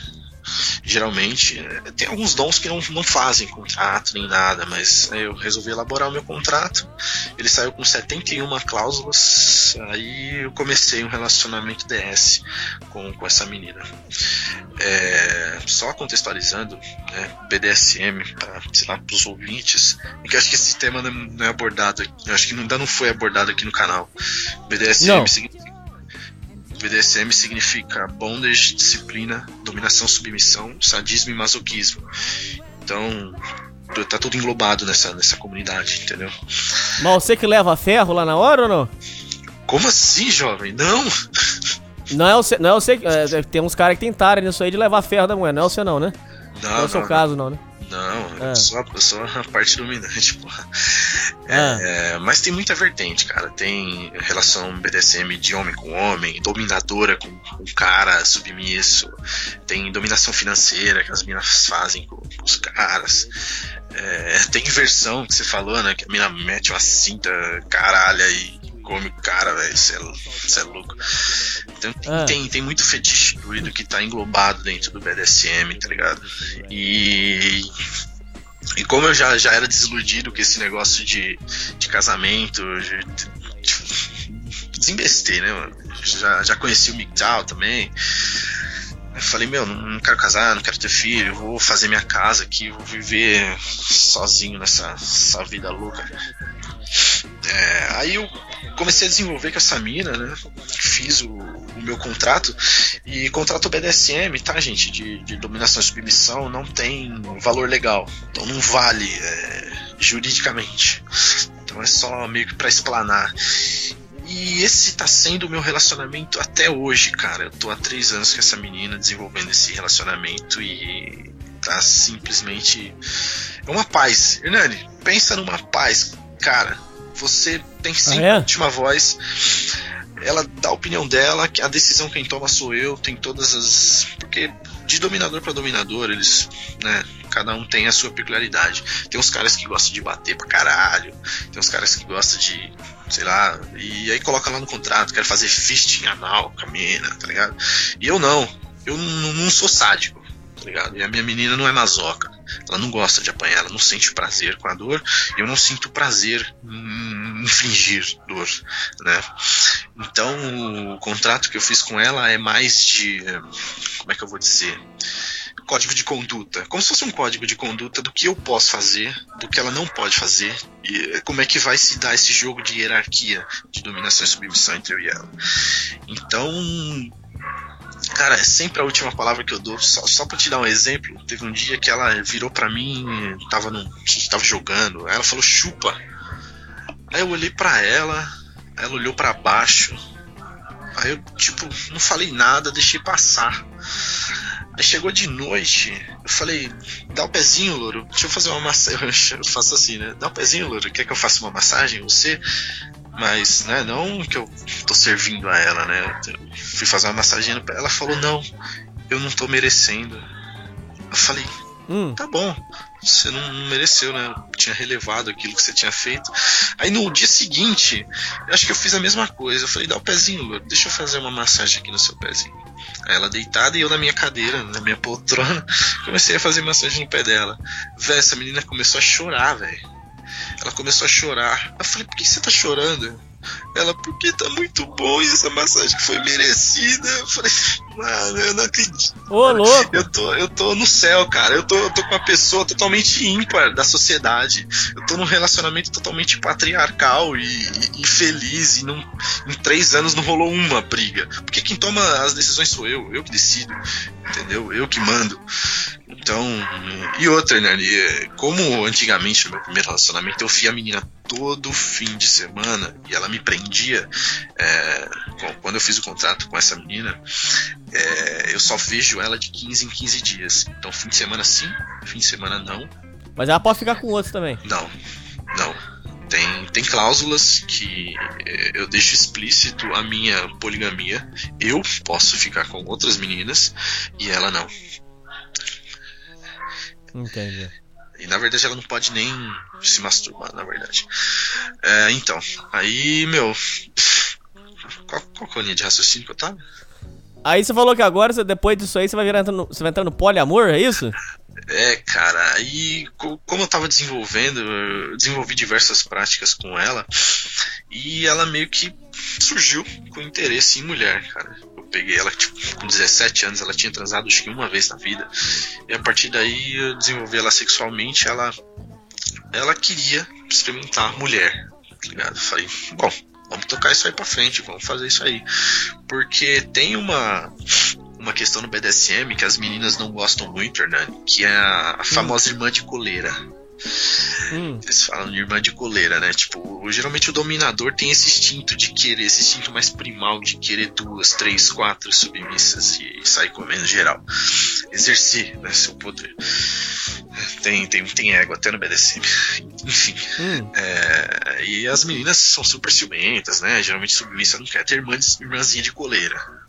Speaker 13: geralmente é, tem alguns dons que não, não fazem contrato nem nada, mas eu resolvi elaborar o meu contrato. Ele saiu com 71 cláusulas. Aí eu comecei um relacionamento DS com, com essa menina. É, só contextualizando, né, BDSM para os ouvintes, que acho que esse tema não é abordado, eu acho que ainda não foi abordado aqui no canal. BDSM
Speaker 9: Não.
Speaker 13: significa BDSM significa bondage, disciplina, dominação, submissão, sadismo e masoquismo. Então, tá tudo englobado nessa, nessa comunidade, entendeu?
Speaker 9: Mas você que leva ferro lá na hora ou não?
Speaker 13: Como assim, jovem? Não!
Speaker 9: Não é você, não é você, é, tem uns caras que tentaram nisso aí de levar ferro da mulher, não é você não, né?
Speaker 13: Não,
Speaker 9: Não é o seu
Speaker 13: não,
Speaker 9: caso não, né?
Speaker 13: Não,
Speaker 9: É.
Speaker 13: sou, eu sou a *laughs* parte dominante, porra.
Speaker 9: Ah.
Speaker 13: É, mas tem muita vertente, cara. Tem relação BDSM de homem com homem, dominadora com, com cara submisso, tem dominação financeira que as minas fazem com, com os caras. É, tem inversão que você falou, né? Que a mina mete uma cinta caralha e come o cara, velho. Você é, é louco. Então tem,
Speaker 9: Ah.
Speaker 13: tem, tem muito fetiche doido que tá englobado dentro do BDSM, tá ligado? E. E como eu já, já era desiludido com esse negócio de, de casamento, de, de, desembestei, né, mano? Já, já conheci o MGTOW também. Eu falei, meu, não, não quero casar, não quero ter filho, vou fazer minha casa aqui, vou viver sozinho nessa, essa vida louca. É, aí eu comecei a desenvolver com essa mina, né? Fiz o, o meu contrato. E contrato BDSM, tá, gente? De, de dominação e submissão não tem valor legal. Então não vale é, juridicamente. Então é só meio que pra explanar. E esse tá sendo o meu relacionamento até hoje, cara. Eu tô há três anos com essa menina desenvolvendo esse relacionamento e tá simplesmente. É uma paz. Hernani, pensa numa paz, cara. Você tem sempre
Speaker 9: é?
Speaker 13: a última voz. Ela dá a opinião dela, que a decisão quem toma sou eu, tem todas as. Porque de dominador para dominador, eles, né, cada um tem a sua peculiaridade. Tem uns caras que gostam de bater pra caralho, tem uns caras que gostam de, sei lá, e aí coloca lá no contrato, quero fazer fisting anal com a mina, tá ligado? E eu não, eu não, não sou sádico, ligado? E a minha menina não é masoca, ela não gosta de apanhar, ela não sente prazer com a dor, e eu não sinto prazer em infligir dor, né? Então, o contrato que eu fiz com ela é mais de. Como é que eu vou dizer? Código de conduta. Como se fosse um código de conduta do que eu posso fazer, do que ela não pode fazer, e como é que vai se dar esse jogo de hierarquia, de dominação e submissão entre eu e ela. Então, Cara, é sempre a última palavra que eu dou. Só, só pra te dar um exemplo, teve um dia que ela virou pra mim, tava num, tava jogando, ela falou chupa. Aí eu olhei pra ela, ela olhou pra baixo. Aí eu, tipo, não falei nada, deixei passar. Aí chegou de noite, eu falei, dá o pezinho, louro. Deixa eu fazer uma massagem. *laughs* Eu faço assim, né? Dá o pezinho, louro. Quer que eu faça uma massagem em você? Mas, né, não que eu tô servindo a ela, né? Eu fui fazer uma massagem pra ela, ela falou, não, eu não tô merecendo. Eu falei, tá bom, você não não mereceu, né? Eu tinha relevado aquilo que você tinha feito. Aí no dia seguinte, eu acho que eu fiz a mesma coisa. Eu falei, dá o pezinho, Louro, deixa eu fazer uma massagem aqui no seu pezinho. Aí ela deitada e eu na minha cadeira, na minha poltrona, *laughs* comecei a fazer massagem no pé dela. Véi, essa menina começou a chorar, velho. Ela começou a chorar. Eu falei, por que você tá chorando? Ela, porque tá muito bom e essa massagem foi merecida. Eu falei, mano, eu não acredito.
Speaker 9: Ô, louco!
Speaker 13: Eu tô, eu tô no céu, cara. Eu tô, eu tô com uma pessoa totalmente ímpar da sociedade. Eu tô num relacionamento totalmente patriarcal e, infeliz e não, em três anos não rolou uma briga. Porque quem toma as decisões sou eu, eu que decido, entendeu? Eu que mando. Então, e outra, né? e, Como antigamente no meu primeiro relacionamento eu fui a menina todo fim de semana e ela me prendia. é, quando eu fiz o contrato com essa menina, é, eu só vejo ela de 15 em 15 dias. Então, fim de semana sim, fim de semana não.
Speaker 9: Mas ela pode ficar com outros também.
Speaker 13: Não, não. Tem, tem cláusulas que eh, eu deixo explícito a minha poligamia. Eu posso ficar com outras meninas e ela não.
Speaker 9: Entendi.
Speaker 13: E na verdade ela não pode nem se masturbar, na verdade. É, então, aí, meu. Qual, qual é a linha de raciocínio que eu tava?
Speaker 9: Aí você falou que agora, depois disso aí, você vai, virar, você vai entrar no poliamor, é isso?
Speaker 13: É, cara, co- como eu tava desenvolvendo, eu desenvolvi diversas práticas com ela e ela meio que surgiu com interesse em mulher, cara. Eu peguei ela, tipo, com 17 anos, ela tinha transado acho que uma vez na vida. E a partir daí eu desenvolvi ela sexualmente, ela ela queria experimentar mulher, tá ligado? Falei, bom, vamos tocar isso aí pra frente, vamos fazer isso aí. Porque tem uma uma questão no BDSM que as meninas não gostam muito, Hernani, que é a famosa irmã de coleira.
Speaker 9: Hum.
Speaker 13: Eles falam de irmã de coleira, né? Tipo, geralmente o dominador tem esse instinto de querer, esse instinto mais primal de querer duas, três, quatro submissas e sair comendo geral. Exercer, né? Seu poder. Tem, tem, tem ego até no BDSM. *laughs* Enfim.
Speaker 9: Hum.
Speaker 13: É, e as meninas são super ciumentas, né? Geralmente submissa não quer ter irmã, irmãzinha de coleira.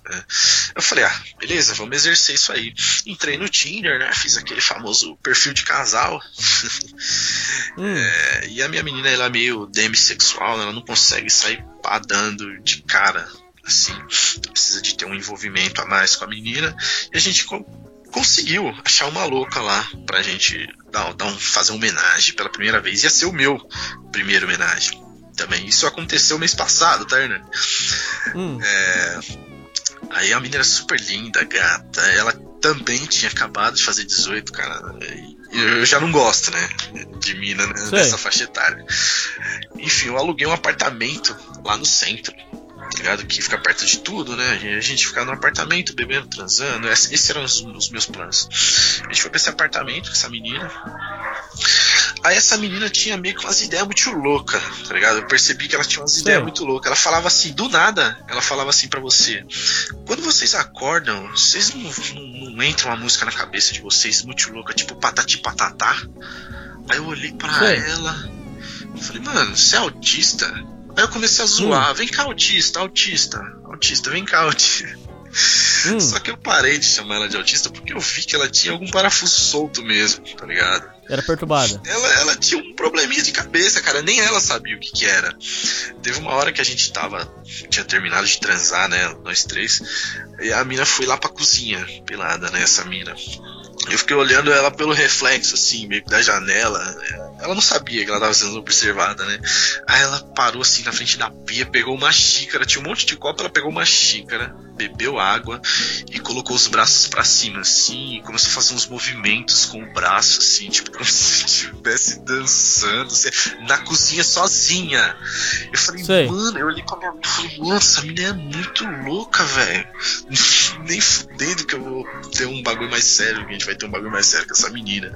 Speaker 13: Eu falei, ah, beleza, vamos exercer isso aí. Entrei no Tinder, né? Fiz aquele famoso perfil de casal. *laughs* É, e a minha menina, ela é meio demissexual, ela não consegue sair padando de cara, assim. Precisa de ter um envolvimento a mais com a menina. E a gente co- conseguiu achar uma louca lá pra gente dar, dar um, fazer uma homenagem pela primeira vez. Ia ser o meu primeiro homenagem também. Isso aconteceu mês passado, tá, Hernani?
Speaker 9: Hum.
Speaker 13: É, aí a menina era super linda, gata. Ela também tinha acabado de fazer 18, cara. E eu já não gosto, né? De mina né, nessa faixa etária. Enfim, eu aluguei um apartamento lá no centro. Tá ligado? Que fica perto de tudo, né? A gente fica no apartamento, bebendo, transando. Esse- Esses eram os, os meus planos. A gente foi pra esse apartamento com essa menina. Aí essa menina tinha meio que umas ideias muito loucas, tá ligado? Eu percebi que ela tinha umas ideias muito loucas. Ela falava assim, do nada, ela falava assim pra você: Quando vocês acordam, vocês não, não, não entra uma música na cabeça de vocês muito louca, tipo patati patatá? Aí eu olhei pra
Speaker 9: Sei.
Speaker 13: ela e falei, mano, você é autista? Aí eu comecei a zoar, vem cá, autista, autista, autista, vem cá, autista. Só que eu parei de chamar ela de autista porque eu vi que ela tinha algum parafuso solto mesmo, tá ligado?
Speaker 9: Era perturbada.
Speaker 13: Ela, ela tinha um probleminha de cabeça, cara. Nem ela sabia o que, que era. Teve uma hora que a gente tava. Tinha terminado de transar, né? Nós três. E a mina foi lá pra cozinha, pelada, né? Essa mina. Eu fiquei olhando ela pelo reflexo, assim, meio que da janela. Ela não sabia que ela tava sendo observada, né? Aí ela parou assim na frente da pia, pegou uma xícara, tinha um monte de copo, ela pegou uma xícara, bebeu água e colocou os braços pra cima, assim, e começou a fazer uns movimentos com o braço, assim, tipo, *laughs* como se estivesse dançando, assim, na cozinha sozinha. Eu falei,
Speaker 9: Sei.
Speaker 13: mano, eu olhei pra minha mãe e falei, mano, essa menina é muito louca, velho. *laughs* Nem fudendo que eu vou ter um bagulho mais sério, que a gente vai ter um bagulho mais sério com essa menina.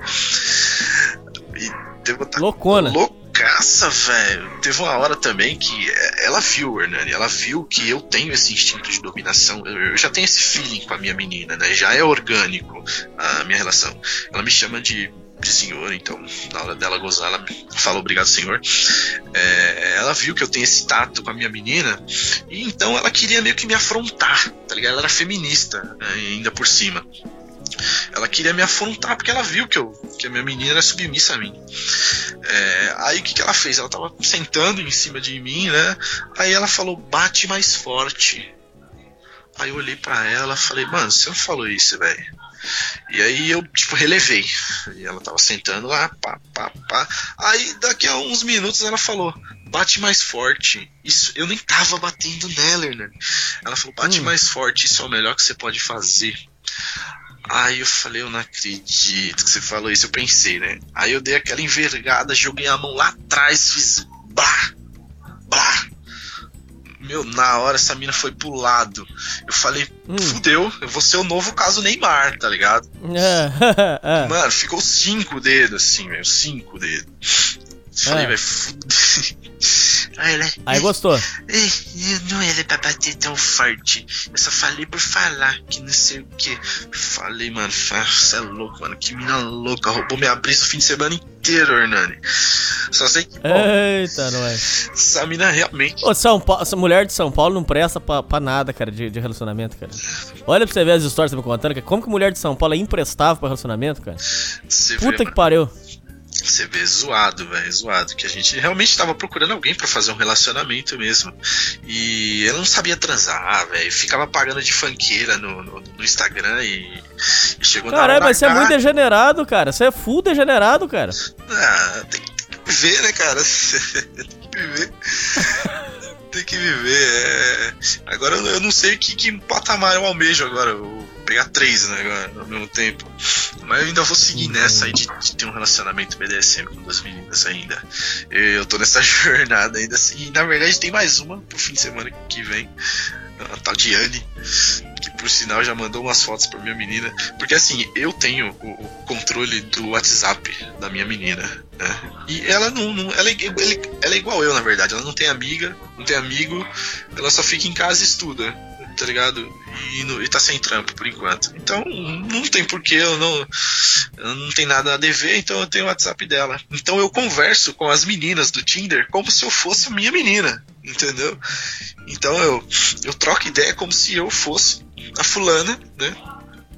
Speaker 13: E teve
Speaker 9: Loucona.
Speaker 13: loucaça, velho. Teve uma hora também que é, ela viu, Hernani, ela viu que eu tenho esse instinto de dominação. Eu, eu já tenho esse feeling com a minha menina, né? Já é orgânico a minha relação. Ela me chama de, de senhor, então na hora dela gozar, ela fala obrigado, senhor. É, ela viu que eu tenho esse tato com a minha menina, e então ela queria meio que me afrontar, tá ligado? Ela era feminista, né, ainda por cima. Ela queria me afrontar porque ela viu que, eu, que a minha menina era submissa a mim. É, aí o que, que ela fez? Ela tava sentando em cima de mim, né? Aí ela falou, bate mais forte. Aí eu olhei pra ela e falei, mano, você não falou isso, velho. E aí eu, tipo, relevei. E ela tava sentando lá, pá, pá, pá. Aí daqui a uns minutos ela falou, bate mais forte. Isso, eu nem tava batendo nela, Hernani. Ela falou, bate mais forte, isso é o melhor que você pode fazer. Aí eu falei, eu não acredito que você falou isso, eu pensei, né? Aí eu dei aquela envergada, joguei a mão lá atrás, fiz blá, blá. Meu, na hora essa mina foi pro lado. Eu falei, fudeu, eu vou ser o novo caso Neymar, tá ligado?
Speaker 9: É. *laughs*
Speaker 13: Mano, ficou cinco dedos assim, velho. Cinco dedos. Falei,
Speaker 9: É.
Speaker 13: velho, fudeu. Aí ela.
Speaker 9: Aí gostou.
Speaker 13: "Ei, Não era pra bater tão forte. Eu só falei por falar que não sei o que. Falei, mano, você é louco, mano. Que mina louca. Roubou minha brisa o fim de semana inteiro, Hernani. Só sei que. bom,
Speaker 9: Eita, nós.
Speaker 13: essa mina realmente.
Speaker 9: Ô, São Paulo, essa mulher de São Paulo não presta pra, pra nada, cara, de, de relacionamento, cara. Olha pra você ver as histórias que você me contando, cara. Como que mulher de São Paulo é imprestável pra relacionamento, cara?
Speaker 13: Você vê,
Speaker 9: Puta que
Speaker 13: mano.
Speaker 9: pariu.
Speaker 13: Você vê zoado, velho, zoado. Que a gente realmente tava procurando alguém pra fazer um relacionamento mesmo. E ela não sabia transar, velho. Ficava pagando de fanqueira no, no, no Instagram e, e chegou na
Speaker 9: Caralho, mas você é muito degenerado, cara. Você é full degenerado, cara.
Speaker 13: Ah, tem que viver, né, cara? *laughs* tem que viver. tem que viver. é. Agora eu não sei que, que patamar eu almejo agora. Eu vou pegar três, né, agora, ao mesmo tempo. Mas eu ainda vou seguir nessa aí de, de ter um relacionamento BDSM com duas meninas ainda. Eu tô nessa *laughs* jornada ainda assim. E na verdade tem mais uma pro fim de semana que vem. A tal de Anne, que por sinal já mandou umas fotos pra minha menina. Porque assim, eu tenho o, o controle do WhatsApp da minha menina. Né? E ela não. não- ela, é, ela- ela é igual eu, na verdade. Ela não tem amiga, não tem amigo, ela só fica em casa e estuda. Tá ligado? E, no- e tá sem trampo por enquanto. Então não tem porquê, eu não. Eu não tem nada a dever, então eu tenho o WhatsApp dela. Então eu converso com as meninas do Tinder como se eu fosse minha menina. Entendeu? Então eu, eu troco ideia como se eu fosse a fulana, né?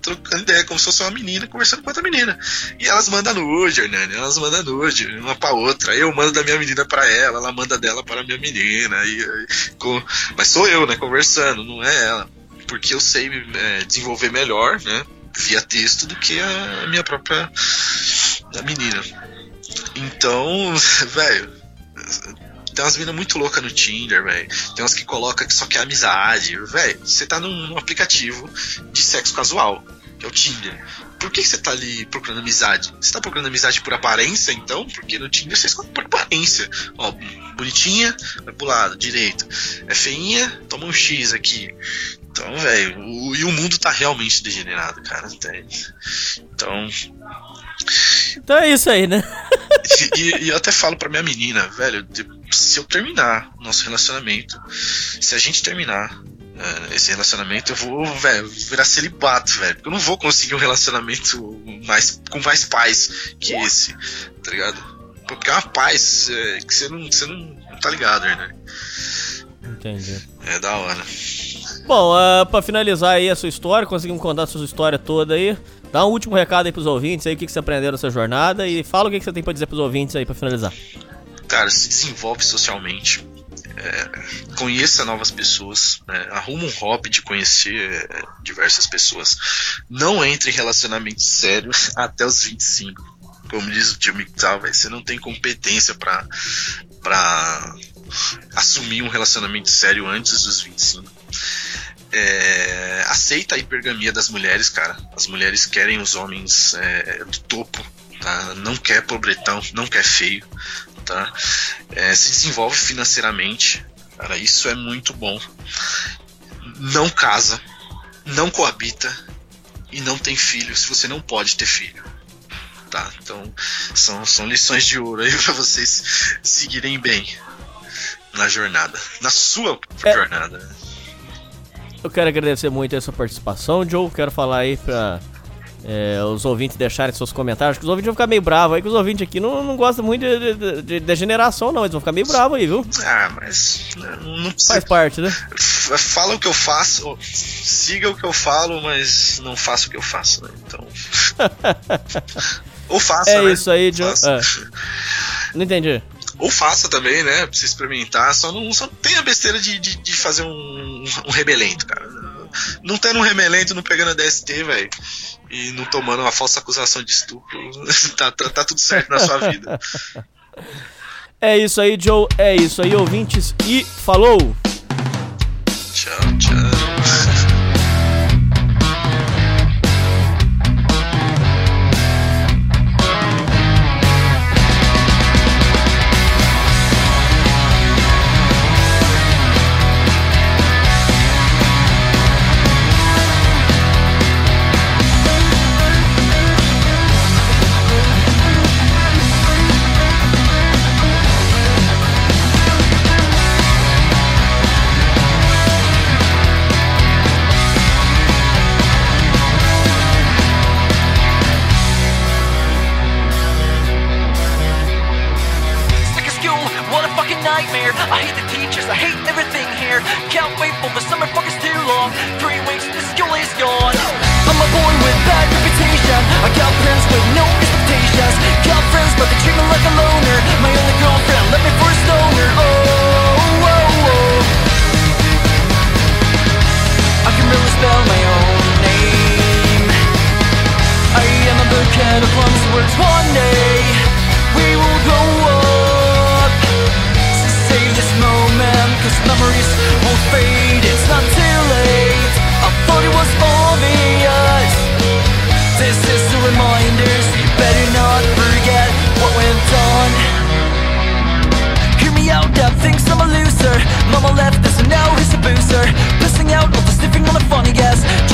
Speaker 13: Trocando ideia como se fosse uma menina conversando com outra menina. E elas mandam nude, Hernani. Elas mandam nude, uma pra outra. Eu mando da minha menina pra ela, ela manda dela para minha menina. E, e- com- mas sou eu, né? Conversando, não é ela. Porque eu sei é, desenvolver melhor, né? Via texto do que a minha própria a menina. Então, *laughs* velho. Tem umas minas muito loucas no Tinder, velho. Tem umas que coloca que só quer amizade. Velho, você tá num, num aplicativo de sexo casual, que é o Tinder. Por que você tá ali procurando amizade? Você tá procurando amizade por aparência, então? Porque no Tinder você escolhe por aparência. Ó, bonitinha, vai pro lado, direito. É feinha, toma um X aqui. Então, velho, e o mundo tá realmente degenerado, cara. Então,
Speaker 9: Então é isso aí, né? *laughs*
Speaker 13: e, e eu até falo pra minha menina, velho, de- se eu terminar o nosso relacionamento, se a gente terminar eh, esse relacionamento, eu vou, velho, virar celibato, velho. Porque eu não vou conseguir um relacionamento mais, com mais paz que esse, tá ligado? Porque é uma paz eh, que você não, você não, não tá ligado, né?
Speaker 9: Entendi.
Speaker 13: É da hora.
Speaker 9: Bom, uh, pra finalizar aí a sua história, conseguimos contar a sua história toda aí. Dá um último recado aí pros ouvintes aí, o que, que você aprendeu nessa jornada e fala o que, que você tem pra dizer pros ouvintes aí pra finalizar.
Speaker 13: Cara, se desenvolve socialmente, é, conheça novas pessoas, né, arruma um hobby de conhecer é, diversas pessoas. Não entre em relacionamento sério até os 25. Como diz o tio Mictal, você não tem competência pra, pra assumir um relacionamento sério antes dos 25. É, aceita a hipergamia das mulheres, cara. As mulheres querem os homens é, do topo, tá? Não quer pobretão, não quer feio, tá? É, se desenvolve financeiramente, cara. Isso é muito bom. Não casa, não coabita e não tem filho se você não pode ter filho. Tá? Então são, são lições de ouro aí *laughs* pra vocês seguirem bem na jornada, na sua jornada.
Speaker 9: Eu quero agradecer muito a sua participação, Joe. Quero falar aí pra é, os ouvintes deixarem seus comentários, que os ouvintes vão ficar meio bravos aí, que os ouvintes aqui não, não gostam muito de, de, de degeneração, não. Eles vão ficar meio bravos aí, viu?
Speaker 13: Ah, mas não precisa.
Speaker 9: Faz parte, né?
Speaker 13: Fala o que eu faço, siga o que eu falo, mas não faça o que eu faço, né? Então. *laughs* ou faça,
Speaker 9: É
Speaker 13: né?
Speaker 9: isso aí.
Speaker 13: Faça.
Speaker 9: É. Não entendi.
Speaker 13: Ou faça também, né? Pra você experimentar. Só não, só não tenha besteira de, de, de fazer um, um rebelento, cara. Não tendo um rebelento, não pegando a DST, velho. E não tomando uma falsa acusação de estupro. *laughs* tá, tá, tá tudo certo na sua vida.
Speaker 9: É isso aí, Joe. É isso aí, ouvintes. E falou!
Speaker 13: Tchau, tchau.
Speaker 7: the clumps were torn nails.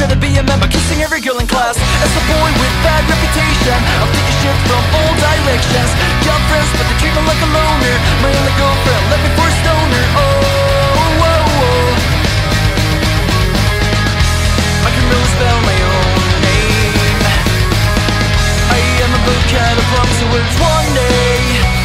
Speaker 7: rather be a member kissing every girl in class. As a boy with bad reputation I'm taking shit from all directions. Got friends but they treat me like a loner. My only girlfriend left me for a stoner. Oh, oh, oh. I can really spell my own name. I am a book out of promise words one day.